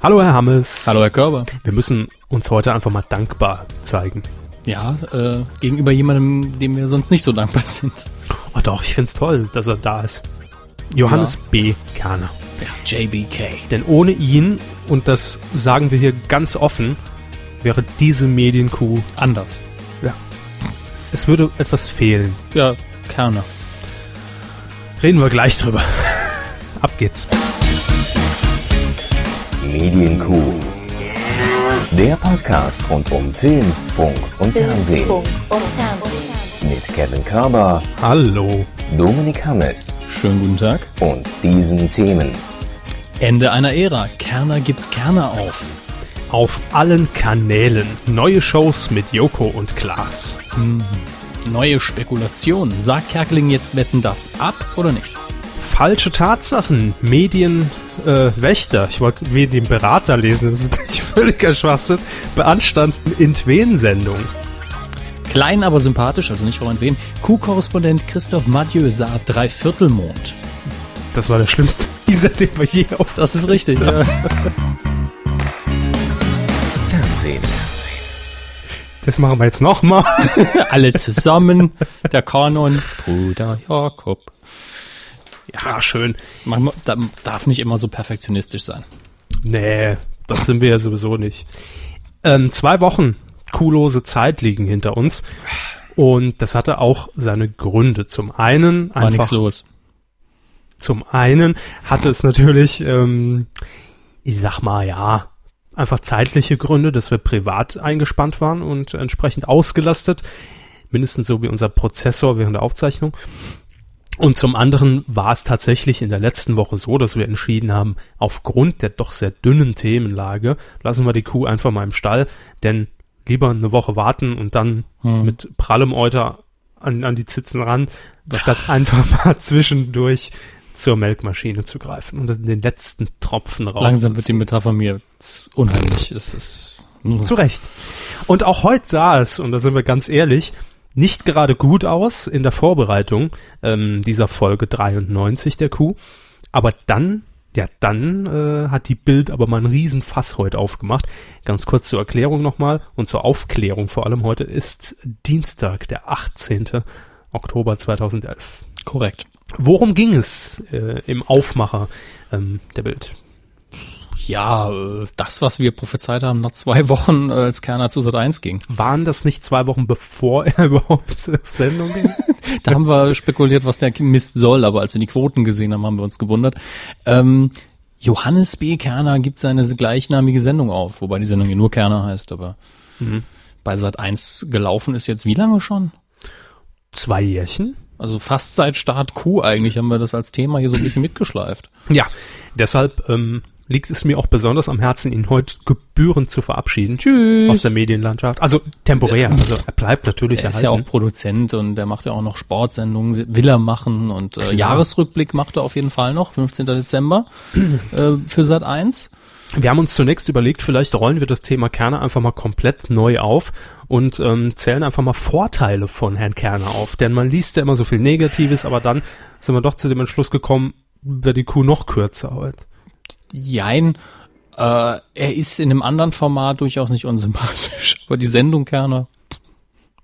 Hallo Herr Hammes. Hallo Herr Körber. Wir müssen uns heute einfach mal dankbar zeigen. Ja, äh, gegenüber jemandem, dem wir sonst nicht so dankbar sind. Oh doch, ich find's toll, dass er da ist. Johannes Ja. B. Kerner. Ja, JBK. Denn ohne ihn, und das sagen wir hier ganz offen, wäre diese Medienkuh, Anders. es würde etwas fehlen. Ja, Kerner. Reden wir gleich drüber. Ab geht's. Medienkuh. Der Podcast rund um Film, Funk und Fernsehen. Mit Kevin Körber, Hallo. Dominik Hammes Schönen guten Tag. und diesen Themen. Ende einer Ära. Kerner gibt Kerner auf. Auf allen Kanälen neue Shows mit Joko und Klaas. Neue Spekulationen. Sagt Kerkeling jetzt wetten das ab oder nicht? Falsche Tatsachen, Medienwächter, äh, ich wollte Medienberater lesen, das ist nicht völliger Schwachsinn, beanstanden Intwen-Sendung. Klein, aber sympathisch, also nicht vorhin wen. Q-Korrespondent Christoph Mathieu sah Dreiviertelmond. Das war der schlimmste Teaser, den wir je auf. Das ist richtig. ja. Fernsehen. Das machen wir jetzt nochmal. Alle zusammen. Der Kanon. Bruder Jakob. Ja, schön. Man da- darf nicht immer so perfektionistisch sein. Nee, das sind wir ja sowieso nicht. Ähm, zwei Wochen kuhlose Zeit liegen hinter uns. Und das hatte auch seine Gründe. Zum einen War nichts einfach, los. zum einen hatte es natürlich, ähm, ich sag mal, ja, einfach zeitliche Gründe, dass wir privat eingespannt waren und entsprechend ausgelastet. Mindestens so wie unser Prozessor während der Aufzeichnung. Und zum anderen war es tatsächlich in der letzten Woche so, dass wir entschieden haben, aufgrund der doch sehr dünnen Themenlage, lassen wir die Kuh einfach mal im Stall, denn lieber eine Woche warten und dann Hm. mit prallem Euter an, an die Zitzen ran, statt einfach mal zwischendurch zur Melkmaschine zu greifen und den letzten Tropfen raus. Langsam wird die Metapher mir unheimlich. Es ist Zu Recht. Und auch heute sah es, und da sind wir ganz ehrlich, nicht gerade gut aus in der Vorbereitung ähm, dieser Folge 93 der Kuh. Aber dann, ja, dann äh, hat die Bild aber mal einen riesen Fass heute aufgemacht. Ganz kurz zur Erklärung nochmal und zur Aufklärung vor allem. Heute ist Dienstag, der 18. Oktober 2011. korrekt. Worum ging es äh, im Aufmacher ähm, der Bild? Ja, das, was wir prophezeit haben, nach zwei Wochen, äh, als Kerner zu Sat 1 ging. Waren das nicht zwei Wochen bevor er überhaupt auf Sendung ging? Da haben wir spekuliert, was der Mist soll, aber als wir die Quoten gesehen haben, haben wir uns gewundert. Ähm, Johannes B. Kerner gibt seine gleichnamige Sendung auf, wobei die Sendung ja nur Kerner heißt, aber bei Sat 1 gelaufen ist jetzt wie lange schon? Zwei Jährchen? Also fast seit Start Q eigentlich haben wir das als Thema hier so ein bisschen mitgeschleift. Ja, deshalb ähm, liegt es mir auch besonders am Herzen, ihn heute gebührend zu verabschieden Tschüss. aus der Medienlandschaft. Also temporär. Also er bleibt natürlich Er ist ja auch. Produzent und der macht ja auch noch Sportsendungen, will er machen und äh, Klar. Jahresrückblick macht er auf jeden Fall noch, 15. Dezember äh, für Sat 1. Wir haben uns zunächst überlegt, vielleicht rollen wir das Thema Kerner einfach mal komplett neu auf und ähm, zählen einfach mal Vorteile von Herrn Kerner auf. Denn man liest ja immer so viel Negatives, aber dann sind wir doch zu dem Entschluss gekommen, wäre die Kuh noch kürzer heute. Jein, äh, er ist in einem anderen Format durchaus nicht unsympathisch, aber die Sendung Kerner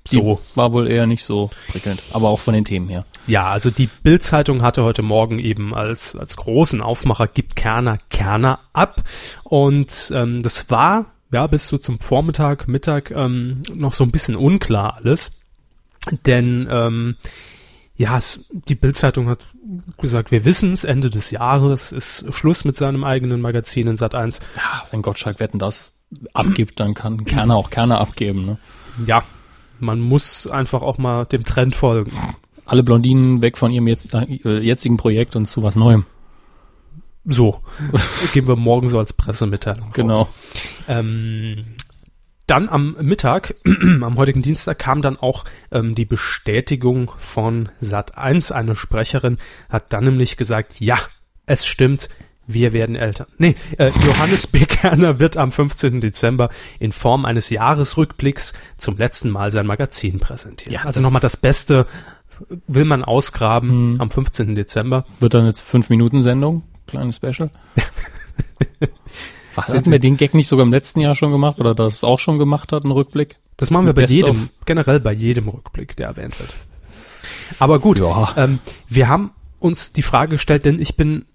So. war wohl eher nicht so prickelnd, aber auch von den Themen her. Ja, also die Bild-Zeitung hatte heute Morgen eben als, als großen Aufmacher gibt Kerner Kerner ab. Und ähm, das war ja bis so zum Vormittag, Mittag ähm, noch so ein bisschen unklar alles. Denn ähm, ja, es, die Bild-Zeitung hat gesagt, wir wissen es, Ende des Jahres ist Schluss mit seinem eigenen Magazin in Sat 1. Ja, wenn Gottschalk Wetten das abgibt, dann kann Kerner auch Kerner abgeben. Ne? Ja, man muss einfach auch mal dem Trend folgen. Alle Blondinen weg von ihrem jetzt, äh, jetzigen Projekt und zu was Neuem. So, geben wir morgen so als Pressemitteilung. Genau. Ähm, dann am Mittag, am heutigen Dienstag, kam dann auch ähm, die Bestätigung von Sat1. Eine Sprecherin hat dann nämlich gesagt, ja, es stimmt, wir werden Eltern. Nee, äh, Johannes B. Kerner wird am 15. Dezember in Form eines Jahresrückblicks zum letzten Mal sein Magazin präsentieren. Ja, also nochmal das Beste will man ausgraben am 15. Dezember. Wird dann jetzt fünf Minuten Sendung, kleines Special. Ach, hatten wir den Gag nicht sogar im letzten Jahr schon gemacht oder das auch schon gemacht hat, einen Rückblick? Das machen wir bei Best jedem, of. generell bei jedem Rückblick, der erwähnt wird. Aber gut, Ja. ähm, wir haben uns die Frage gestellt, denn ich bin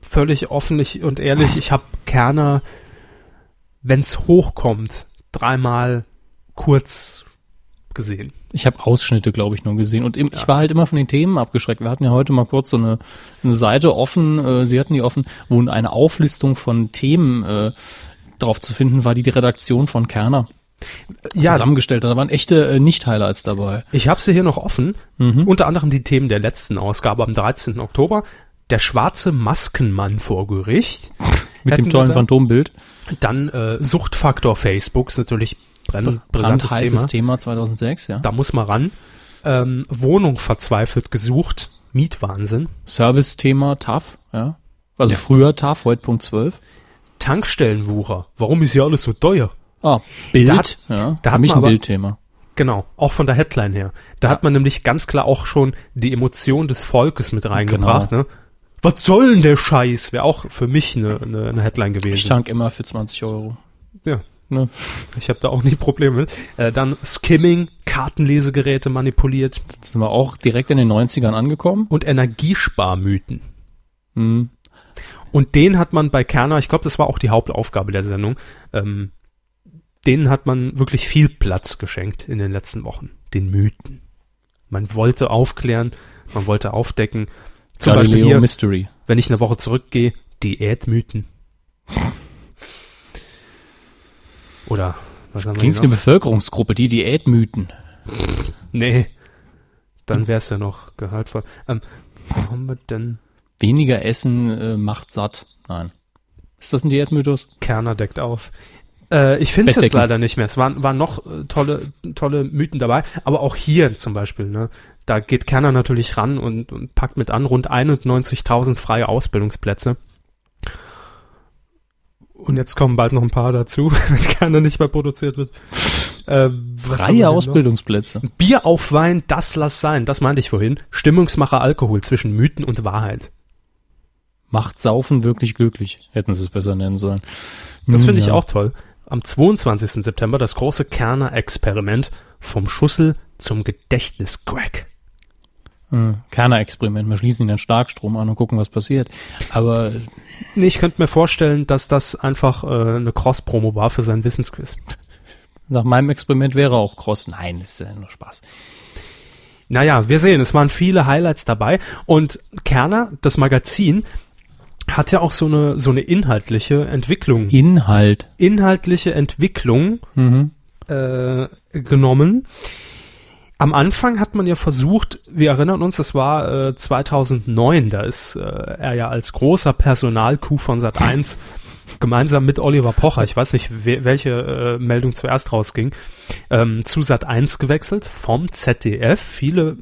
völlig offentlich und ehrlich, ich habe Kerner, wenn's hochkommt, dreimal kurz gesehen. Ich habe Ausschnitte, glaube ich, nur gesehen. Und im, ich war halt immer von den Themen abgeschreckt. Wir hatten ja heute mal kurz so eine, eine Seite offen, äh, sie hatten die offen, wo eine Auflistung von Themen äh, drauf zu finden war, die die Redaktion von Kerner zusammengestellt hat. Da waren echte äh, Nicht-Highlights dabei. Ich habe sie hier noch offen. Mhm. Unter anderem die Themen der letzten Ausgabe am 13. Oktober. Der schwarze Maskenmann vor Gericht. Mit Hätten dem tollen da. Phantombild. Dann äh, Suchtfaktor Facebook ist natürlich brenn, Brandheißes Thema. Thema 2006, ja. Da muss man ran. Ähm, Wohnung verzweifelt gesucht. Mietwahnsinn. Service-Thema TAF, ja. Also Ja. früher TAF, heute Punkt 12. Tankstellenwucher. Warum ist hier alles so teuer? Ah, Bild, Da hat- ja. da Für hat mich ein aber- Bildthema. Genau, auch von der Headline her. Da hat man nämlich ganz klar auch schon die Emotion des Volkes mit reingebracht. Genau. Ne? Was soll denn der Scheiß? Wäre auch für mich eine, eine, eine Headline gewesen. Ich tank immer für 20 Euro. Ja. Ne? Ich habe da auch nie Probleme mit. Äh, dann Skimming, Kartenlesegeräte manipuliert Jetzt sind wir auch direkt in den 90ern angekommen. und Energiesparmythen. Hm. Und den hat man bei Kerner, ich glaube, das war auch die Hauptaufgabe der Sendung, ähm, denen hat man wirklich viel Platz geschenkt in den letzten Wochen. Den Mythen. Man wollte aufklären, man wollte aufdecken. Zum Beispiel Galileo hier, Mystery. wenn ich eine Woche zurückgehe, Diätmythen. Oder was haben wir Klingt hier eine? Bevölkerungsgruppe, die Diätmythen. Nee, dann wär's ja noch gehaltvoll. Ähm, wo haben wir denn? Weniger Essen äh, macht satt. Nein. Ist das ein Diätmythos? Kerner deckt auf. Äh, ich finde es jetzt leider nicht mehr. Es waren, waren noch äh, tolle, tolle Mythen dabei, aber auch hier zum Beispiel, ne, da geht Kerner natürlich ran und, und packt mit an rund 91.000 freie Ausbildungsplätze. Und jetzt kommen bald noch ein paar dazu, wenn Kerner nicht mehr produziert wird. Ähm, Freie denn noch? Ausbildungsplätze. Bier auf Wein, das lass sein. Das meinte ich vorhin. Stimmungsmacher Alkohol zwischen Mythen und Wahrheit. Macht Saufen wirklich glücklich. Hätten sie es besser nennen sollen. Das finde ich ja. auch toll. Am 22. September das große Kerner-Experiment vom Schussel zum Gedächtnis-Crack. Hm, Kerner-Experiment. Wir schließen ihn den Starkstrom an und gucken, was passiert. Aber ich könnte mir vorstellen, dass das einfach äh, eine Cross-Promo war für sein Wissensquiz. nach meinem Experiment wäre auch Cross. Nein, ist ja nur Spaß. Naja, wir sehen, es waren viele Highlights dabei und Kerner, das Magazin, hat ja auch so eine, so eine inhaltliche Entwicklung, Inhalt. inhaltliche Entwicklung Mhm. äh, genommen. Am Anfang hat man ja versucht, wir erinnern uns, das war äh, 2009, da ist äh, er ja als großer Personal-Coup von Sat1 gemeinsam mit Oliver Pocher, ich weiß nicht, wer, welche äh, Meldung zuerst rausging, ähm, zu Sat1 gewechselt vom ZDF. Viele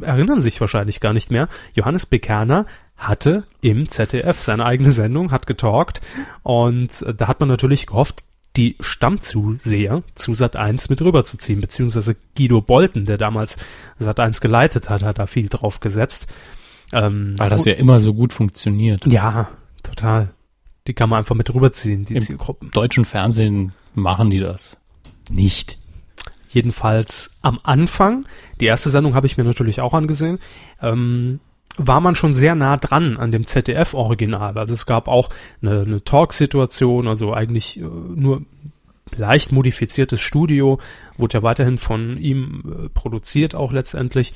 äh, erinnern sich wahrscheinlich gar nicht mehr. Johannes Bekerner hatte im ZDF seine eigene Sendung, hat getalkt und äh, da hat man natürlich gehofft, die Stammzuseher zu Sat1 mit rüberzuziehen, beziehungsweise Guido Bolten, der damals Sat1 geleitet hat, hat da viel drauf gesetzt. Ähm, Weil das ja immer so gut funktioniert. ja, total. Die kann man einfach mit rüberziehen, die Im Zielgruppen. deutschen Fernsehen machen die das. Nicht. Jedenfalls am Anfang, die erste Sendung habe ich mir natürlich auch angesehen, ähm, war man schon sehr nah dran an dem ZDF-Original. Also es gab auch eine, eine Talk-Situation, also eigentlich äh, nur leicht modifiziertes Studio, wurde ja weiterhin von ihm äh, produziert auch letztendlich.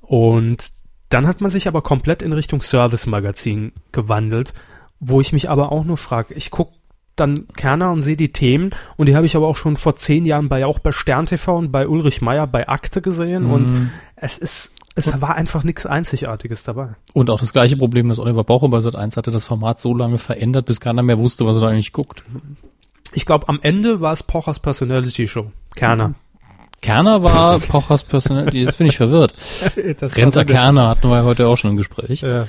Und dann hat man sich aber komplett in Richtung Service-Magazin gewandelt, wo ich mich aber auch nur frage, ich guck dann Kerner und sehe die Themen und die habe ich aber auch schon vor zehn Jahren bei auch bei Stern TV und bei Ulrich Meier bei Akte gesehen und Mhm. es ist es war einfach nichts Einzigartiges dabei. Und auch das gleiche Problem, das Oliver Pocher bei Sat1 hatte, das Format so lange verändert, bis keiner mehr wusste, was er da eigentlich guckt. Ich glaube, am Ende war es Pochers Personality Show. Kerner. Kerner war Pochers Personality, jetzt bin ich verwirrt. Das Renter Kerner hatten wir heute auch schon im Gespräch. Ja.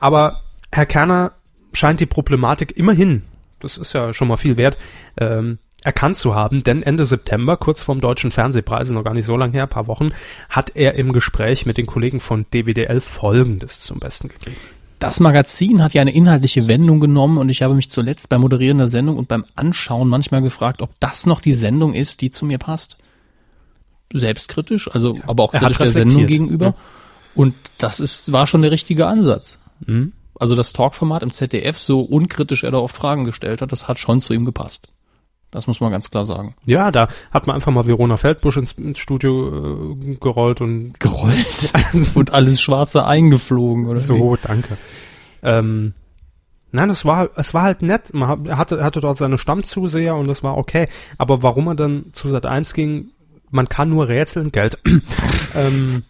Aber Herr Kerner scheint die Problematik immerhin, das ist ja schon mal viel wert, ähm, erkannt zu haben, denn Ende September, kurz vorm Deutschen Fernsehpreis, noch gar nicht so lange her, ein paar Wochen, hat er im Gespräch mit den Kollegen von DWDL Folgendes zum Besten gegeben. Das Magazin hat ja eine inhaltliche Wendung genommen und ich habe mich zuletzt beim Moderieren der Sendung und beim Anschauen manchmal gefragt, ob das noch die Sendung ist, die zu mir passt. Selbstkritisch, also aber auch kritisch der Sendung gegenüber. ja. Und das ist, war schon der richtige Ansatz. Mhm. Also das Talkformat im ZDF, so unkritisch er da oft Fragen gestellt hat, das hat schon zu ihm gepasst. Das muss man ganz klar sagen. Ja, da hat man einfach mal Verona Feldbusch ins, ins Studio äh, gerollt und Gerollt und alles Schwarze eingeflogen oder wie? so, danke. Ähm, nein, es war, es war halt nett. Man hat- hatte, hatte dort seine Stammzuseher und das war okay. Aber warum er dann zu Sat 1 ging, man kann nur rätseln, Geld. ähm,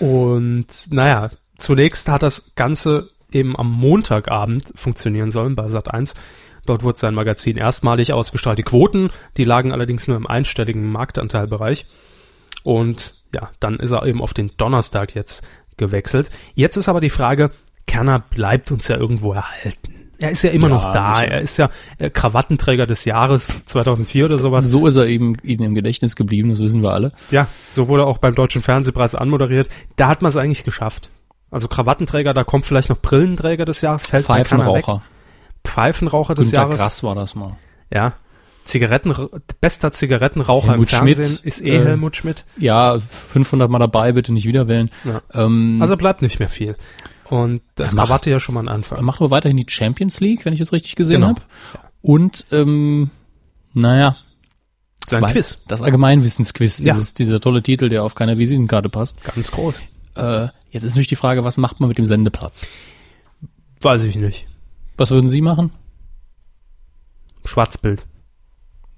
und naja, zunächst hat das Ganze eben am Montagabend funktionieren sollen bei Sat 1. Dort wurde sein Magazin erstmalig ausgestrahlt. Die Quoten, die lagen allerdings nur im einstelligen Marktanteilbereich. Und ja, dann ist er eben auf den Donnerstag jetzt gewechselt. Jetzt ist aber die Frage, Kerner bleibt uns ja irgendwo erhalten. Er ist ja immer Ja, noch da. sicher. Er ist ja äh, Krawattenträger des Jahres 2004 oder sowas. So ist er eben ihnen im Gedächtnis geblieben, das wissen wir alle. Ja, so wurde er auch beim Deutschen Fernsehpreis anmoderiert. Da hat man es eigentlich geschafft. Also Krawattenträger, da kommt vielleicht noch Brillenträger des Jahres, fällt. Pfeifenraucher. Pfeifenraucher des Günter Jahres. Grass war das mal. Ja. Zigaretten, bester Zigarettenraucher Helmut im Fernsehen Schmidt, ist eh äh, Helmut Schmidt. Ja, 500 Mal dabei, bitte nicht wieder wählen. Ja. Ähm, Also bleibt nicht mehr viel. Und das Er macht- Krawatte ja schon mal ein er Anfang. macht aber weiterhin die Champions League, wenn ich das richtig gesehen Genau. habe. Und, ähm, naja, Sein weil- Quiz. das Allgemeinwissensquiz, Ja. dieses, dieser tolle Titel, der auf keiner Visitenkarte passt. Ganz groß. Äh, jetzt ist natürlich die Frage, was macht man mit dem Sendeplatz? Weiß ich nicht. Was würden Sie machen? Schwarzbild.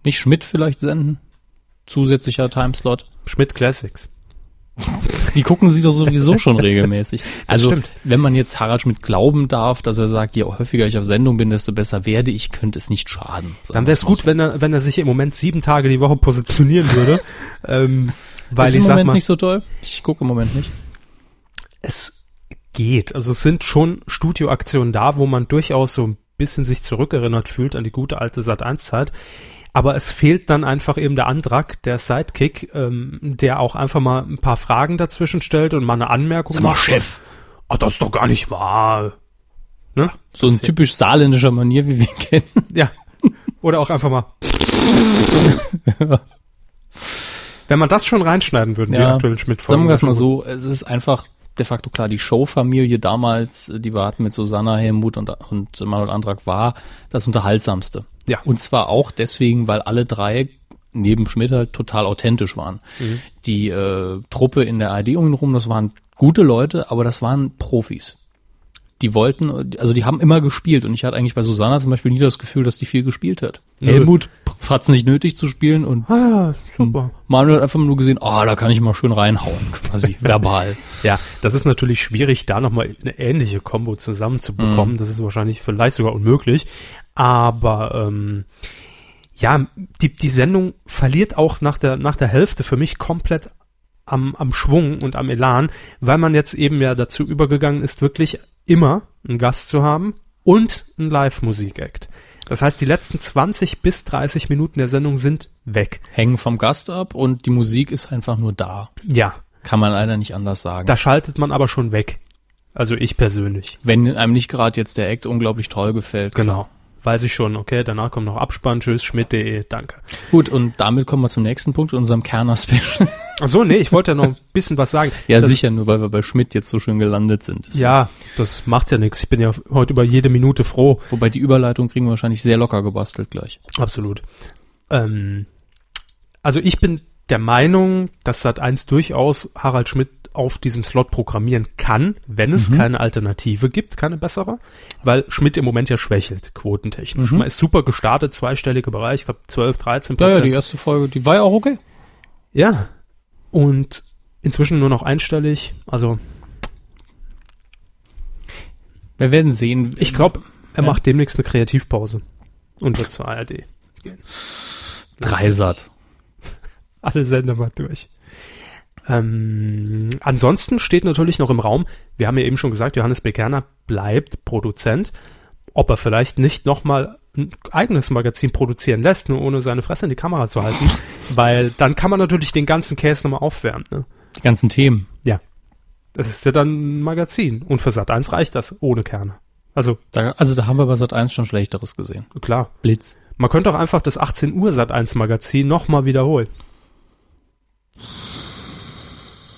Nicht Schmidt vielleicht senden? Zusätzlicher Timeslot? Schmidt Classics. Die gucken sie doch sowieso schon regelmäßig. Also, stimmt. wenn man jetzt Harald Schmidt glauben darf, dass er sagt, je häufiger ich auf Sendung bin, desto besser werde ich, könnte es nicht schaden. Dann wäre es gut, wenn er, wenn er sich im Moment sieben Tage die Woche positionieren würde. ähm, weil ist ich im Moment mal, nicht so toll. Ich gucke im Moment nicht. es geht. Also es sind schon Studioaktionen da, wo man durchaus so ein bisschen sich zurückerinnert fühlt an die gute alte Sat1-Zeit. Aber es fehlt dann einfach eben der Antrag, der Sidekick, ähm, der auch einfach mal ein paar Fragen dazwischen stellt und mal eine Anmerkung Sag mal, macht. Chef. Ah, das ist doch gar nicht wahr. Ne? So ein typisch saarländischer Manier, wie wir ihn kennen. Ja. Oder auch einfach mal. Wenn man das schon reinschneiden würde, die Ja. aktuellen schmidt Sagen wir es mal so, es ist einfach de facto klar, die Showfamilie damals, die wir hatten mit Susanna, Helmut und, und Manuel Andrak, war das Unterhaltsamste. Ja. Und zwar auch deswegen, weil alle drei neben Schmidt halt total authentisch waren. Mhm. Die äh, Truppe in der ARD um ihn rum, das waren gute Leute, aber das waren Profis. Die wollten, also die haben immer gespielt und ich hatte eigentlich bei Susanna zum Beispiel nie das Gefühl, dass die viel gespielt hat. Helmut hat es nicht nötig zu spielen und Ah, super. Manuel hat einfach nur gesehen, oh, da kann ich mal schön reinhauen, quasi verbal. Ja, das ist natürlich schwierig, da nochmal eine ähnliche Combo zusammenzubekommen. Mhm. Das ist wahrscheinlich vielleicht sogar unmöglich. Aber ähm, ja, die, die Sendung verliert auch nach der, nach der Hälfte für mich komplett am, am Schwung und am Elan, weil man jetzt eben ja dazu übergegangen ist, wirklich immer einen Gast zu haben und ein Live-Musik-Act. Das heißt, die letzten 20 bis 30 Minuten der Sendung sind weg. Hängen vom Gast ab und die Musik ist einfach nur da. Ja, Kann man leider nicht anders sagen. da schaltet man aber schon weg. Also ich persönlich. Wenn einem nicht gerade jetzt der Act unglaublich toll gefällt. Genau. Weiß ich schon, okay, danach kommt noch Abspann, tschüss, schmidt.de, danke. Gut, und damit kommen wir zum nächsten Punkt, unserem Kerner-Special. Ach so, nee, ich wollte ja noch ein bisschen was sagen. ja, das, sicher, nur weil wir bei Schmidt jetzt so schön gelandet sind. Ja, das macht ja nichts. Ich bin ja heute über jede Minute froh. Wobei die Überleitung kriegen wir wahrscheinlich sehr locker gebastelt gleich. Absolut. Ähm, also ich bin der Meinung, dass Sat1 durchaus Harald Schmidt auf diesem Slot programmieren kann, wenn es Mhm. keine Alternative gibt, keine bessere, weil Schmidt im Moment ja schwächelt, quotentechnisch. Mhm. Man ist super gestartet, zweistelliger Bereich, ich glaube 12, 13 Ja, ja, Prozent. die erste Folge, die war ja auch okay. Ja. Und inzwischen nur noch einstellig. Also Wir werden sehen. ich glaube, er Ja. macht demnächst eine Kreativpause und wird zur ARD gehen. Dreisat. Alle Sender mal durch. Ähm, ansonsten steht natürlich noch im Raum, wir haben ja eben schon gesagt, Johannes Bekerner bleibt Produzent. Ob er vielleicht nicht nochmal ein eigenes Magazin produzieren lässt, nur ohne seine Fresse in die Kamera zu halten, weil dann kann man natürlich den ganzen Käse nochmal aufwärmen. Ne? Die ganzen Themen. Ja. Das ist ja dann ein Magazin. Und für Sat 1 reicht das ohne Kerne. Also, Da, also da haben wir bei Sat 1 schon Schlechteres gesehen. klar. Blitz. Man könnte auch einfach das 18 Uhr Sat 1 Magazin nochmal wiederholen.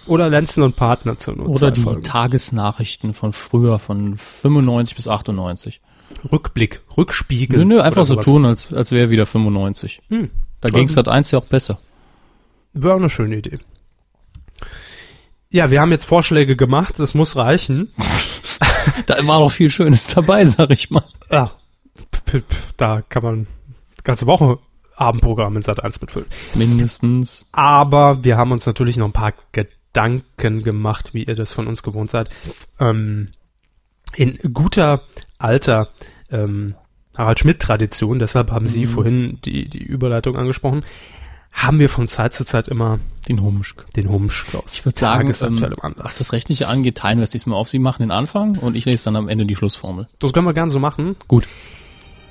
Oder Lenzen und Partner zu nur Oder die Folgen. Tagesnachrichten von früher, von 95 bis 98. Rückblick, Rückspiegel. Nö, nö, einfach so tun, als, als wäre wieder 95. Hm. Da ging Sat 1 ja auch besser. Wäre auch eine schöne Idee. Ja, wir haben jetzt Vorschläge gemacht, das muss reichen. Da war noch viel Schönes dabei, sag ich mal. Ja. Da kann man ganze Woche Abendprogramm in Sat 1 mitfüllen. Mindestens. Aber wir haben uns natürlich noch ein paar Gedanken gemacht, wie ihr das von uns gewohnt seid. Ähm, in guter alter ähm, Harald Schmidt-Tradition, deshalb haben Sie vorhin die, die Überleitung angesprochen, haben wir von Zeit zu Zeit immer Den Humschk. den Humsch aus Ich würde sagen, ähm, was das Rechtliche angeht, teilen wir es diesmal auf. Sie machen den Anfang und ich lese dann am Ende die Schlussformel. Das können wir gern so machen. Gut.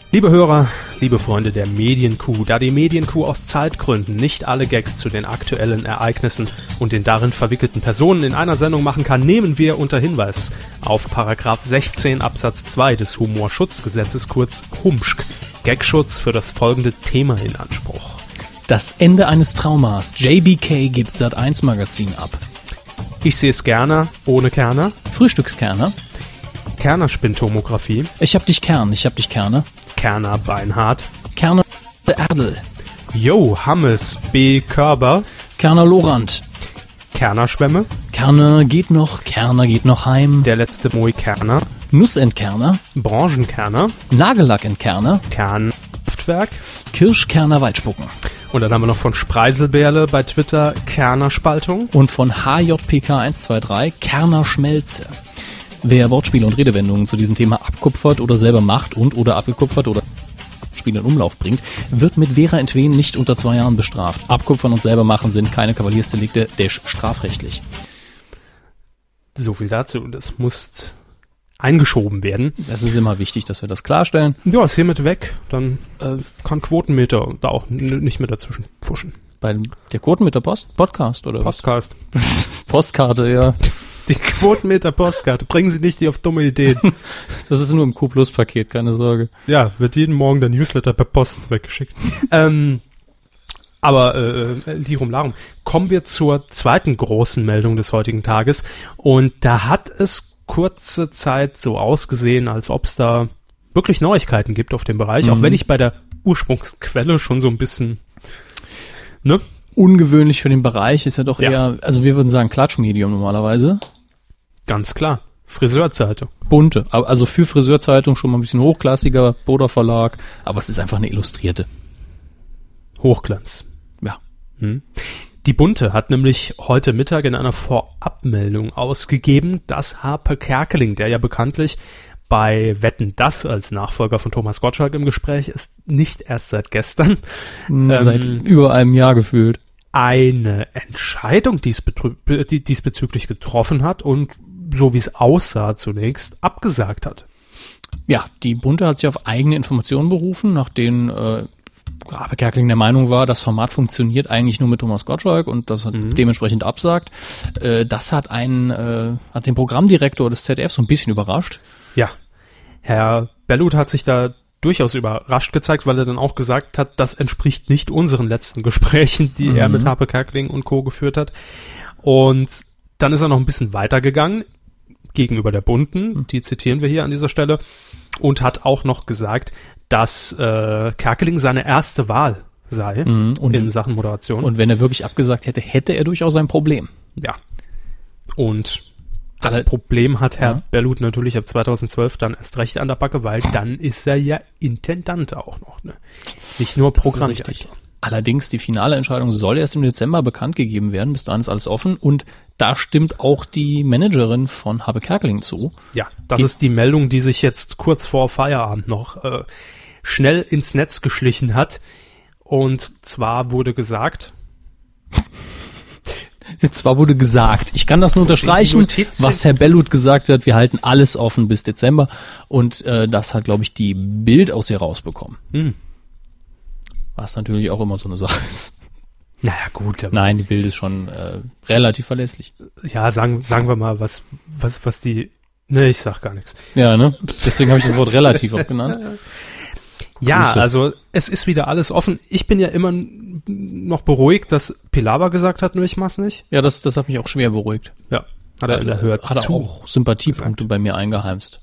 Liebe Hörer, liebe Freunde der Medienkuh, da die Medienkuh aus Zeitgründen nicht alle Gags zu den aktuellen Ereignissen und den darin verwickelten Personen in einer Sendung machen kann, nehmen wir unter Hinweis auf Paragraph 16 Absatz 2 des Humorschutzgesetzes kurz HUMSCH Gagschutz für das folgende Thema in Anspruch. Das Ende eines Traumas. JBK gibt Sat 1 Magazin ab. Ich sehe es gerne, ohne Kerner. Frühstückskerner. Kernerspintomographie, Ich hab dich Kern, ich hab dich Kerne. Kerner Beinhardt, Kerner Erdel. Yo Hammes B Körber, Kerner Lorand. Kernerschwämme, Kerner geht noch, Kerner geht noch heim. der letzte Moi Kerner, Nussentkerner. Branchenkerner, Nagellackentkerner. Kernkraftwerk. Kirschkerner Waldspucken. Und dann haben wir noch von Spreiselbärle bei Twitter Kernerspaltung. Und von HJPK 123 Kerner Schmelze. Wer Wortspiele und Redewendungen zu diesem Thema abkupfert oder selber macht und oder abgekupfert oder Spiele in Umlauf bringt, wird mit Vera Entwen nicht unter zwei Jahren bestraft. Abkupfern und selber machen sind keine Kavaliersdelikte, dash strafrechtlich. So viel dazu. Das muss eingeschoben werden. Das ist immer wichtig, dass wir das klarstellen. Ja, ist hiermit weg. Dann äh, kann Quotenmeter da auch nicht mehr dazwischen pfuschen. Bei der Quoten mit der Post Podcast oder was? Podcast. Postkarte, ja. Die Quotenmeter Postkarte. Bringen Sie nicht die auf dumme Ideen. Das ist nur im Q-Plus-Paket, keine Sorge. ja, wird jeden Morgen der Newsletter per Post weggeschickt. ähm, aber äh, Lirum Larum. Kommen wir zur zweiten großen Meldung des heutigen Tages. Und da hat es kurze Zeit so ausgesehen, als ob es da wirklich Neuigkeiten gibt auf dem Bereich, auch Mhm. wenn ich bei der Ursprungsquelle schon so ein bisschen, ne? Ungewöhnlich für den Bereich ist ja doch Ja. eher, also wir würden sagen Klatschmedium normalerweise. Ganz klar. Friseurzeitung. bunte. Also für Friseurzeitung schon mal ein bisschen hochklassiger, Boder Verlag, aber es ist einfach eine illustrierte. Hochglanz. Ja. Hm. Die Bunte hat nämlich heute Mittag in einer Vorabmeldung ausgegeben, dass Harper Kerkeling, der ja bekanntlich bei Wetten das als Nachfolger von Thomas Gottschalk im Gespräch ist, nicht erst seit gestern Seit Ähm, über einem Jahr gefühlt. eine Entscheidung diesbezüglich getroffen hat und so wie es aussah zunächst abgesagt hat. Ja, die Bunte hat sich auf eigene Informationen berufen, nach denen äh, Rabe Kerkeling der Meinung war, das Format funktioniert eigentlich nur mit Thomas Gottschalk und das hat dementsprechend absagt. Äh, das hat einen, äh, hat den Programmdirektor des ZDF so ein bisschen überrascht. Ja, Herr Bellut hat sich da durchaus überrascht gezeigt, weil er dann auch gesagt hat, das entspricht nicht unseren letzten Gesprächen, die er mit Harpe Kerkeling und Co. geführt hat. Und dann ist er noch ein bisschen weitergegangen gegenüber der Bunten, die zitieren wir hier an dieser Stelle, und hat auch noch gesagt, dass äh, Kerkeling seine erste Wahl sei Mhm, und- in Sachen Moderation. Und wenn er wirklich abgesagt hätte, hätte er durchaus ein Problem. Ja. Und das Alle- Problem hat Herr Ja. Berlut natürlich ab 2012 dann erst recht an der Backe, weil dann ist er ja Intendant auch noch, ne? Nicht nur Programmdirektor. Allerdings, die finale Entscheidung soll erst im Dezember bekannt gegeben werden. Bis dahin ist alles offen. Und da stimmt auch die Managerin von Habe Kerkeling zu. Ja, das Die- ist die Meldung, die sich jetzt kurz vor Feierabend noch äh, schnell ins Netz geschlichen hat. Und zwar wurde gesagt, Zwar wurde gesagt, ich kann das nur unterstreichen, was Herr Bellut gesagt hat, wir halten alles offen bis Dezember. Und äh, das hat, glaube ich, die Bild aus ihr rausbekommen. Hm. Was natürlich auch immer so eine Sache ist. Naja, gut, aber Nein, die Bild ist schon äh, relativ verlässlich. ja, sagen, sagen wir mal, was, was, was die, ne, ich sag gar nichts. Ja, ne? Deswegen habe ich das Wort relativ auch genannt. Ja, Grüße. also es ist wieder alles offen. Ich bin ja immer noch beruhigt, dass Pilawa gesagt hat, nur ich mach's nicht. Ja, das, das hat mich auch schwer beruhigt. Ja, hat er, er hört hat er zu. auch Sympathiepunkte bei mir eingeheimst.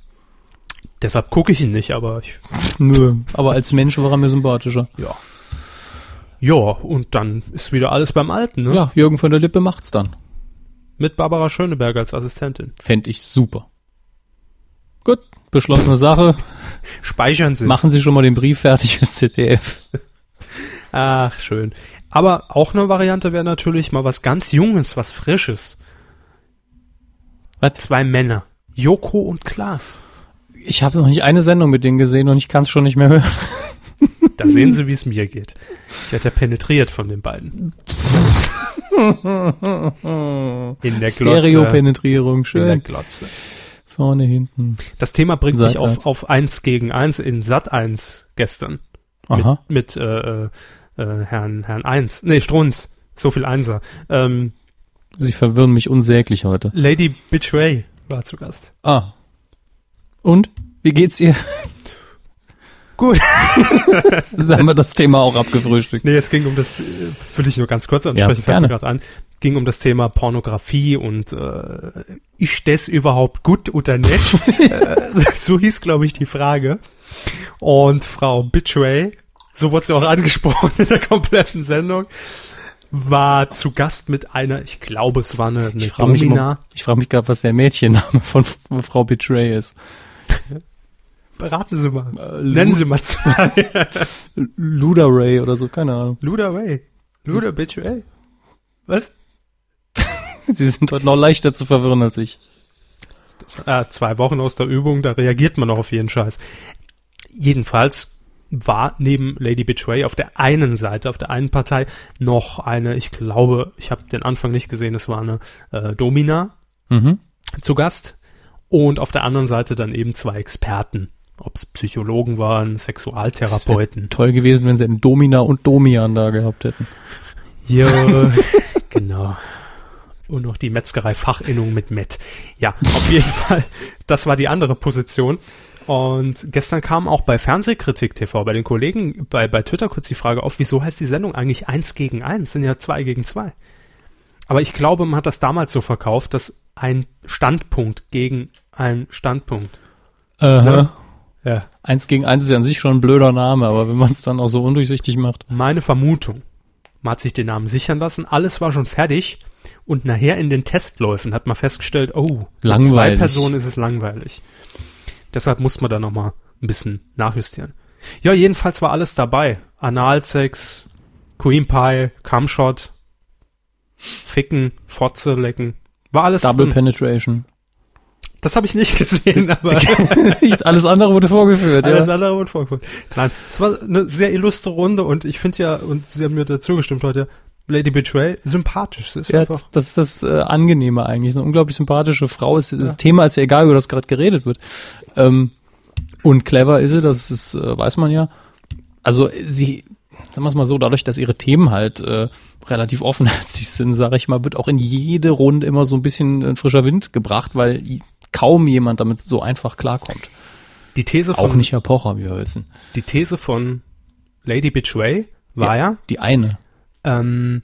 Deshalb gucke ich ihn nicht, aber ich, Nö, aber als Mensch war er mir sympathischer. ja. Ja, und dann ist wieder alles beim Alten, ne? Ja, Jürgen von der Lippe macht's dann. Mit Barbara Schöneberger als Assistentin. Fänd ich super. Gut, beschlossene Sache. Speichern Sie. Machen Sie schon mal den Brief fertig fürs ZDF. Ach, schön. Aber auch eine Variante wäre natürlich mal was ganz Junges, was Frisches. Was? Zwei Männer. Joko und Klaas. Ich habe noch nicht eine Sendung mit denen gesehen und ich kann es schon nicht mehr hören. Da sehen Sie, wie es mir geht. Ich werde ja penetriert von den beiden. In der Glotze. Stereo-Penetrierung, In der schön. Glotze. Vorne, hinten. Das Thema bringt mich Seitwärts. auf, auf eins gegen eins in Sat 1 gestern. Aha. Mit, mit äh, äh, äh, Herrn, Herrn Eins. Nee, Strunz. So viel Einser. Ähm, Sie verwirren mich unsäglich heute. Lady Betray war zu Gast. Ah. Und? Wie geht's ihr? Gut. Haben wir das Thema auch abgefrühstückt. Nee, es ging um das, äh, will ich nur ganz kurz ansprechen, Ja, fällt mir gerade an, ging um das Thema Pornografie und äh, ist das überhaupt gut oder nicht? äh, so hieß, glaube ich, die Frage. Und Frau Betray, so wurde sie auch angesprochen in der kompletten Sendung, war zu Gast mit einer, ich glaube, es war eine, eine Ich frage mich, Domina. immer- ich frag mich gerade, was der Mädchenname von Frau Betray ist. Beraten Sie mal. Nennen Sie mal zwei. Luda Ray oder so, keine Ahnung. Luda Ray. Luda Betray. Was? Sie sind heute noch leichter zu verwirren als ich. äh, zwei Wochen aus der Übung, da reagiert man noch auf jeden Scheiß. Jedenfalls war neben Lady Betray auf der einen Seite, auf der einen Partei noch eine, ich glaube, ich habe den Anfang nicht gesehen, es war eine äh, Domina Mhm. zu Gast und auf der anderen Seite dann eben zwei Experten, ob es Psychologen waren, Sexualtherapeuten. Toll gewesen, wenn sie einen Domina und Domian da gehabt hätten. Ja, genau. Und noch die Metzgerei-Fachinnung mit Met. Ja, auf jeden Fall, das war die andere Position. Und gestern kam auch bei Fernsehkritik TV, bei den Kollegen bei, bei Twitter kurz die Frage auf, wieso heißt die Sendung eigentlich eins gegen eins? Sind ja zwei gegen zwei. Aber ich glaube, man hat das damals so verkauft, dass ein Standpunkt gegen einen Standpunkt. Aha. Ne? Ja. Eins gegen eins ist ja an sich schon ein blöder Name, aber wenn man es dann auch so undurchsichtig macht. Meine Vermutung, man hat sich den Namen sichern lassen, alles war schon fertig und nachher in den Testläufen hat man festgestellt, oh, mit zwei Langweilig. Personen ist es langweilig. Deshalb muss man da nochmal ein bisschen nachjustieren. Ja, jedenfalls war alles dabei. Analsex, Queen Pie, Cumshot, Ficken, Fotze lecken. War alles Double drin. Penetration. Das habe ich nicht gesehen, aber alles andere wurde vorgeführt, alles ja. andere wurde vorgeführt. Nein, es war eine sehr illustre Runde und ich finde ja, und Sie haben mir dazu gestimmt heute, Lady Betray sympathisch. Sie ist Ja, einfach das ist das äh, Angenehme eigentlich. Eine unglaublich sympathische Frau. Ist, Das Ja. Thema ist ja egal, über das gerade geredet wird. Ähm, und clever ist sie, das ist, äh, weiß man ja. Also sie, sagen wir es mal so, dadurch, dass ihre Themen halt äh, relativ offenherzig sind, sage ich mal, wird auch in jede Runde immer so ein bisschen ein frischer Wind gebracht, weil kaum jemand damit so einfach klarkommt. die These von Auch nicht Herr Pocher, wie wir wissen. die These von Lady Betray war ja, Die eine. ähm,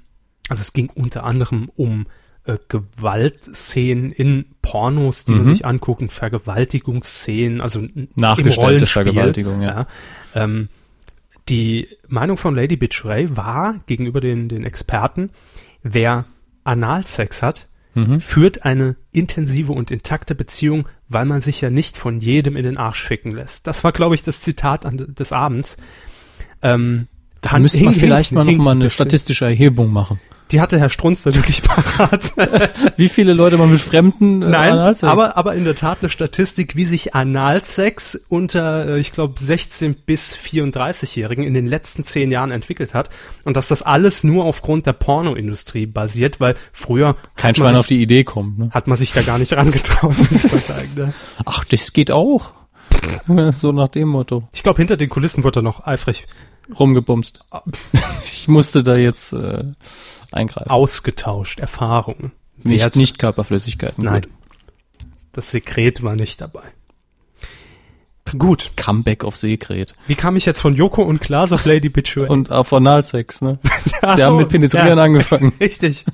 also es ging unter anderem um äh, Gewaltszenen in Pornos, die man Mhm. sich angucken, Vergewaltigungsszenen, also Nachgestellte. Vergewaltigung, ja. Ja. Ähm, die Meinung von Lady Betray war gegenüber den, den Experten, wer Analsex hat, Mhm. führt eine intensive und intakte Beziehung, weil man sich ja nicht von jedem in den Arsch ficken lässt. Das war, glaube ich, das Zitat an, des Abends. Ähm, Da müsste man vielleicht mal noch hing mal ein eine statistische Erhebung machen. Die hatte Herr Strunz natürlich parat. Wie viele Leute man mit Fremden äh, Nein, Analsex- aber, aber in der Tat eine Statistik, wie sich Analsex unter, äh, ich glaube, 16 bis 34-Jährigen in den letzten zehn Jahren entwickelt hat. Und dass das alles nur aufgrund der Pornoindustrie basiert, weil früher kein Schwein sich, auf die Idee kommt. Ne? hat man sich da gar nicht rangetraut. ne? Ach, das geht auch. so nach dem Motto. Ich glaube, hinter den Kulissen wird er noch eifrig rumgebumst. ich musste da jetzt äh, eingreifen. Ausgetauscht, Erfahrungen. nicht, Wert- nicht Körperflüssigkeiten. Nein. Gut. Das Sekret war nicht dabei. Gut. Comeback auf Seekret. Wie kam ich jetzt von Joko und Klaas auf Lady Bitch? Und auf Analsex, ne? Sie haben mit Penetrieren ja, angefangen. Richtig.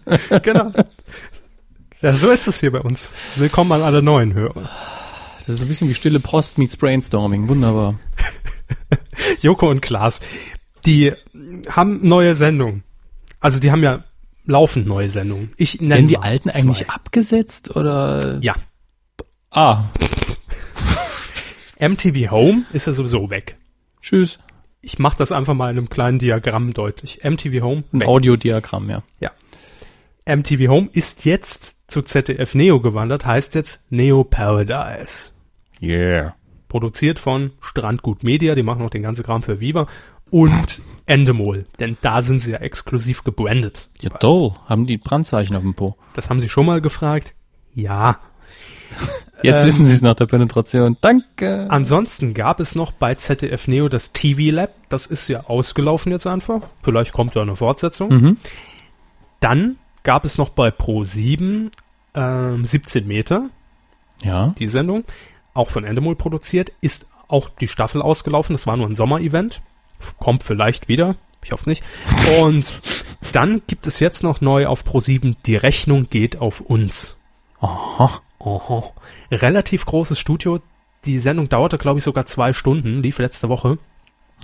genau. Ja, so ist es hier bei uns. Willkommen an alle neuen Hörer. Das ist so ein bisschen wie stille Post meets Brainstorming. Wunderbar. Joko und Klaas, die haben neue Sendungen. Also die haben ja laufend neue Sendungen. Ich nenne Werden die alten zwei. eigentlich abgesetzt oder? Ja. Ah, MTV Home ist ja sowieso weg. tschüss. Ich mache das einfach mal in einem kleinen Diagramm deutlich. MTV Home Ein. Audiodiagramm, ja. MTV Home ist jetzt zu ZDF Neo gewandert, heißt jetzt Neo Paradise. Yeah. Produziert von Strandgut Media, die machen auch den ganzen Kram für Viva und Endemol, denn da sind sie ja exklusiv gebrandet. Ja, toll. Haben die Brandzeichen auf dem Po. Das haben sie schon mal gefragt. Ja. Jetzt Ähm, wissen sie es nach der Penetration. Danke. Ansonsten gab es noch bei ZDF Neo das TV Lab. Das ist ja ausgelaufen jetzt einfach. Vielleicht kommt da eine Fortsetzung. Mhm. Dann gab es noch bei Pro 7 ähm, 17 Meter, Ja. die Sendung, auch von Endemol produziert, ist auch die Staffel ausgelaufen. Das war nur ein Sommerevent. Kommt vielleicht wieder. Ich hoffe es nicht. Und dann gibt es jetzt noch neu auf Pro 7 Die Rechnung geht auf uns. Aha. Aha. Relativ großes Studio. Die Sendung dauerte, glaube ich, sogar zwei Stunden, lief letzte Woche.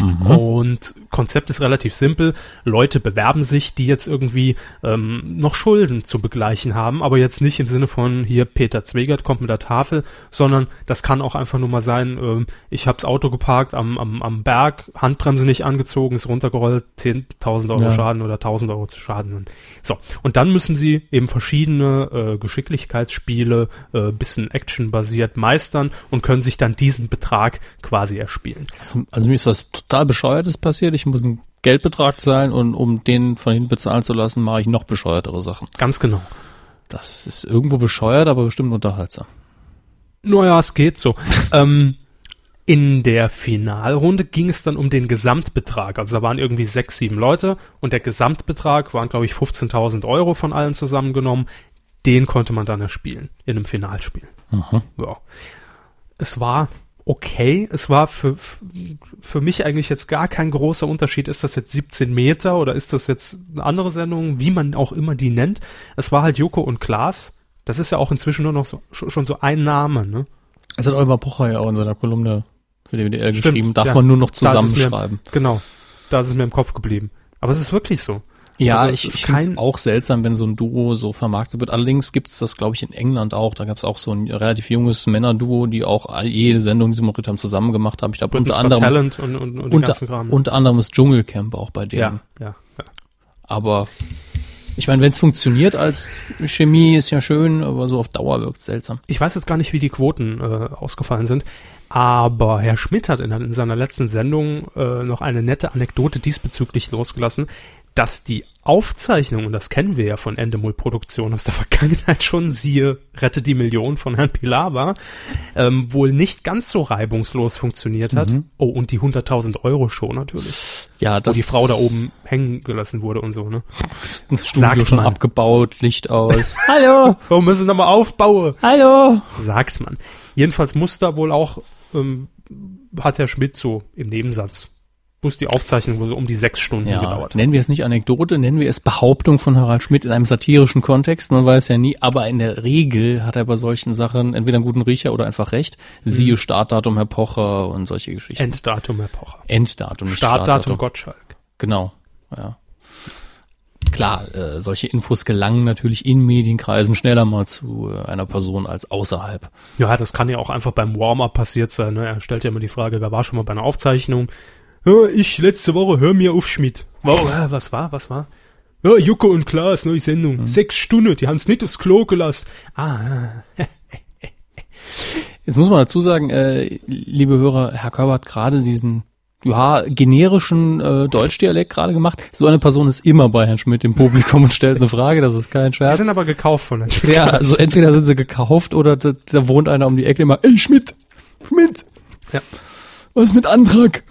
Mhm. Und Konzept ist relativ simpel. Leute bewerben sich, die jetzt irgendwie ähm, noch Schulden zu begleichen haben, aber jetzt nicht im Sinne von hier Peter Zwegert kommt mit der Tafel, sondern das kann auch einfach nur mal sein, ähm, ich habe das Auto geparkt am, am, am Berg, Handbremse nicht angezogen, ist runtergerollt, 10.000 Euro Ja. Schaden oder 1.000 Euro Schaden. Und So, und dann müssen sie eben verschiedene äh, Geschicklichkeitsspiele, äh, bisschen actionbasiert meistern und können sich dann diesen Betrag quasi erspielen. Also, also mir ist was total bescheuertes passiert. Ich muss einen Geldbetrag zahlen und um den von hinten bezahlen zu lassen, mache ich noch bescheuertere Sachen. Ganz genau. Das ist irgendwo bescheuert, aber bestimmt unterhaltsam. Naja, es geht so. ähm, in der Finalrunde ging es dann um den Gesamtbetrag. Also da waren irgendwie sechs, sieben Leute und der Gesamtbetrag waren, glaube ich, 15.000 Euro von allen zusammengenommen. Den konnte man dann erspielen in einem Finalspiel. Mhm. Ja. Es war okay. Es war für, für mich eigentlich jetzt gar kein großer Unterschied. Ist das jetzt 17 Meter oder ist das jetzt eine andere Sendung, wie man auch immer die nennt? Es war halt Joko und Klaas. Das ist ja auch inzwischen nur noch so, schon so ein Name, ne? Das hat Oliver Pocher ja auch in seiner Kolumne für die WDR Stimmt, geschrieben. Darf ja. man nur noch es mir- zusammenschreiben. Genau. Da ist es mir im Kopf geblieben. Aber es ist wirklich so. Ja, Also es ich, ist ich finde es auch seltsam, wenn so ein Duo so vermarktet wird. Allerdings gibt's das, glaube ich, in England auch. Da gab's auch so ein relativ junges Männerduo, die auch all- jede Sendung, die sie moderiert haben, zusammen gemacht haben. Ich glaube, unter anderem, Talent und, und, und den ganzen unter, Kram. unter anderem das Dschungelcamp auch bei denen. ja, ja, ja. Aber ich meine, wenn es funktioniert als Chemie, ist ja schön, aber so auf Dauer wirkt seltsam. Ich weiß jetzt gar nicht, wie die Quoten äh, ausgefallen sind, aber Herr Schmidt hat in, in seiner letzten Sendung äh, noch eine nette Anekdote diesbezüglich losgelassen, dass die Aufzeichnung, und das kennen wir ja von Endemol Produktion aus der Vergangenheit schon, siehe Rette die Million von Herrn Pilawa, ähm, wohl nicht ganz so reibungslos funktioniert hat. Oh, und die 100.000 Euro Show natürlich, Ja, wo das die Frau da oben hängen gelassen wurde und so, ne? das Studio sagt schon man. abgebaut, Licht aus. Hallo, Warum müssen wir nochmal aufbauen? hallo. sagt man. Jedenfalls muss da wohl auch, ähm, hat Herr Schmidt so im Nebensatz, muss die Aufzeichnung so um die sechs Stunden Ja, gedauert. nennen wir es nicht Anekdote, nennen wir es Behauptung von Harald Schmidt in einem satirischen Kontext. Man weiß ja nie, aber in der Regel hat er bei solchen Sachen entweder einen guten Riecher oder einfach recht. Mhm. Siehe Startdatum Herr Pocher und solche Geschichten. Enddatum Herr Pocher. Enddatum, nicht Startdatum Startdatum. Gottschalk. Genau, ja. Klar, äh, solche Infos gelangen natürlich in Medienkreisen schneller mal zu äh, einer Person als außerhalb. Ja, das kann ja auch einfach beim Warm-up passiert sein. Ne? Er stellt ja immer die Frage, wer war schon mal bei einer Aufzeichnung? Ja, ich letzte Woche, hör mir auf, Schmidt. Wow, äh, was war, was war? Ja, Joko und Klaas, neue Sendung. Mhm. Sechs Stunden, die haben's nicht aufs Klo gelassen. Ah, Jetzt muss man dazu sagen, äh, liebe Hörer, Herr Körber hat gerade diesen ja, generischen äh, Deutschdialekt gerade gemacht. So eine Person ist immer bei Herrn Schmidt im Publikum und stellt eine Frage, das ist kein die Scherz. sind aber gekauft von Herrn Schmidt. Ja, also entweder sind sie gekauft oder da, da wohnt einer um die Ecke immer, ey Schmidt, Schmidt, Ja. was ist mit Antrag?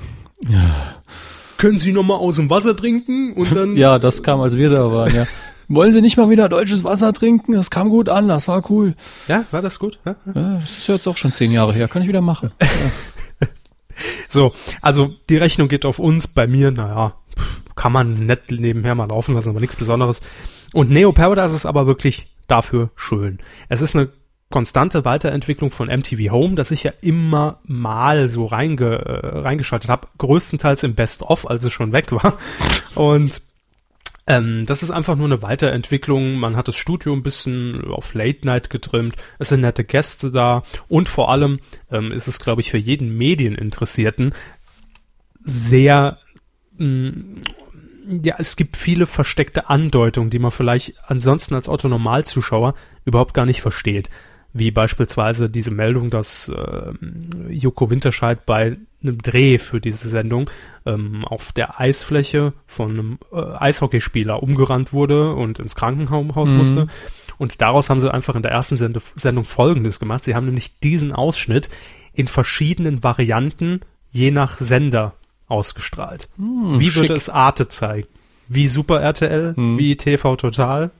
Können Sie noch mal aus dem Wasser trinken und dann Ja, das kam, als wir da waren, ja. Wollen Sie nicht mal wieder deutsches Wasser trinken? Das kam gut an, das war cool. ja, war das gut? Ja? Ja, das ist jetzt auch schon zehn Jahre her, kann ich wieder machen. So, also die Rechnung geht auf uns, bei mir, naja, kann man nett nebenher mal laufen lassen, aber nichts Besonderes. Und Neo Paradise ist aber wirklich dafür schön. Es ist eine konstante Weiterentwicklung von MTV Home, das ich ja immer mal so reinge, äh, reingeschaltet habe, größtenteils im Best-of, als es schon weg war. Und ähm, das ist einfach nur eine Weiterentwicklung. Man hat das Studio ein bisschen auf Late Night getrimmt. Es sind nette Gäste da. Und vor allem ähm, ist es, glaube ich, für jeden Medieninteressierten sehr, mh, ja, es gibt viele versteckte Andeutungen, die man vielleicht ansonsten als Autonormalzuschauer überhaupt gar nicht versteht. Wie beispielsweise diese Meldung, dass äh, Joko Winterscheid bei einem Dreh für diese Sendung ähm, auf der Eisfläche von einem äh, Eishockeyspieler umgerannt wurde und ins Krankenhaus Mhm. musste. Und daraus haben sie einfach in der ersten Sende Sendung Folgendes gemacht. Sie haben nämlich diesen Ausschnitt in verschiedenen Varianten je nach Sender ausgestrahlt. wie schick. würde es Arte zeigen? Wie Super RTL? Hm. Wie TV Total?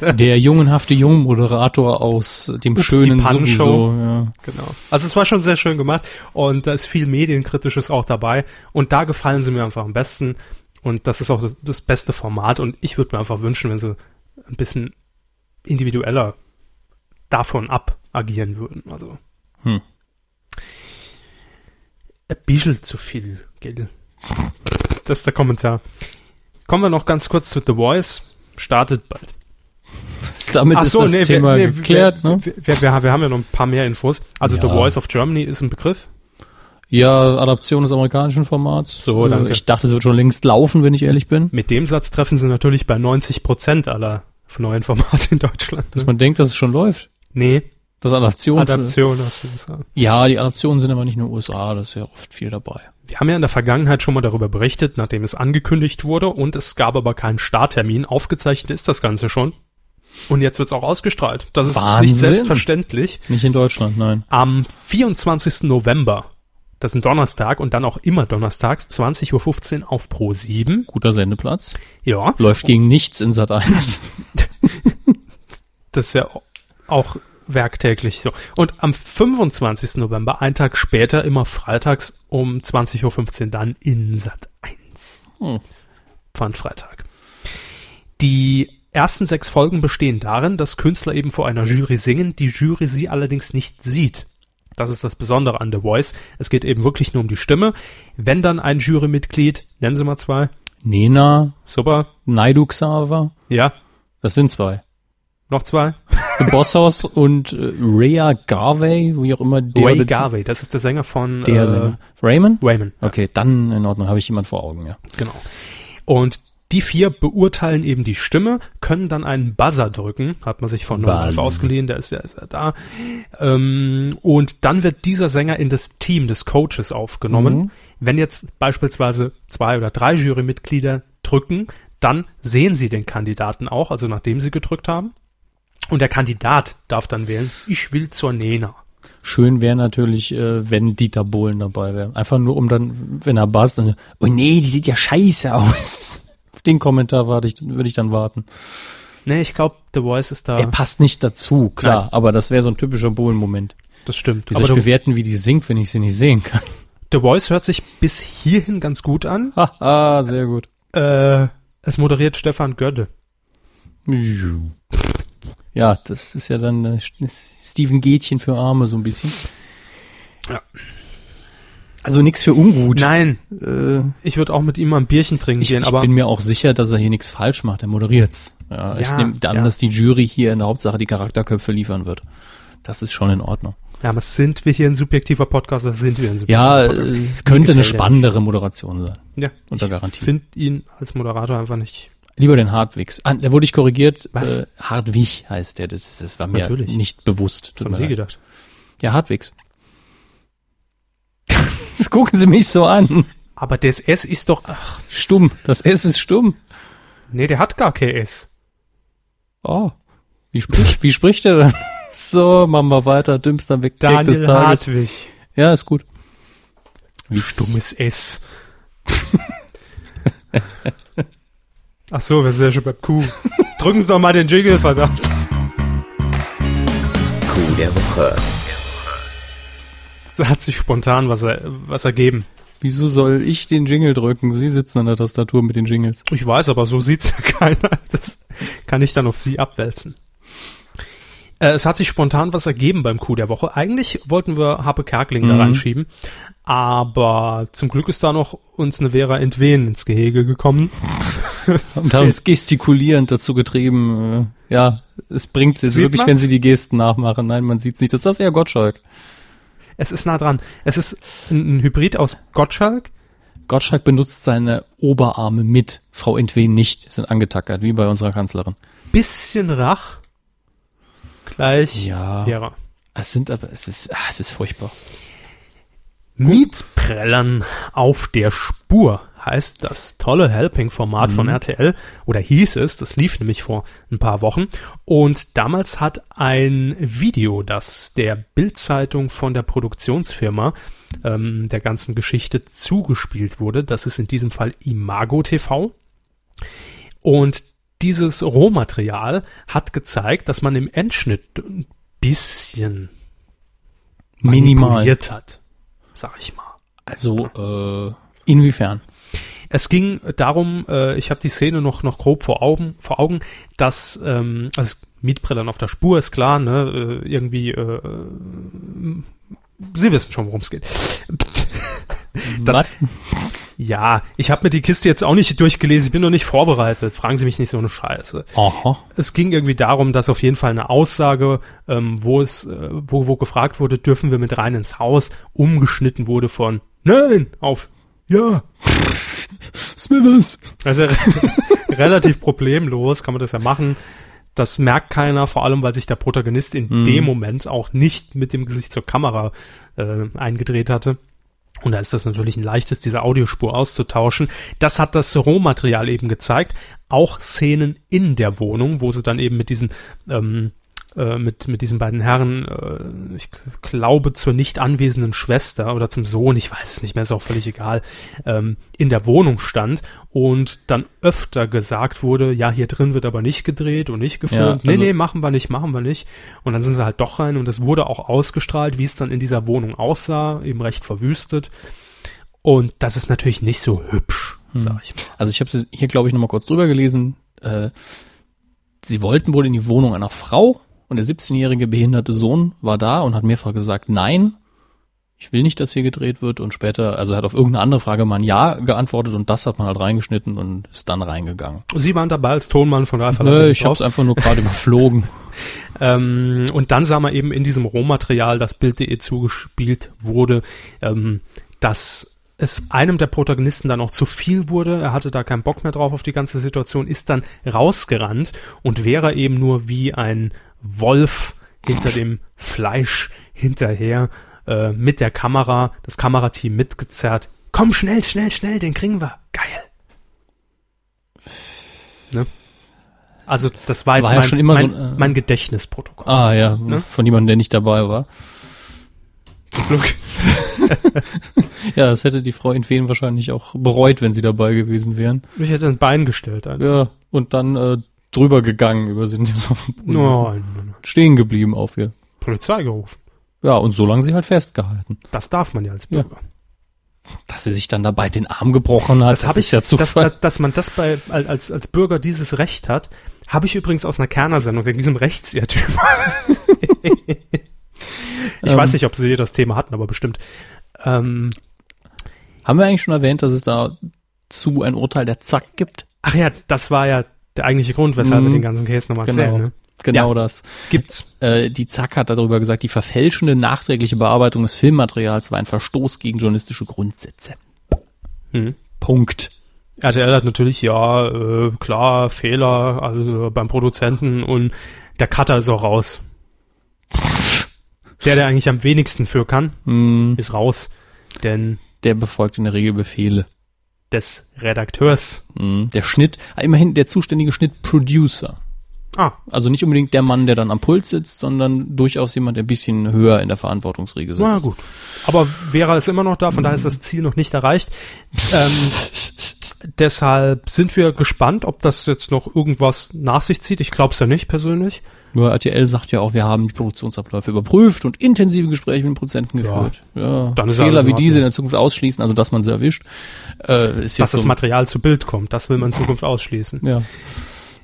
Der jungenhafte Jungmoderator aus dem Ups, schönen sowieso, ja. Genau. Also es war schon sehr schön gemacht und da ist viel Medienkritisches auch dabei und da gefallen sie mir einfach am besten und das ist auch das, das beste Format und ich würde mir einfach wünschen, wenn sie ein bisschen individueller davon ab agieren würden. Also Hm. ein bisschen zu viel, gell? Das ist der Kommentar. Kommen wir noch ganz kurz zu The Voice. Startet bald. Damit Ach ist so, das nee, Thema wir, nee, geklärt, wir, ne? Wir, wir, wir, haben ja noch ein paar mehr Infos. Also Ja. The Voice of Germany ist ein Begriff. Ja, Adaption des amerikanischen Formats. So, danke. Ich dachte, es wird schon längst laufen, wenn ich ehrlich bin. Mit dem Satz treffen sie natürlich bei 90 Prozent aller neuen Formate in Deutschland. Dass Ne? man denkt, dass es schon läuft. Nee, Das Adaption. Adaption hast du gesagt. Ja, die Adaptionen sind aber nicht nur USA, das ist ja oft viel dabei. Wir haben ja in der Vergangenheit schon mal darüber berichtet, nachdem es angekündigt wurde und es gab aber keinen Starttermin. Aufgezeichnet ist das Ganze schon. Und jetzt wird's auch ausgestrahlt. Das ist nicht Wahnsinn. selbstverständlich. Nicht in Deutschland, nein. Am 24. November, das ist ein Donnerstag und dann auch immer donnerstags, 20.15 Uhr auf Pro 7. Guter Sendeplatz. Ja, Läuft gegen nichts in Sat 1. das ist ja auch werktäglich so. Und am 25. November, einen Tag später, immer freitags um 20.15 Uhr dann in Sat 1. Hm. Pfandfreitag. Die ersten sechs Folgen bestehen darin, dass Künstler eben vor einer Jury singen, die Jury sie allerdings nicht sieht. Das ist das Besondere an The Voice. Es geht eben wirklich nur um die Stimme. Wenn dann ein Jurymitglied, nennen Sie mal zwei, Nena, super, Naidu Xaver, ja, das sind zwei. noch zwei, The Boss House und äh, Rhea Garvey, wie auch immer der Ray Garvey, das ist der Sänger von Der äh, Sänger. Raymond? Raymond. Okay, dann in Ordnung, habe ich jemand vor Augen, ja. Genau. Und die vier beurteilen eben die Stimme, können dann einen Buzzer drücken, hat man sich von Buzz. ausgeliehen, der ist ja, ist ja da. Ähm, und dann wird dieser Sänger in das Team des Coaches aufgenommen. Mhm. Wenn jetzt beispielsweise zwei oder drei Jurymitglieder drücken, dann sehen sie den Kandidaten auch, also nachdem sie gedrückt haben. Und der Kandidat darf dann wählen, ich will zur Nena. Schön wäre natürlich, äh, wenn Dieter Bohlen dabei wäre. Einfach nur um dann, wenn er buzzt, dann, oh nee, die sieht ja scheiße aus. Auf den Kommentar warte ich, würde ich dann warten. Nee, ich glaube, The Voice ist da. Er passt nicht dazu, klar, Nein. aber das wäre so ein typischer Bohlen-Moment. das stimmt. Wie soll Aber ich bewerten, wie die singt, wenn ich sie nicht sehen kann? The Voice hört sich bis hierhin ganz gut an. Haha, sehr gut. Äh, es moderiert Stefan Gödde. Ja, das ist ja dann äh, Steven Gätchen für Arme so ein bisschen. Ja. Also nichts für ungut. Nein, Äh, ich würde auch mit ihm mal ein Bierchen trinken ich, gehen, ich aber bin mir auch sicher, dass er hier nichts falsch macht. Er moderiert's. Ja, ich Ja, nehme an, ja. dass die Jury hier in der Hauptsache die Charakterköpfe liefern wird. Das ist schon in Ordnung. ja, aber sind wir hier ein subjektiver Podcast oder sind wir ein subjektiver Ja, Podcast? äh, es könnte eine er spannendere Moderation sein. ja, unter ich Garantie. finde ihn als Moderator einfach nicht. Lieber den Hartwigs. Ah, da wurde ich korrigiert. Was? Äh, Hartwig heißt der. Das, das war mir Natürlich. nicht bewusst. Was Tut haben Sie gedacht? Ja, Hartwigs. Das gucken Sie mich so an. Aber das S ist doch, ach, Stumm. Das S ist stumm. nee, der hat gar kein S. Oh. Wie spricht, wie spricht er denn? So, machen wir weiter. Dümmster Weg Gag des Daniel Tages. Hartwig. Ja, ist gut. Wie stummes S. Ach so, wir sind ja schon bei Q. Drücken Sie doch mal den Jingle, verdammt. Coup der Woche. Da hat sich spontan was, er, was ergeben. Wieso soll ich den Jingle drücken? Sie sitzen an der Tastatur mit den Jingles. Ich weiß, aber so sieht's ja keiner. Das kann ich dann auf Sie abwälzen. Äh, es hat sich spontan was ergeben beim Coup der Woche. Eigentlich wollten wir Happe Kerkeling da Mhm. reinschieben, aber zum Glück ist da noch uns eine Vera Entwen ins Gehege gekommen. Und haben uns gestikulierend dazu getrieben. Äh, ja, es bringt jetzt Sieht wirklich, man's? wenn sie die Gesten nachmachen. Nein, man sieht's nicht. Das ist das eher Gottschalk. Es ist nah dran. Es ist ein, ein Hybrid aus Gottschalk. Gottschalk benutzt seine Oberarme mit. Frau Entwen nicht. Sind angetackert, wie bei unserer Kanzlerin. bisschen Rach, gleich Ja. Vera. Es sind aber, es ist, ah, es ist furchtbar. Mietprellern auf der Spur heißt das tolle Helping-Format von RTL oder hieß es, das lief nämlich vor ein paar Wochen und damals hat ein Video, das der Bild-Zeitung von der Produktionsfirma ähm, der ganzen Geschichte zugespielt wurde, das ist in diesem Fall Imago TV und dieses Rohmaterial hat gezeigt, dass man im Endschnitt ein bisschen Minimal. manipuliert hat, sag ich mal. Also, äh, inwiefern? Es ging darum, äh, ich habe die Szene noch noch grob vor Augen, vor Augen, dass ähm, also Mietbrillern auf der Spur ist klar, ne, äh, irgendwie äh, äh, Sie wissen schon, worum es geht. Das, Was? ja, ich habe mir die Kiste jetzt auch nicht durchgelesen, ich bin noch nicht vorbereitet. Fragen Sie mich nicht so eine Scheiße. Aha. Es ging irgendwie darum, dass auf jeden Fall eine Aussage, ähm, wo es, äh, wo, wo gefragt wurde, dürfen wir mit rein ins Haus, umgeschnitten wurde von Nein auf Ja. Smithers. Also relativ problemlos kann man das ja machen. Das merkt keiner, vor allem weil sich der Protagonist in Mhm. dem Moment auch nicht mit dem Gesicht zur Kamera äh, eingedreht hatte. Und da ist das natürlich ein leichtes, diese Audiospur auszutauschen. Das hat das Rohmaterial eben gezeigt. Auch Szenen in der Wohnung, wo sie dann eben mit diesen ähm, äh, mit, mit diesen beiden Herren, äh, ich glaube zur nicht anwesenden Schwester oder zum Sohn, ich weiß es nicht mehr, ist auch völlig egal, ähm, in der Wohnung stand und dann öfter gesagt wurde, ja, hier drin wird aber nicht gedreht und nicht gefilmt. Ja, also- nee, nee, machen wir nicht, machen wir nicht. Und dann sind sie halt doch rein und es wurde auch ausgestrahlt, wie es dann in dieser Wohnung aussah, eben recht verwüstet. Und das ist natürlich nicht so hübsch, sag ich mal. Also ich habe hier, glaube ich, nochmal kurz drüber gelesen. Äh, sie wollten wohl in die Wohnung einer Frau und der 17-jährige behinderte Sohn war da und hat mehrfach gesagt, nein, ich will nicht, dass hier gedreht wird. Und später, also er hat auf irgendeine andere Frage mal ein Ja geantwortet und das hat man halt reingeschnitten und ist dann reingegangen. Sie waren dabei als Tonmann, von verlasse Nö, ich habe es einfach nur gerade überflogen. Ähm, und dann sah man eben in diesem Rohmaterial, das Bild.de zugespielt wurde, ähm, dass es einem der Protagonisten dann auch zu viel wurde. Er hatte da keinen Bock mehr drauf auf die ganze Situation, ist dann rausgerannt und wäre eben nur wie ein Wolf hinter dem Fleisch hinterher äh, mit der Kamera, das Kamerateam mitgezerrt. Komm schnell, schnell, schnell, den kriegen wir. Geil. Ne? Also das war jetzt War ja mein, schon immer so mein, ein, äh, mein Gedächtnisprotokoll. Ah ja, Ne? von jemandem, der nicht dabei war. Zum Glück. Ja, das hätte die Frau in Feen wahrscheinlich auch bereut, wenn sie dabei gewesen wären. Ich hätte ein Bein gestellt. Einfach. Ja, und dann äh, drüber gegangen über sie. nein. Stehen geblieben auf ihr. Polizei gerufen. Ja, und so lange sie halt festgehalten. Das darf man ja als Ja. Bürger. Dass sie sich dann dabei den Arm gebrochen hat, Das habe ich ist ja dass, Zufall. dass, dass man das bei als als Bürger dieses Recht hat, habe ich übrigens aus einer Kerner-Sendung wegen diesem Rechtsirrtum. ich Ähm. weiß nicht, ob sie das Thema hatten, aber bestimmt. Ähm, Haben wir eigentlich schon erwähnt, dass es dazu ein Urteil der Zack gibt? ach ja, das war ja der eigentliche Grund, weshalb wir Mhm. den ganzen Case nochmal Genau. erzählen. Ne? Genau das. Gibt's. Äh, die Zack hat darüber gesagt, die verfälschende nachträgliche Bearbeitung des Filmmaterials war ein Verstoß gegen journalistische Grundsätze. Mhm. Punkt. RTL hat natürlich, ja, äh, klar, Fehler also beim Produzenten und der Cutter ist auch raus. Der, der eigentlich am wenigsten für kann, Hm, ist raus. Denn der befolgt in der Regel Befehle. Des Redakteurs, Hm, der Schnitt, ah, immerhin der zuständige Schnittproducer. Ah, Also nicht unbedingt der Mann, der dann am Pult sitzt, sondern durchaus jemand, der ein bisschen höher in der Verantwortungsriege sitzt. na gut. Aber Vera ist immer noch da, von daher ist das Ziel noch nicht erreicht. Ähm, deshalb sind wir gespannt, ob das jetzt noch irgendwas nach sich zieht. Ich glaube es ja nicht persönlich. Nur RTL sagt ja auch, wir haben die Produktionsabläufe überprüft und intensive Gespräche mit den Produzenten geführt. Ja, dann ist ja Fehler wie diese in der Zukunft ausschließen, also dass man sie erwischt, äh, ist Dass das so, Material zu Bild kommt, das will man in Zukunft ausschließen. ja.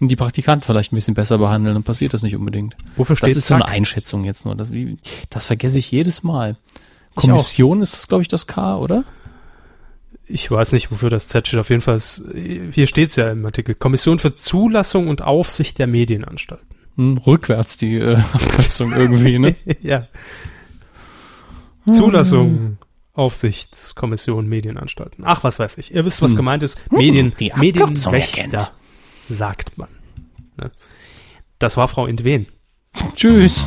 Und die Praktikanten vielleicht ein bisschen besser behandeln, dann passiert das nicht unbedingt. Wofür steht Das ist so eine? Einschätzung jetzt nur. Das, das vergesse ich jedes Mal. Kommission ist das, glaube ich, das K, oder? Ich weiß nicht, wofür das Z steht. Auf jeden Fall, ist, hier steht es ja im Artikel. Kommission für Zulassung und Aufsicht der Medienanstalten. Hm, rückwärts die äh, Abkürzung irgendwie, ne? ja. Zulassung, Aufsichtskommission, Medienanstalten. Ach, was weiß ich. Ihr wisst, was Hm. gemeint ist. Medien, die erkennt. sagt man. Ne? Das war Frau Intwen. Tschüss.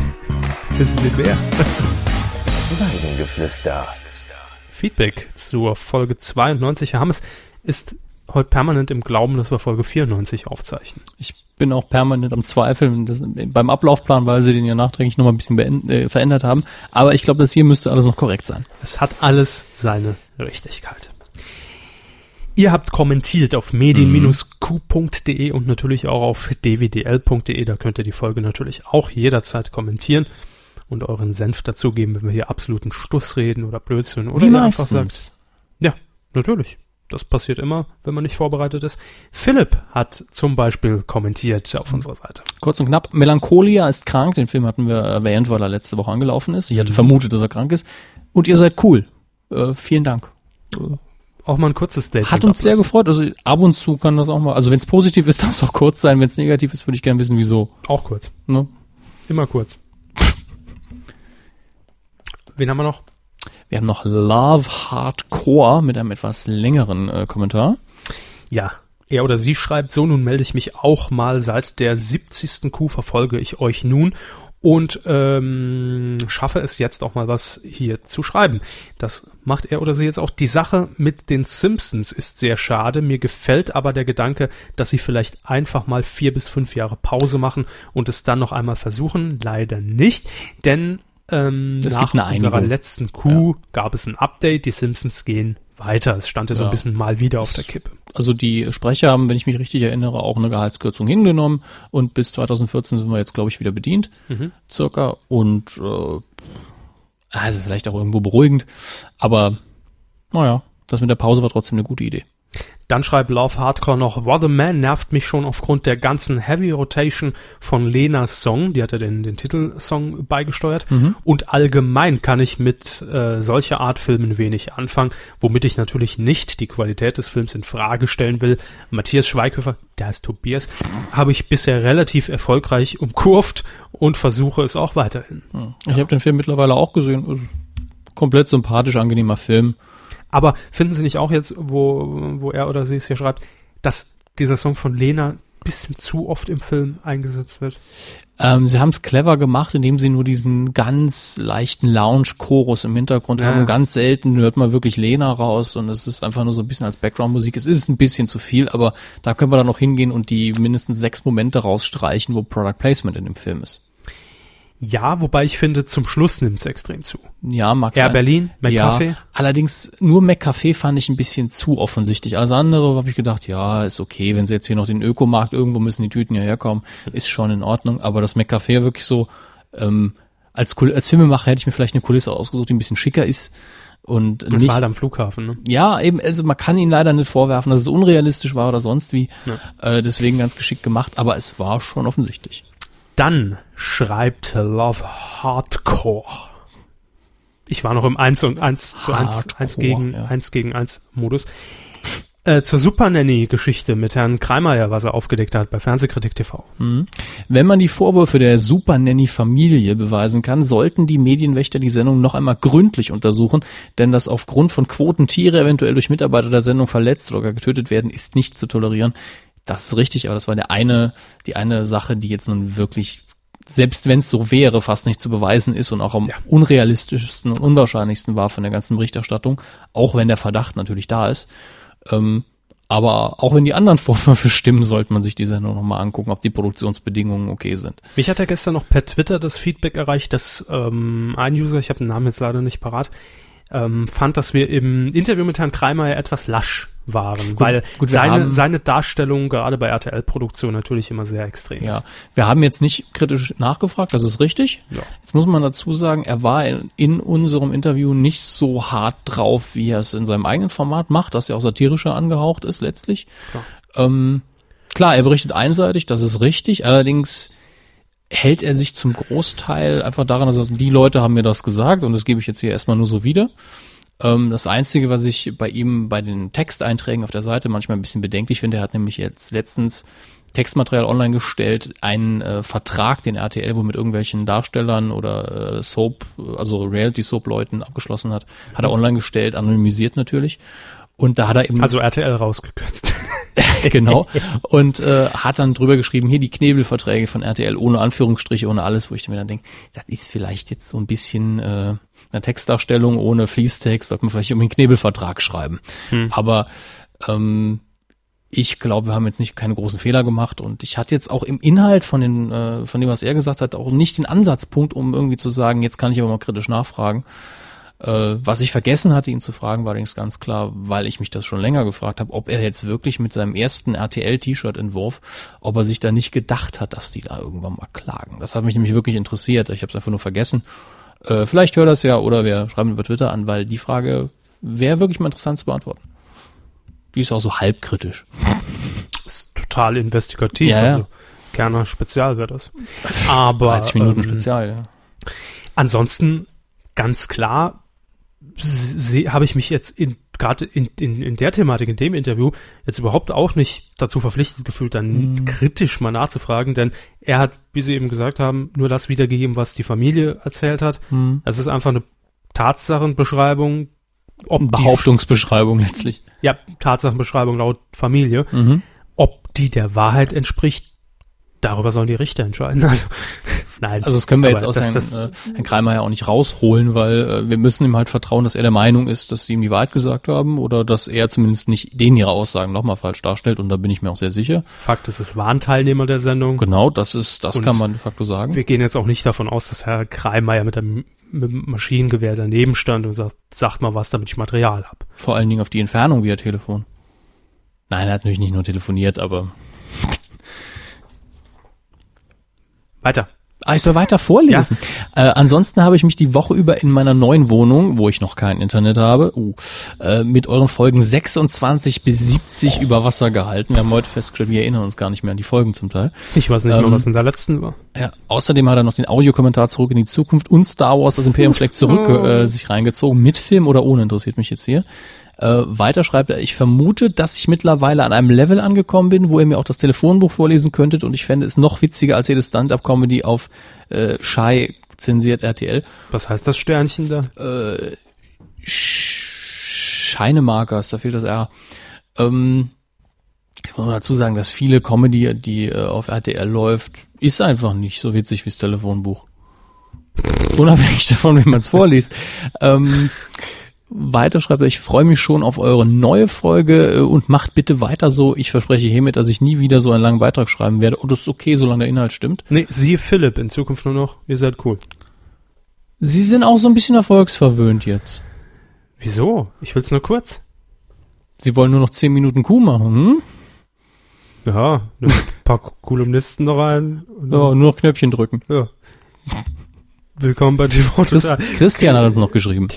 Wissen Sie wer? Weidengeflüster. Feedback zur Folge 92. Herr Hammes ist heute permanent im Glauben, dass wir Folge 94 aufzeichnen. Ich bin auch permanent am Zweifeln das, beim Ablaufplan, weil sie den ja nachträglich nochmal ein bisschen äh, verändert haben. Aber ich glaube, das hier müsste alles noch korrekt sein. Es hat alles seine Richtigkeit. Ihr habt kommentiert auf medien-q.de und natürlich auch auf dwdl.de. Da könnt ihr die Folge natürlich auch jederzeit kommentieren und euren Senf dazugeben, wenn wir hier absoluten Stuss reden oder Blödsinn oder ihr einfach sagt, ja, natürlich. Das passiert immer, wenn man nicht vorbereitet ist. Philipp hat zum Beispiel kommentiert auf unserer Seite. Kurz und knapp, Melancholia ist krank. Den Film hatten wir erwähnt, weil er letzte Woche angelaufen ist. Ich Mhm. hatte vermutet, dass er krank ist. Und ihr seid cool. Äh, vielen Dank. Auch mal ein kurzes Statement. Hat uns sehr ablassen. gefreut. Also ab und zu kann das auch mal. Also wenn es positiv ist, darf es auch kurz sein. Wenn es negativ ist, würde ich gerne wissen, wieso. Auch kurz. Ne? Immer kurz. Wen haben wir noch? Wir haben noch Love Hardcore mit einem etwas längeren äh, Kommentar. Ja, er oder sie schreibt, so nun melde ich mich auch mal seit der 70. Kuh verfolge ich euch nun und ähm, schaffe es jetzt auch mal was hier zu schreiben. Das macht er oder sie jetzt auch. Die Sache mit den Simpsons ist sehr schade. Mir gefällt aber der Gedanke, dass sie vielleicht einfach mal vier bis fünf Jahre Pause machen und es dann noch einmal versuchen. Leider nicht, denn ähm, Es nach unserer letzten Kuh gab es ein Update. Die Simpsons gehen weiter. Es stand ja so ein Ja. bisschen mal wieder auf der Kippe. Also die Sprecher haben, wenn ich mich richtig erinnere, auch eine Gehaltskürzung hingenommen und bis 2014 sind wir jetzt, glaube ich, wieder bedient, Mhm. circa. Und äh, also vielleicht auch irgendwo beruhigend, aber naja, das mit der Pause war trotzdem eine gute Idee. Dann schreibt Love Hardcore noch, What a Man nervt mich schon aufgrund der ganzen Heavy Rotation von Lenas Song, die hat ja den, den Titelsong beigesteuert. Und allgemein kann ich mit äh, solcher Art Filmen wenig anfangen, womit ich natürlich nicht die Qualität des Films in Frage stellen will. Matthias Schweighöfer, der heißt Tobias, habe ich bisher relativ erfolgreich umkurvt und versuche es auch weiterhin. Ich habe den Film mittlerweile auch gesehen. Ist Komplett sympathisch, angenehmer Film. Aber finden Sie nicht auch jetzt, wo, wo er oder sie es hier schreibt, dass dieser Song von Lena ein bisschen zu oft im Film eingesetzt wird? Ähm, sie haben es clever gemacht, indem sie nur diesen ganz leichten Lounge-Chorus im Hintergrund Ja. haben. Ganz selten hört man wirklich Lena raus und es ist einfach nur so ein bisschen als Background-Musik. Es ist ein bisschen zu viel, aber da können wir dann noch hingehen und die mindestens sechs Momente rausstreichen, wo Product Placement in dem Film ist. Ja, wobei ich finde, zum Schluss nimmt es extrem zu. Ja, Air sein. Berlin, McCafe. Ja, allerdings nur McCafe fand ich ein bisschen zu offensichtlich. Alles andere habe ich gedacht, ja, ist okay, wenn sie jetzt hier noch den Ökomarkt irgendwo müssen die Tüten ja herkommen, ist schon in Ordnung. Aber das McCafe wirklich so ähm, als als Filmemacher hätte ich mir vielleicht eine Kulisse ausgesucht, die ein bisschen schicker ist und Das nicht war halt am Flughafen, ne? ja, eben, also man kann ihn leider nicht vorwerfen, dass es unrealistisch war oder sonst wie. Äh, deswegen ganz geschickt gemacht, aber es war schon offensichtlich. Dann schreibt Love Hardcore. Ich war noch im 1 und 1 zu 1, Hardcore, 1 gegen ja. 1 gegen 1 Modus. Äh, zur Super Nanny Geschichte mit Herrn Kreimeyer, was er aufgedeckt hat bei Fernsehkritik TV. Wenn man die Vorwürfe der Super Nanny Familie beweisen kann, sollten die Medienwächter die Sendung noch einmal gründlich untersuchen, denn das aufgrund von Quoten Tiere eventuell durch Mitarbeiter der Sendung verletzt oder getötet werden, ist nicht zu tolerieren. Das ist richtig, aber das war der eine, die eine Sache, die jetzt nun wirklich, selbst wenn es so wäre, fast nicht zu beweisen ist und auch am unrealistischsten und unwahrscheinlichsten war von der ganzen Berichterstattung, auch wenn der Verdacht natürlich da ist. Ähm, Aber auch wenn die anderen Vorwürfe stimmen, sollte man sich die Sendung nochmal angucken, ob die Produktionsbedingungen okay sind. Mich hat er gestern noch per Twitter das Feedback erreicht, dass ähm, ein User, ich habe den Namen jetzt leider nicht parat, ähm, fand, dass wir im Interview mit Herrn Kreimer etwas lasch waren, weil gut, seine, haben- seine Darstellung gerade bei RTL-Produktion natürlich immer sehr extrem Ja, ist. wir haben jetzt nicht kritisch nachgefragt, das ist richtig. Ja. Jetzt muss man dazu sagen, er war in, in unserem Interview nicht so hart drauf, wie er es in seinem eigenen Format macht, das ja auch satirischer angehaucht ist letztlich. Klar. Ähm, klar, er berichtet einseitig, das ist richtig, allerdings hält er sich zum Großteil einfach daran, dass er, sagt, die Leute haben mir das gesagt und das gebe ich jetzt hier erstmal nur so wieder. Ähm, das Einzige, was ich bei ihm bei den Texteinträgen auf der Seite manchmal ein bisschen bedenklich finde, er hat nämlich jetzt letztens Textmaterial online gestellt, einen äh, Vertrag, den RTL wohl mit irgendwelchen Darstellern oder äh, Soap, also Reality-Soap-Leuten abgeschlossen hat, hat er online gestellt, anonymisiert natürlich. Und da hat er eben Also RTL rausgekürzt. genau. Und äh, hat dann drüber geschrieben, hier die Knebelverträge von RTL ohne Anführungsstriche, ohne alles, wo ich mir dann denke, das ist vielleicht jetzt so ein bisschen äh, eine Textdarstellung ohne Fließtext, sollte man vielleicht um den Knebelvertrag schreiben. Aber ähm, ich glaube, wir haben jetzt nicht keine großen Fehler gemacht und ich hatte jetzt auch im Inhalt von den äh, von dem, was er gesagt hat, auch nicht den Ansatzpunkt, um irgendwie zu sagen, jetzt kann ich aber mal kritisch nachfragen. Äh, was ich vergessen hatte, ihn zu fragen, war allerdings ganz klar, weil ich mich das schon länger gefragt habe, ob er jetzt wirklich mit seinem ersten RTL-T-Shirt-Entwurf, ob er sich da nicht gedacht hat, dass die da irgendwann mal klagen. Das hat mich nämlich wirklich interessiert. Ich habe es einfach nur vergessen. Äh, vielleicht hört das ja oder wir schreiben über Twitter an, weil die Frage wäre wirklich mal interessant zu beantworten. Die ist auch so halbkritisch. ist total investigativ. Ja, ja. Also Kerner Spezial wäre das. Aber 30 Minuten ähm, Spezial, ja. Ansonsten ganz klar habe ich mich jetzt in gerade in, in, in der Thematik, in dem Interview, jetzt überhaupt auch nicht dazu verpflichtet gefühlt, dann Mhm. kritisch mal nachzufragen, denn er hat, wie Sie eben gesagt haben, nur das wiedergegeben, was die Familie erzählt hat. Mhm. Es ist einfach eine Tatsachenbeschreibung, ob Behauptungsbeschreibung letztlich. ja, Tatsachenbeschreibung laut Familie, Mhm. ob die der Wahrheit entspricht, darüber sollen die Richter entscheiden. Also, nein. Also das können wir jetzt aus das- Herrn, das- äh, Herrn Kreimer ja auch nicht rausholen, weil äh, wir müssen ihm halt vertrauen, dass er der Meinung ist, dass sie ihm die Wahrheit gesagt haben oder dass er zumindest nicht den ihre Aussagen nochmal falsch darstellt und da bin ich mir auch sehr sicher. Fakt ist, es waren Teilnehmer der Sendung. Genau, das ist, das Und kann man de facto sagen. Wir gehen jetzt auch nicht davon aus, dass Herr Kreimeier mit dem, mit dem Maschinengewehr daneben stand und sagt, sagt mal was, damit ich Material hab. Vor allen Dingen auf die Entfernung via Telefon. Nein, er hat natürlich nicht nur telefoniert, aber Weiter. Ah, ich soll weiter vorlesen. Äh, ansonsten habe ich mich die Woche über in meiner neuen Wohnung, wo ich noch kein Internet habe, uh, äh, mit euren Folgen 26 bis 70 über Wasser gehalten. Wir haben heute festgestellt, wir erinnern uns gar nicht mehr an die Folgen zum Teil. Ich weiß nicht Ähm, mehr, was in der letzten war. Ja, außerdem hat er noch den Audiokommentar zurück in die Zukunft und Star Wars, das Imperium schlägt zurück, äh, sich reingezogen. Mit Film oder ohne, interessiert mich jetzt hier. Äh, weiter schreibt er, ich vermute, dass ich mittlerweile an einem Level angekommen bin, wo ihr mir auch das Telefonbuch vorlesen könntet und ich fände es noch witziger als jede Stand-Up-Comedy auf äh, Shy zensiert RTL. Was heißt das Sternchen da? Scheinemarkers, da fehlt das R. Ähm, ich muss mal dazu sagen, dass viele Comedy, die äh, auf RTL läuft, ist einfach nicht so witzig wie das Telefonbuch. Unabhängig davon, wie man es vorliest. Ähm, weiter schreibt er, ich freue mich schon auf eure neue Folge äh, und macht bitte weiter so. Ich verspreche hiermit, dass ich nie wieder so einen langen Beitrag schreiben werde. Und das ist okay, solange der Inhalt stimmt. Nee, siehe Philipp, in Zukunft nur noch, ihr seid cool. Sie sind auch so ein bisschen erfolgsverwöhnt jetzt. Wieso? Ich will's nur kurz. Sie wollen nur noch 10 Minuten Kuh machen, hm? Ja, ein paar Kolumnisten da rein. Ja, nur noch Knöpfchen drücken. ja. Willkommen bei TV Total. Christian hat uns noch geschrieben.